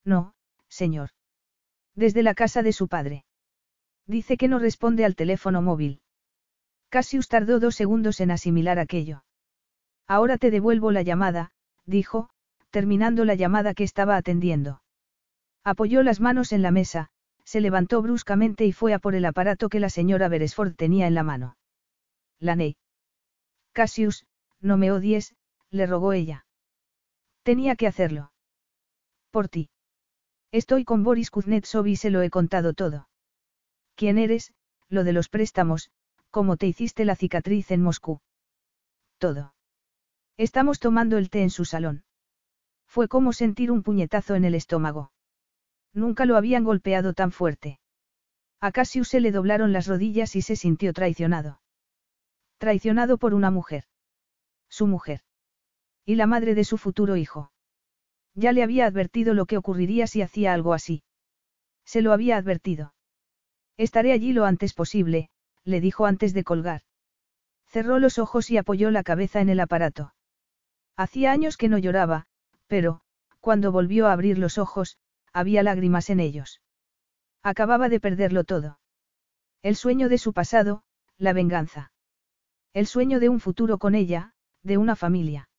[SPEAKER 1] No, señor. Desde la casa de su padre. Dice que no responde al teléfono móvil. Cassius tardó dos segundos en asimilar aquello. Ahora te devuelvo la llamada, dijo, terminando la llamada que estaba atendiendo. Apoyó las manos en la mesa, se levantó bruscamente y fue a por el aparato que la señora Beresford tenía en la mano. Laney. Cassius, no me odies, le rogó ella. Tenía que hacerlo. Por ti. Estoy con Boris Kuznetsov y se lo he contado todo. ¿Quién eres? Lo de los préstamos, cómo te hiciste la cicatriz en Moscú. Todo. Estamos tomando el té en su salón. Fue como sentir un puñetazo en el estómago. Nunca lo habían golpeado tan fuerte. A Cassius se le doblaron las rodillas y se sintió traicionado. Traicionado por una mujer. Su mujer. Y la madre de su futuro hijo. Ya le había advertido lo que ocurriría si hacía algo así. Se lo había advertido. Estaré allí lo antes posible, le dijo antes de colgar. Cerró los ojos y apoyó la cabeza en el aparato. Hacía años que no lloraba, pero, cuando volvió a abrir los ojos, había lágrimas en ellos. Acababa de perderlo todo. El sueño de su pasado, la venganza. El sueño de un futuro con ella, de una familia.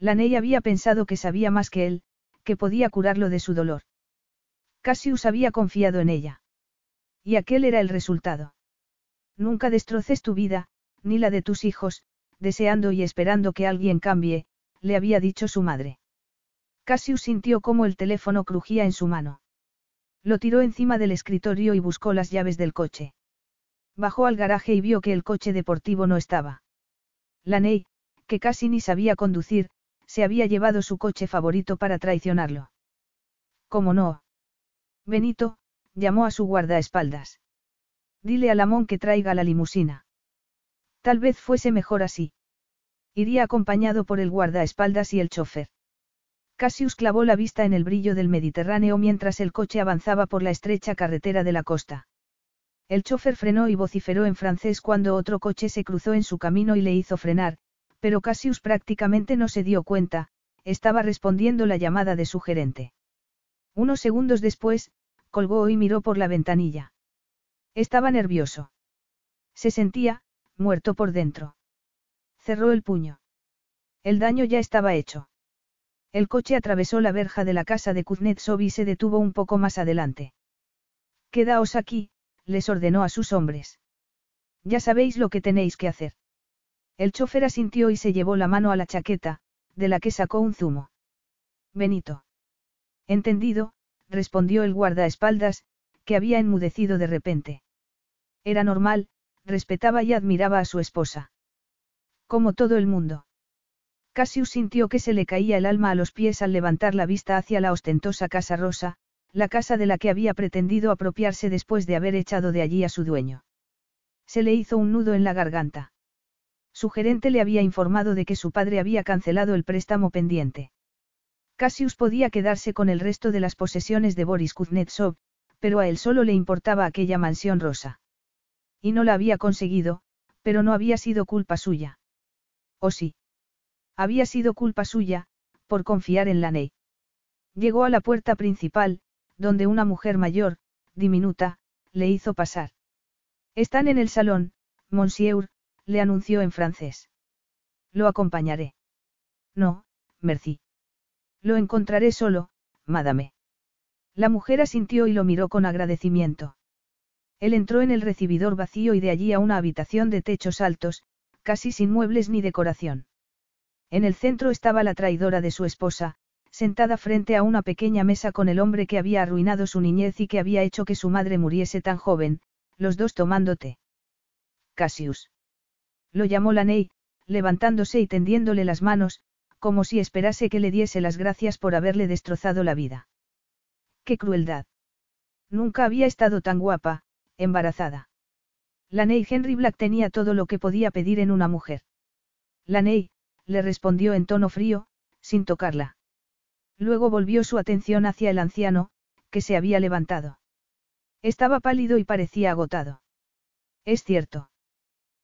[SPEAKER 1] Laney había pensado que sabía más que él, que podía curarlo de su dolor. Cassius había confiado en ella. Y aquel era el resultado. Nunca destroces tu vida, ni la de tus hijos, deseando y esperando que alguien cambie, le había dicho su madre. Cassius sintió cómo el teléfono crujía en su mano. Lo tiró encima del escritorio y buscó las llaves del coche. Bajó al garaje y vio que el coche deportivo no estaba. Laney, que casi ni sabía conducir, se había llevado su coche favorito para traicionarlo. ¿Cómo no? Benito, llamó a su guardaespaldas. Dile a Lamón que traiga la limusina. Tal vez fuese mejor así. Iría acompañado por el guardaespaldas y el chofer. Cassius clavó la vista en el brillo del Mediterráneo mientras el coche avanzaba por la estrecha carretera de la costa. El chofer frenó y vociferó en francés cuando otro coche se cruzó en su camino y le hizo frenar, pero Cassius prácticamente no se dio cuenta, estaba respondiendo la llamada de su gerente. Unos segundos después, colgó y miró por la ventanilla. Estaba nervioso. Se sentía, muerto por dentro. Cerró el puño. El daño ya estaba hecho. El coche atravesó la verja de la casa de Kuznetsov y se detuvo un poco más adelante. Quedaos aquí, les ordenó a sus hombres. Ya sabéis lo que tenéis que hacer. El chofer asintió y se llevó la mano a la chaqueta, de la que sacó un zumo. Benito. Entendido, respondió el guardaespaldas, que había enmudecido de repente. Era normal, respetaba y admiraba a su esposa. Como todo el mundo. Cassius sintió que se le caía el alma a los pies al levantar la vista hacia la ostentosa casa rosa, la casa de la que había pretendido apropiarse después de haber echado de allí a su dueño. Se le hizo un nudo en la garganta. Su gerente le había informado de que su padre había cancelado el préstamo pendiente. Cassius podía quedarse con el resto de las posesiones de Boris Kuznetsov, pero a él solo le importaba aquella mansión rosa. Y no la había conseguido, pero no había sido culpa suya. ¿O sí? Había sido culpa suya, por confiar en la Ney. Llegó a la puerta principal, donde una mujer mayor, diminuta, le hizo pasar. Están en el salón, monsieur, le anunció en francés. Lo acompañaré. No, merci. Lo encontraré solo, madame. La mujer asintió y lo miró con agradecimiento. Él entró en el recibidor vacío y de allí a una habitación de techos altos, casi sin muebles ni decoración. En el centro estaba la traidora de su esposa, sentada frente a una pequeña mesa con el hombre que había arruinado su niñez y que había hecho que su madre muriese tan joven, los dos tomando té. Cassius. Lo llamó Laney, levantándose y tendiéndole las manos, como si esperase que le diese las gracias por haberle destrozado la vida. ¡Qué crueldad! Nunca había estado tan guapa, embarazada. Laney Henry Black tenía todo lo que podía pedir en una mujer. Laney, le respondió en tono frío, sin tocarla. Luego volvió su atención hacia el anciano, que se había levantado. Estaba pálido y parecía agotado. Es cierto.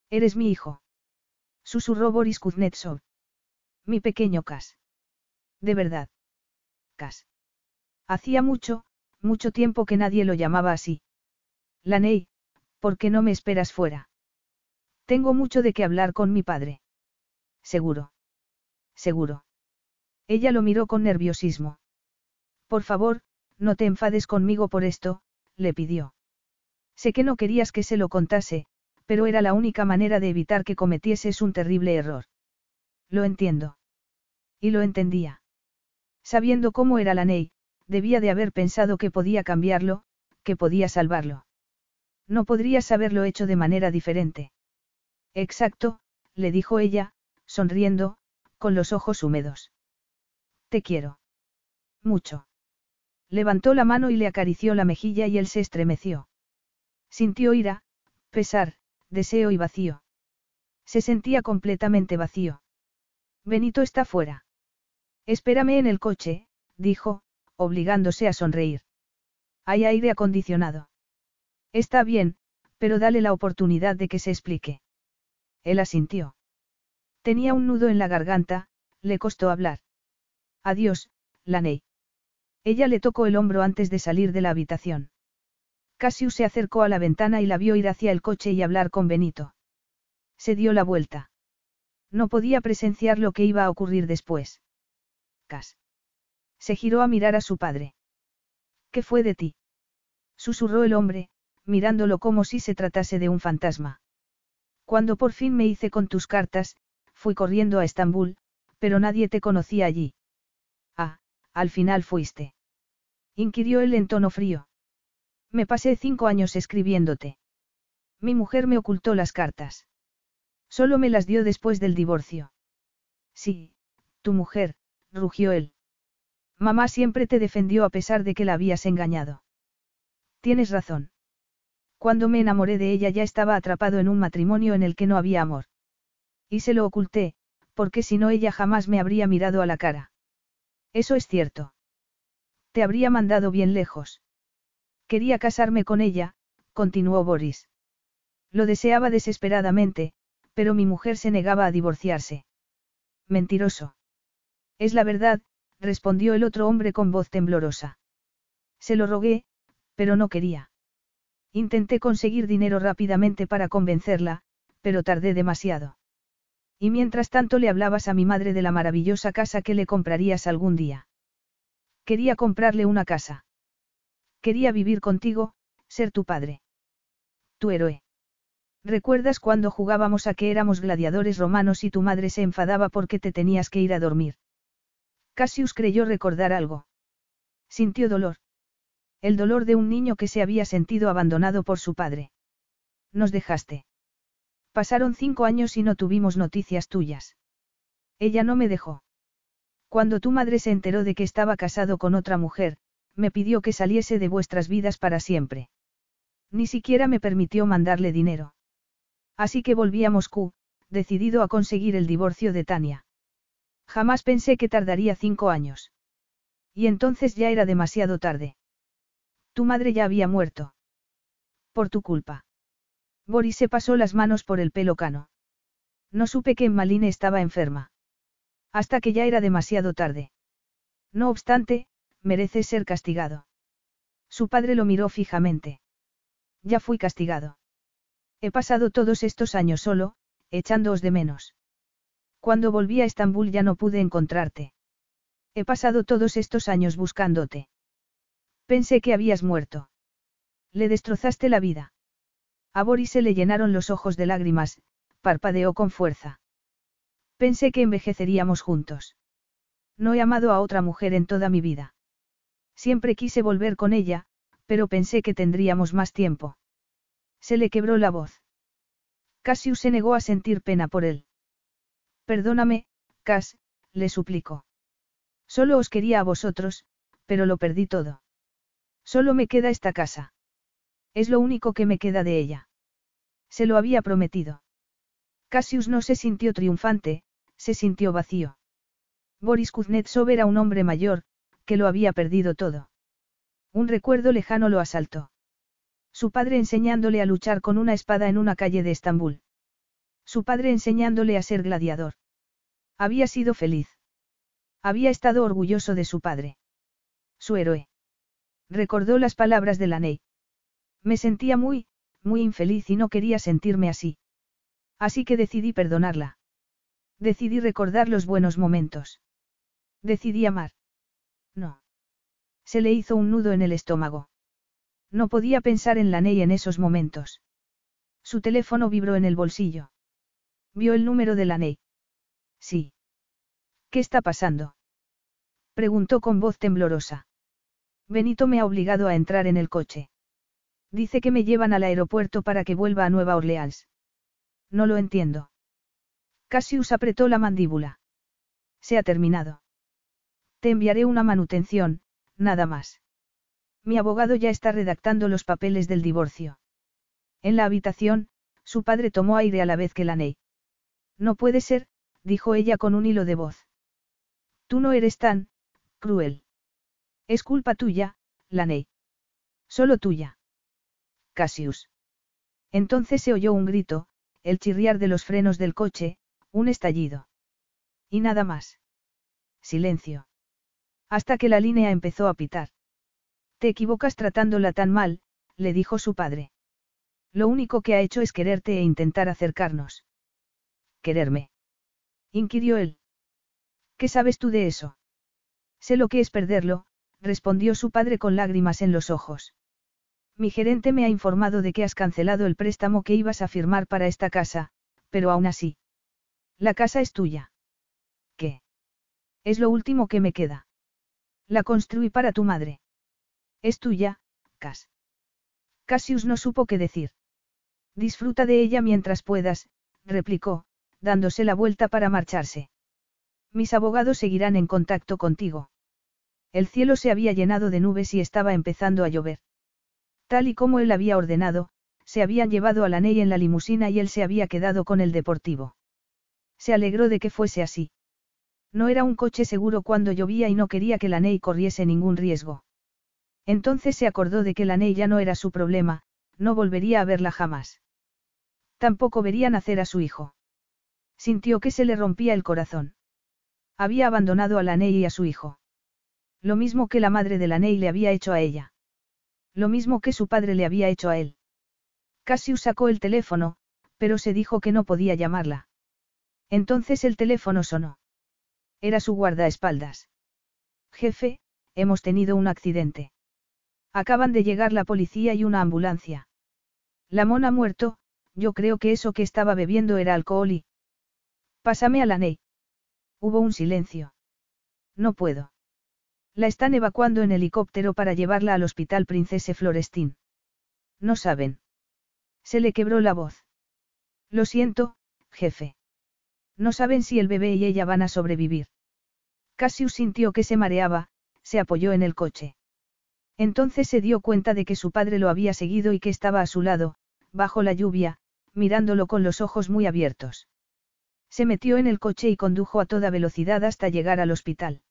[SPEAKER 1] Eres mi hijo. Susurró Boris Kuznetsov. Mi pequeño Cas. De verdad. Cas. Hacía mucho, mucho tiempo que nadie lo llamaba así. Laney, ¿por qué no me esperas fuera? Tengo mucho de qué hablar con mi padre. Seguro. Seguro. Ella lo miró con nerviosismo. Por favor, no te enfades conmigo por esto, le pidió. Sé que no querías que se lo contase, pero era la única manera de evitar que cometieses un terrible error. Lo entiendo. Y lo entendía. Sabiendo cómo era la Ney, debía de haber pensado que podía cambiarlo, que podía salvarlo. No podrías haberlo hecho de manera diferente. Exacto, le dijo ella, sonriendo, con los ojos húmedos. Te quiero. Mucho. Levantó la mano y le acarició la mejilla y él se estremeció. Sintió ira, pesar, deseo y vacío. Se sentía completamente vacío. Benito está fuera. Espérame en el coche, dijo, obligándose a sonreír. Hay aire acondicionado. Está bien, pero dale la oportunidad de que se explique. Él asintió. Tenía un nudo en la garganta, le costó hablar. Adiós, Laney. Ella le tocó el hombro antes de salir de la habitación. Cassius se acercó a la ventana y la vio ir hacia el coche y hablar con Benito. Se dio la vuelta. No podía presenciar lo que iba a ocurrir después. Cas. Se giró a mirar a su padre. ¿Qué fue de ti? Susurró el hombre, mirándolo como si se tratase de un fantasma. Cuando por fin me hice con tus cartas, fui corriendo a Estambul, pero nadie te conocía allí. Ah, al final fuiste. Inquirió él en tono frío. Me pasé cinco años escribiéndote. Mi mujer me ocultó las cartas. Solo me las dio después del divorcio. Sí, tu mujer, rugió él. Mamá siempre te defendió a pesar de que la habías engañado. Tienes razón. Cuando me enamoré de ella ya estaba atrapado en un matrimonio en el que no había amor. Y se lo oculté, porque si no ella jamás me habría mirado a la cara. Eso es cierto. Te habría mandado bien lejos. Quería casarme con ella, continuó Boris. Lo deseaba desesperadamente, pero mi mujer se negaba a divorciarse. Mentiroso. Es la verdad, respondió el otro hombre con voz temblorosa. Se lo rogué, pero no quería. Intenté conseguir dinero rápidamente para convencerla, pero tardé demasiado. Y mientras tanto le hablabas a mi madre de la maravillosa casa que le comprarías algún día. Quería comprarle una casa. Quería vivir contigo, ser tu padre. Tu héroe. ¿Recuerdas cuando jugábamos a que éramos gladiadores romanos y tu madre se enfadaba porque te tenías que ir a dormir? Cassius creyó recordar algo. Sintió dolor. El dolor de un niño que se había sentido abandonado por su padre. Nos dejaste. Pasaron cinco años y no tuvimos noticias tuyas. Ella no me dejó. Cuando tu madre se enteró de que estaba casado con otra mujer, me pidió que saliese de vuestras vidas para siempre. Ni siquiera me permitió mandarle dinero. Así que volví a Moscú, decidido a conseguir el divorcio de Tania. Jamás pensé que tardaría cinco años. Y entonces ya era demasiado tarde. Tu madre ya había muerto. Por tu culpa. Boris se pasó las manos por el pelo cano. No supe que Maline estaba enferma. Hasta que ya era demasiado tarde. No obstante, merece ser castigado. Su padre lo miró fijamente. Ya fui castigado. He pasado todos estos años solo, echándoos de menos. Cuando volví a Estambul ya no pude encontrarte. He pasado todos estos años buscándote. Pensé que habías muerto. Le destrozaste la vida. A Boris se le llenaron los ojos de lágrimas, parpadeó con fuerza. Pensé que envejeceríamos juntos. No he amado a otra mujer en toda mi vida. Siempre quise volver con ella, pero pensé que tendríamos más tiempo. Se le quebró la voz. Cassius se negó a sentir pena por él. Perdóname, Cass, le suplicó. Solo os quería a vosotros, pero lo perdí todo. Solo me queda esta casa. Es lo único que me queda de ella. Se lo había prometido. Cassius no se sintió triunfante, se sintió vacío. Boris Kuznetsov era un hombre mayor, que lo había perdido todo. Un recuerdo lejano lo asaltó. Su padre enseñándole a luchar con una espada en una calle de Estambul. Su padre enseñándole a ser gladiador. Había sido feliz. Había estado orgulloso de su padre. Su héroe. Recordó las palabras de la Ney. Me sentía muy, muy infeliz y no quería sentirme así. Así que decidí perdonarla. Decidí recordar los buenos momentos. Decidí amar. No. Se le hizo un nudo en el estómago. No podía pensar en la Ney en esos momentos. Su teléfono vibró en el bolsillo. Vio el número de la Ney. Sí. ¿Qué está pasando? Preguntó con voz temblorosa. Benito me ha obligado a entrar en el coche. Dice que me llevan al aeropuerto para que vuelva a Nueva Orleans. No lo entiendo. Cassius apretó la mandíbula. Se ha terminado. Te enviaré una manutención, nada más. Mi abogado ya está redactando los papeles del divorcio. En la habitación, su padre tomó aire a la vez que la Ney. No puede ser, dijo ella con un hilo de voz. Tú no eres tan, cruel. Es culpa tuya, Laney. Solo tuya. Cassius. Entonces se oyó un grito, el chirriar de los frenos del coche, un estallido. Y nada más. Silencio. Hasta que la línea empezó a pitar. Te equivocas tratándola tan mal, le dijo su padre. Lo único que ha hecho es quererte e intentar acercarnos quererme? inquirió él. ¿Qué sabes tú de eso? Sé lo que es perderlo, respondió su padre con lágrimas en los ojos. Mi gerente me ha informado de que has cancelado el préstamo que ibas a firmar para esta casa, pero aún así. La casa es tuya. ¿Qué? Es lo último que me queda. La construí para tu madre. Es tuya, Cas. Cassius no supo qué decir. Disfruta de ella mientras puedas, replicó, dándose la vuelta para marcharse. Mis abogados seguirán en contacto contigo. El cielo se había llenado de nubes y estaba empezando a llover. Tal y como él había ordenado, se habían llevado a la Ney en la limusina y él se había quedado con el deportivo. Se alegró de que fuese así. No era un coche seguro cuando llovía y no quería que la Ney corriese ningún riesgo. Entonces se acordó de que la Ney ya no era su problema, no volvería a verla jamás. Tampoco vería nacer a su hijo. Sintió que se le rompía el corazón. Había abandonado a la Ney y a su hijo. Lo mismo que la madre de la Ney le había hecho a ella. Lo mismo que su padre le había hecho a él. Cassius sacó el teléfono, pero se dijo que no podía llamarla. Entonces el teléfono sonó. Era su guardaespaldas. Jefe, hemos tenido un accidente. Acaban de llegar la policía y una ambulancia. La mona ha muerto, yo creo que eso que estaba bebiendo era alcohol y... Pásame a la Ney. Hubo un silencio. No puedo. La están evacuando en helicóptero para llevarla al hospital Princese Florestín. No saben. Se le quebró la voz. Lo siento, jefe. No saben si el bebé y ella van a sobrevivir. Cassius sintió que se mareaba, se apoyó en el coche. Entonces se dio cuenta de que su padre lo había seguido y que estaba a su lado, bajo la lluvia, mirándolo con los ojos muy abiertos. Se metió en el coche y condujo a toda velocidad hasta llegar al hospital.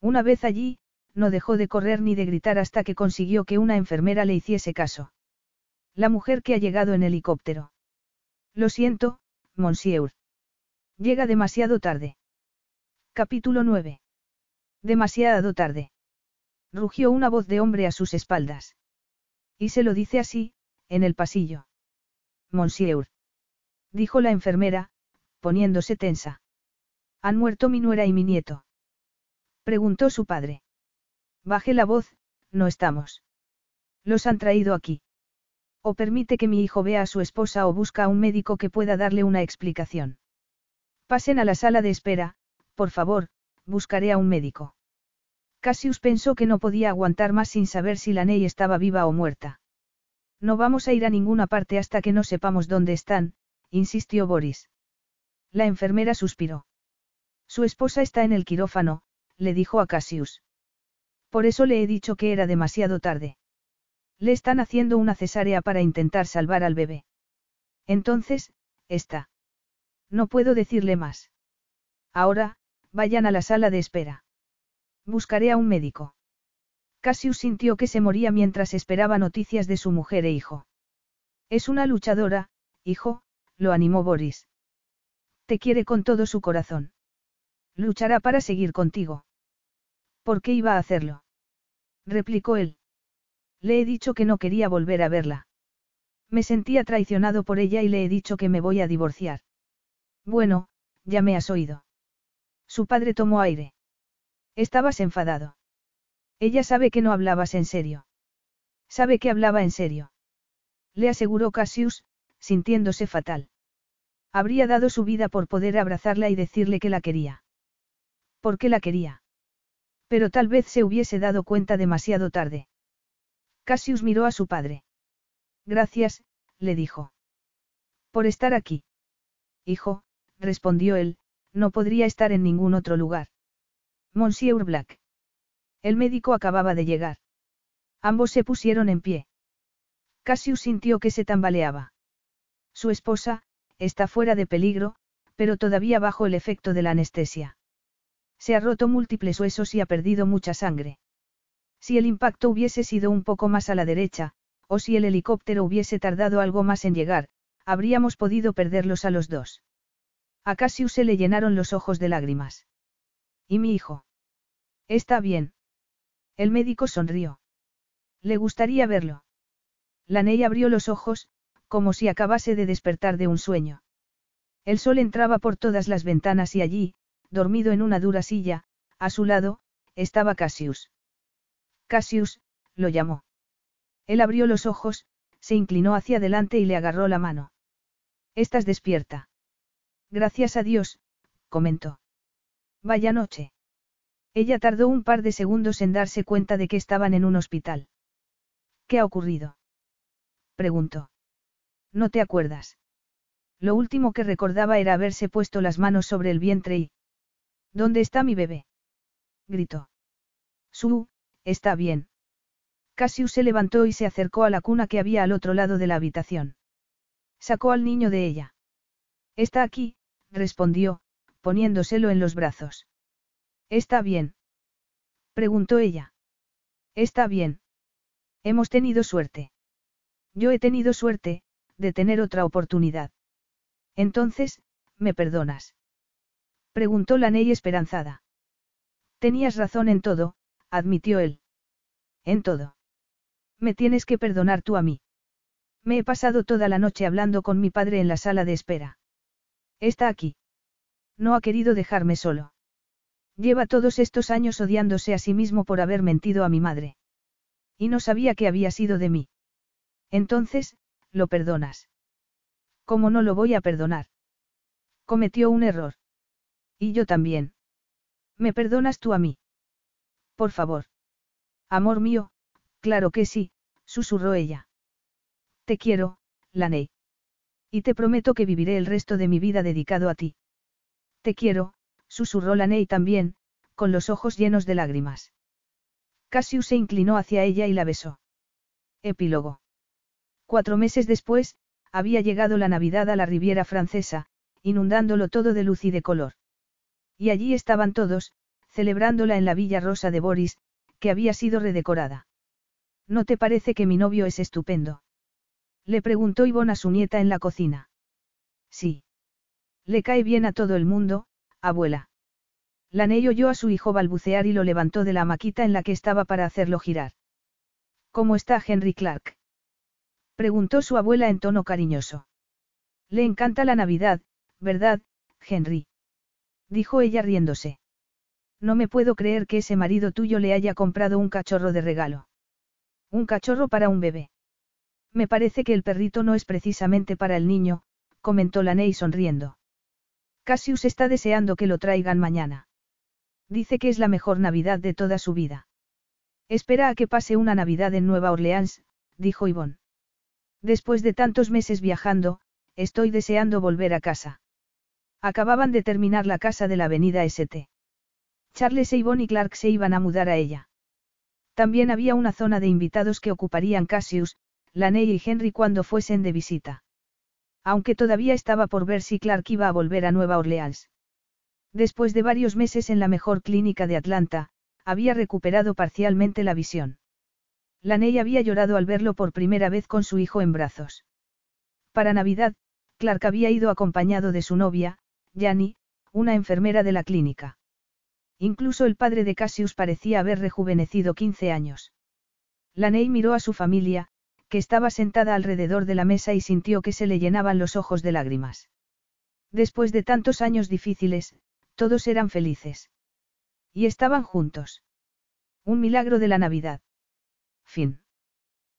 [SPEAKER 1] Una vez allí, no dejó de correr ni de gritar hasta que consiguió que una enfermera le hiciese caso. La mujer que ha llegado en helicóptero. Lo siento, Monsieur. Llega demasiado tarde. Capítulo 9. Demasiado tarde. Rugió una voz de hombre a sus espaldas. Y se lo dice así, en el pasillo. Monsieur. Dijo la enfermera, poniéndose tensa. Han muerto mi nuera y mi nieto. Preguntó su padre. Baje la voz, no estamos. Los han traído aquí. O permite que mi hijo vea a su esposa o busca a un médico que pueda darle una explicación. Pasen a la sala de espera, por favor, buscaré a un médico. Cassius pensó que no podía aguantar más sin saber si la Ney estaba viva o muerta. No vamos a ir a ninguna parte hasta que no sepamos dónde están, insistió Boris. La enfermera suspiró. Su esposa está en el quirófano, le dijo a Cassius. Por eso le he dicho que era demasiado tarde. Le están haciendo una cesárea para intentar salvar al bebé. Entonces, está. No puedo decirle más. Ahora, vayan a la sala de espera. Buscaré a un médico. Cassius sintió que se moría mientras esperaba noticias de su mujer e hijo. Es una luchadora, hijo, lo animó Boris. Te quiere con todo su corazón. Luchará para seguir contigo. ¿Por qué iba a hacerlo? replicó él. Le he dicho que no quería volver a verla. Me sentía traicionado por ella y le he dicho que me voy a divorciar. Bueno, ya me has oído. Su padre tomó aire. Estabas enfadado. Ella sabe que no hablabas en serio. Sabe que hablaba en serio. Le aseguró Cassius, sintiéndose fatal. Habría dado su vida por poder abrazarla y decirle que la quería. ¿Por qué la quería? Pero tal vez se hubiese dado cuenta demasiado tarde. Cassius miró a su padre. Gracias, le dijo. Por estar aquí. Hijo, respondió él, no podría estar en ningún otro lugar. Monsieur Black. El médico acababa de llegar. Ambos se pusieron en pie. Cassius sintió que se tambaleaba. Su esposa, está fuera de peligro, pero todavía bajo el efecto de la anestesia. Se ha roto múltiples huesos y ha perdido mucha sangre. Si el impacto hubiese sido un poco más a la derecha, o si el helicóptero hubiese tardado algo más en llegar, habríamos podido perderlos a los dos. A Cassius se le llenaron los ojos de lágrimas. ¿Y mi hijo? Está bien. El médico sonrió. Le gustaría verlo. Laney abrió los ojos, como si acabase de despertar de un sueño. El sol entraba por todas las ventanas y allí, dormido en una dura silla, a su lado, estaba Cassius. Cassius, lo llamó. Él abrió los ojos, se inclinó hacia adelante y le agarró la mano. Estás despierta. Gracias a Dios, comentó. Vaya noche. Ella tardó un par de segundos en darse cuenta de que estaban en un hospital. ¿Qué ha ocurrido? preguntó. ¿No te acuerdas? Lo último que recordaba era haberse puesto las manos sobre el vientre y... ¿Dónde está mi bebé? gritó. Su, está bien. Cassius se levantó y se acercó a la cuna que había al otro lado de la habitación. Sacó al niño de ella. Está aquí, respondió, poniéndoselo en los brazos. ¿Está bien? preguntó ella. Está bien. Hemos tenido suerte. Yo he tenido suerte, de tener otra oportunidad. Entonces, ¿me perdonas? Preguntó la Ney esperanzada. Tenías razón en todo, admitió él. En todo. Me tienes que perdonar tú a mí. Me he pasado toda la noche hablando con mi padre en la sala de espera. Está aquí. No ha querido dejarme solo. Lleva todos estos años odiándose a sí mismo por haber mentido a mi madre. Y no sabía que había sido de mí. Entonces, lo perdonas. ¿Cómo no lo voy a perdonar? Cometió un error. Y yo también. ¿Me perdonas tú a mí? Por favor. Amor mío, claro que sí, susurró ella. Te quiero, Laney. Y te prometo que viviré el resto de mi vida dedicado a ti. Te quiero, susurró Laney también, con los ojos llenos de lágrimas. Cassius se inclinó hacia ella y la besó. Epílogo. Cuatro meses después, había llegado la Navidad a la Riviera Francesa, inundándolo todo de luz y de color. Y allí estaban todos, celebrándola en la Villa Rosa de Boris, que había sido redecorada. ¿No te parece que mi novio es estupendo? Le preguntó Ivonne a su nieta en la cocina. Sí. Le cae bien a todo el mundo, abuela. Laney oyó a su hijo balbucear y lo levantó de la maquita en la que estaba para hacerlo girar. ¿Cómo está Henry Clark? Preguntó su abuela en tono cariñoso. Le encanta la Navidad, ¿verdad, Henry? Dijo ella riéndose. No me puedo creer que ese marido tuyo le haya comprado un cachorro de regalo. Un cachorro para un bebé. Me parece que el perrito no es precisamente para el niño, comentó Laney sonriendo. Cassius está deseando que lo traigan mañana. Dice que es la mejor Navidad de toda su vida. Espera a que pase una Navidad en Nueva Orleans, dijo Yvonne. Después de tantos meses viajando, estoy deseando volver a casa. Acababan de terminar la casa de la avenida St. Charles e Yvonne y Clark se iban a mudar a ella. También había una zona de invitados que ocuparían Cassius, Laney y Henry cuando fuesen de visita. Aunque todavía estaba por ver si Clark iba a volver a Nueva Orleans. Después de varios meses en la mejor clínica de Atlanta, había recuperado parcialmente la visión. Laney había llorado al verlo por primera vez con su hijo en brazos. Para Navidad, Clark había ido acompañado de su novia, Janny, una enfermera de la clínica. Incluso el padre de Cassius parecía haber rejuvenecido 15 años. Laney miró a su familia, que estaba sentada alrededor de la mesa y sintió que se le llenaban los ojos de lágrimas. Después de tantos años difíciles, todos eran felices. Y estaban juntos. Un milagro de la Navidad. Fin.